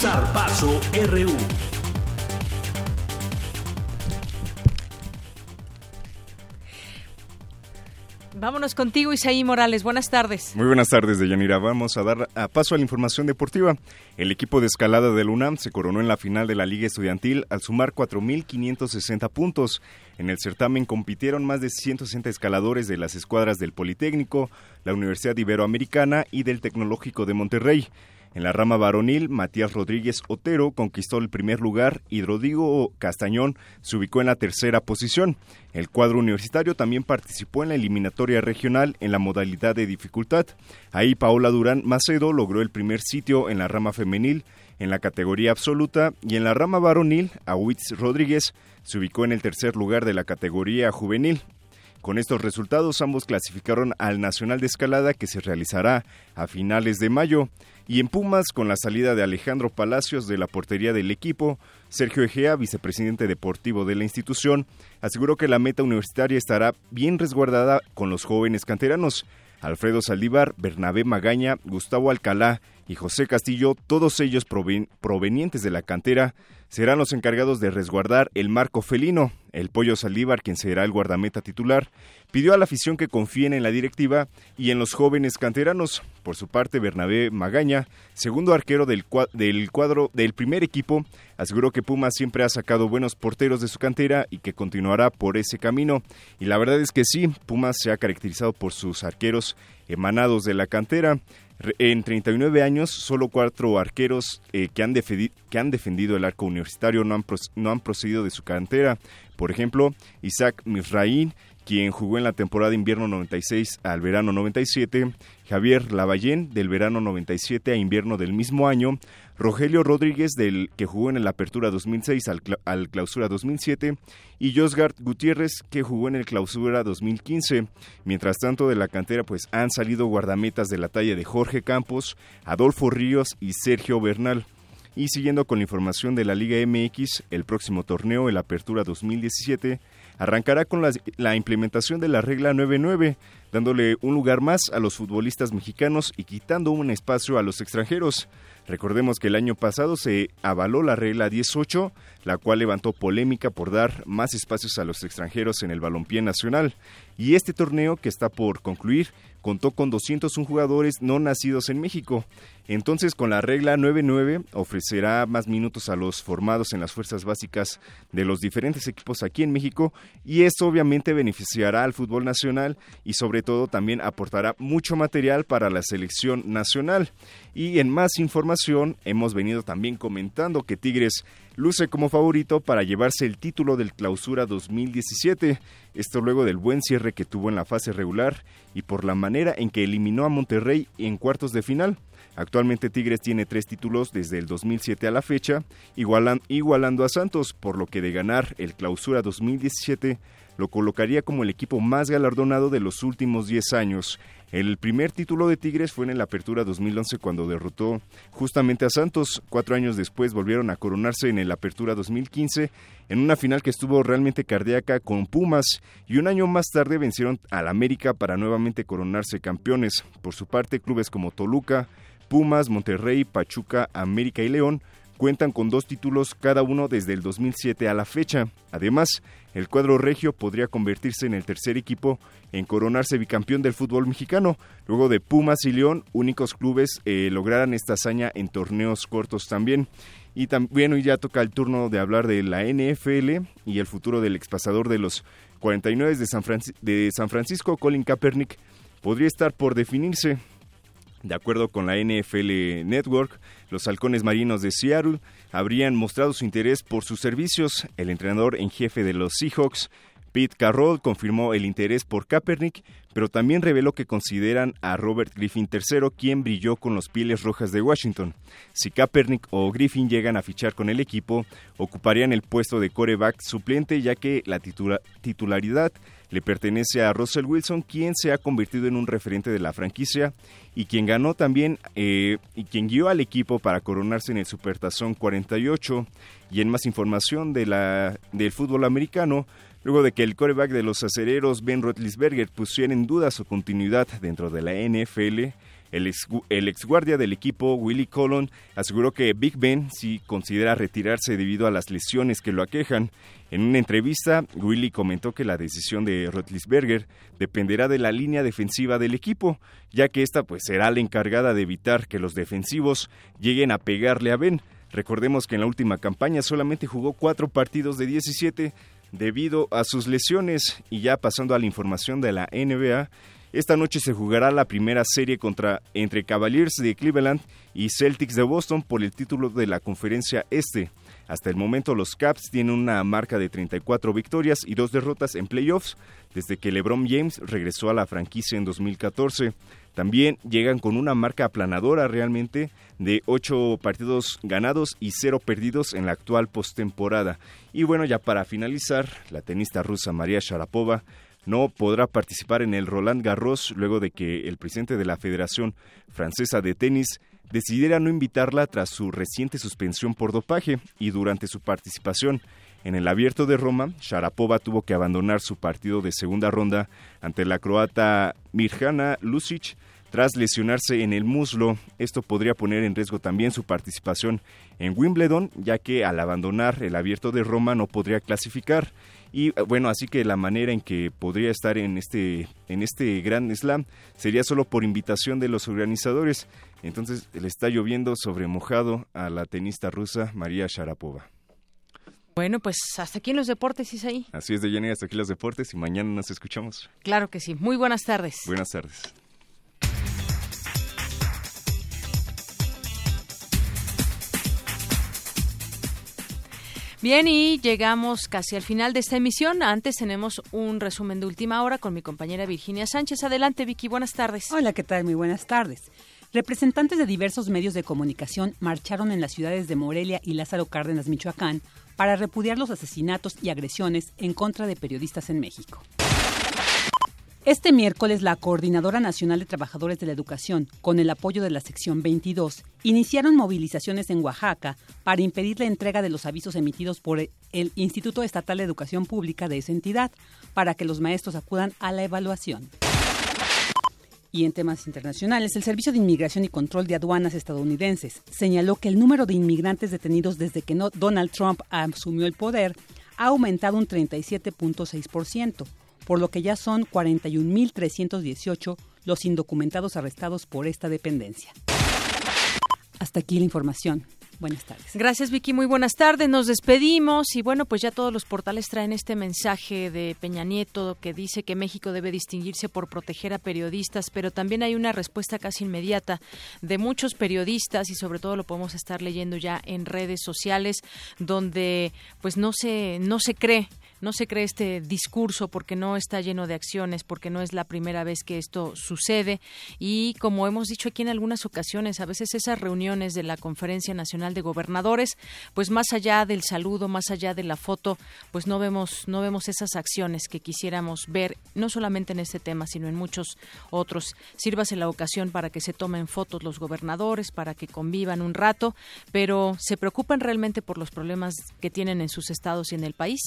Zarpazo RU. Vámonos contigo, Isaí Morales. Buenas tardes. Muy buenas tardes, Deyanira. Vamos a dar a paso a la información deportiva. El equipo de escalada del UNAM se coronó en la final de la Liga Estudiantil al sumar 4.560 puntos. En el certamen compitieron más de 160 escaladores de las escuadras del Politécnico, la Universidad Iberoamericana y del Tecnológico de Monterrey. En la rama varonil, Matías Rodríguez Otero conquistó el primer lugar y Rodrigo Castañón se ubicó en la tercera posición. El cuadro universitario también participó en la eliminatoria regional en la modalidad de dificultad. Ahí Paola Durán Macedo logró el primer sitio en la rama femenil, en la categoría absoluta y en la rama varonil, Awitz Rodríguez se ubicó en el tercer lugar de la categoría juvenil. Con estos resultados ambos clasificaron al Nacional de Escalada que se realizará a finales de mayo. Y en Pumas, con la salida de Alejandro Palacios de la portería del equipo, Sergio Egea, vicepresidente deportivo de la institución, aseguró que la meta universitaria estará bien resguardada con los jóvenes canteranos. Alfredo Saldívar, Bernabé Magaña, Gustavo Alcalá y José Castillo, todos ellos provenientes de la cantera, serán los encargados de resguardar el marco felino. El Pollo Saldívar, quien será el guardameta titular, pidió a la afición que confíen en la directiva y en los jóvenes canteranos. Por su parte, Bernabé Magaña, segundo arquero del, del cuadro del primer equipo, aseguró que Puma siempre ha sacado buenos porteros de su cantera y que continuará por ese camino. Y la verdad es que sí, Pumas se ha caracterizado por sus arqueros emanados de la cantera. En 39 años, solo cuatro arqueros eh, que, han que, han defendido el arco universitario no han, procedido de su cantera. Por ejemplo, Isaac Misraín, quien jugó en la temporada de invierno 96 al verano 97, Javier Lavallén del verano 97 a invierno del mismo año, Rogelio Rodríguez del que jugó en la Apertura 2006 al, Clausura 2007 y Josgard Gutiérrez que jugó en el Clausura 2015. Mientras tanto de la cantera pues han salido guardametas de la talla de Jorge Campos, Adolfo Ríos y Sergio Bernal. Y siguiendo con la información de la Liga MX, el próximo torneo, el Apertura 2017, arrancará con la, implementación de la regla 99, dándole un lugar más a los futbolistas mexicanos y quitando un espacio a los extranjeros. Recordemos que el año pasado se avaló la regla 18, la cual levantó polémica por dar más espacios a los extranjeros en el balompié nacional. Y este torneo, que está por concluir, contó con 201 jugadores no nacidos en México. Entonces, con la regla 9-9, ofrecerá más minutos a los formados en las fuerzas básicas de los diferentes equipos aquí en México y esto obviamente beneficiará al fútbol nacional y sobre todo también aportará mucho material para la selección nacional. Y en más información, hemos venido también comentando que Tigres luce como favorito para llevarse el título del Clausura 2017. Esto luego del buen cierre que tuvo en la fase regular y por la manera en que eliminó a Monterrey en cuartos de final. Actualmente Tigres tiene tres títulos desde el 2007 a la fecha, igualando a Santos, por lo que de ganar el Clausura 2017 lo colocaría como el equipo más galardonado de los últimos 10 años. El primer título de Tigres fue en la Apertura 2011 cuando derrotó justamente a Santos. Cuatro años después volvieron a coronarse en el Apertura 2015 en una final que estuvo realmente cardíaca con Pumas y un año más tarde vencieron al América para nuevamente coronarse campeones. Por su parte, clubes como Toluca, Pumas, Monterrey, Pachuca, América y León cuentan con dos títulos cada uno desde el 2007 a la fecha. Además, el cuadro regio podría convertirse en el tercer equipo en coronarse bicampeón del fútbol mexicano, luego de Pumas y León, únicos clubes eh, lograran esta hazaña en torneos cortos también. Y también hoy ya toca el turno de hablar de la NFL y el futuro del expasador de los 49 de San, de San Francisco, Colin Kaepernick, podría estar por definirse. De acuerdo con la NFL Network, los halcones marinos de Seattle habrían mostrado su interés por sus servicios. El entrenador en jefe de los Seahawks, Pete Carroll confirmó el interés por Kaepernick, pero también reveló que consideran a Robert Griffin III, quien brilló con los Pieles Rojas de Washington. Si Kaepernick o Griffin llegan a fichar con el equipo, ocuparían el puesto de coreback suplente, ya que la titularidad le pertenece a Russell Wilson, quien se ha convertido en un referente de la franquicia y quien ganó también eh, y quien guió al equipo para coronarse en el Supertazón 48. Y en más información de la, del fútbol americano, luego de que el coreback de los acereros Ben Roethlisberger pusiera en duda su continuidad dentro de la NFL, el ex, guardia del equipo, Willie Colon, aseguró que Big Ben sí considera retirarse debido a las lesiones que lo aquejan. En una entrevista, Willie comentó que la decisión de Roethlisberger dependerá de la línea defensiva del equipo, ya que esta pues será la encargada de evitar que los defensivos lleguen a pegarle a Ben. Recordemos que en la última campaña solamente jugó cuatro partidos de 17, debido a sus lesiones. Y ya pasando a la información de la NBA, esta noche se jugará la primera serie contra entre Cavaliers de Cleveland y Celtics de Boston por el título de la conferencia este. Hasta el momento los Caps tienen una marca de 34 victorias y dos derrotas en playoffs desde que LeBron James regresó a la franquicia en 2014. También llegan con una marca aplanadora realmente de 8 partidos ganados y 0 perdidos en la actual postemporada. Y bueno, ya para finalizar, la tenista rusa María Sharapova no podrá participar en el Roland Garros luego de que el presidente de la Federación Francesa de Tenis decidiera no invitarla tras su reciente suspensión por dopaje y durante su participación en el Abierto de Roma, Sharapova tuvo que abandonar su partido de segunda ronda ante la croata Mirjana Lucic tras lesionarse en el muslo. Esto podría poner en riesgo también su participación en Wimbledon, ya que al abandonar el Abierto de Roma no podría clasificar. Y eh, bueno, así que la manera en que podría estar en este, en este Gran Slam sería solo por invitación de los organizadores. Entonces le está lloviendo sobre mojado a la tenista rusa María Sharapova. Bueno, pues hasta aquí en los deportes, Isaí. Así es, de Jenny, hasta aquí los deportes y mañana nos escuchamos. Claro que sí. Muy buenas tardes. Buenas tardes. Bien, y llegamos casi al final de esta emisión. Antes tenemos un resumen de última hora con mi compañera Virginia Sánchez. Adelante, Vicky, buenas tardes. Hola, ¿qué tal? Muy buenas tardes. Representantes de diversos medios de comunicación marcharon en las ciudades de Morelia y Lázaro Cárdenas, Michoacán, para repudiar los asesinatos y agresiones en contra de periodistas en México. Este miércoles, la Coordinadora Nacional de Trabajadores de la Educación, con el apoyo de la sección 22, iniciaron movilizaciones en Oaxaca para impedir la entrega de los avisos emitidos por el Instituto Estatal de Educación Pública de esa entidad, para que los maestros acudan a la evaluación. Y en temas internacionales, el Servicio de Inmigración y Control de Aduanas estadounidenses señaló que el número de inmigrantes detenidos desde que Donald Trump asumió el poder ha aumentado un 37.6%, por lo que ya son 41.318 los indocumentados arrestados por esta dependencia. Hasta aquí la información. Buenas tardes. Gracias, Vicky. Muy buenas tardes. Nos despedimos y bueno, pues ya todos los portales traen este mensaje de Peña Nieto que dice que México debe distinguirse por proteger a periodistas, pero también hay una respuesta casi inmediata de muchos periodistas y sobre todo lo podemos estar leyendo ya en redes sociales donde pues no se no se cree no se cree este discurso porque no está lleno de acciones, porque no es la primera vez que esto sucede y como hemos dicho aquí en algunas ocasiones, a veces esas reuniones de la Conferencia Nacional de Gobernadores, pues más allá del saludo, más allá de la foto, pues no vemos no vemos esas acciones que quisiéramos ver no solamente en este tema, sino en muchos otros. Sírvase la ocasión para que se tomen fotos los gobernadores, para que convivan un rato, pero se preocupan realmente por los problemas que tienen en sus estados y en el país.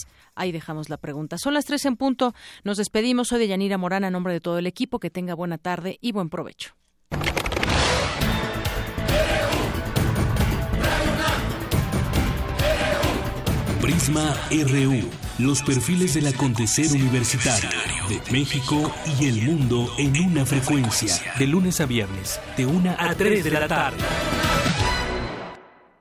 De dejamos la pregunta. Son las tres en punto. Nos despedimos. Soy de Yanira Morán, a nombre de todo el equipo. Que tenga buena tarde y buen provecho. Prisma RU. Los perfiles del acontecer universitario de México y el mundo en una frecuencia. De lunes a viernes, de 1 a 3 de la tarde.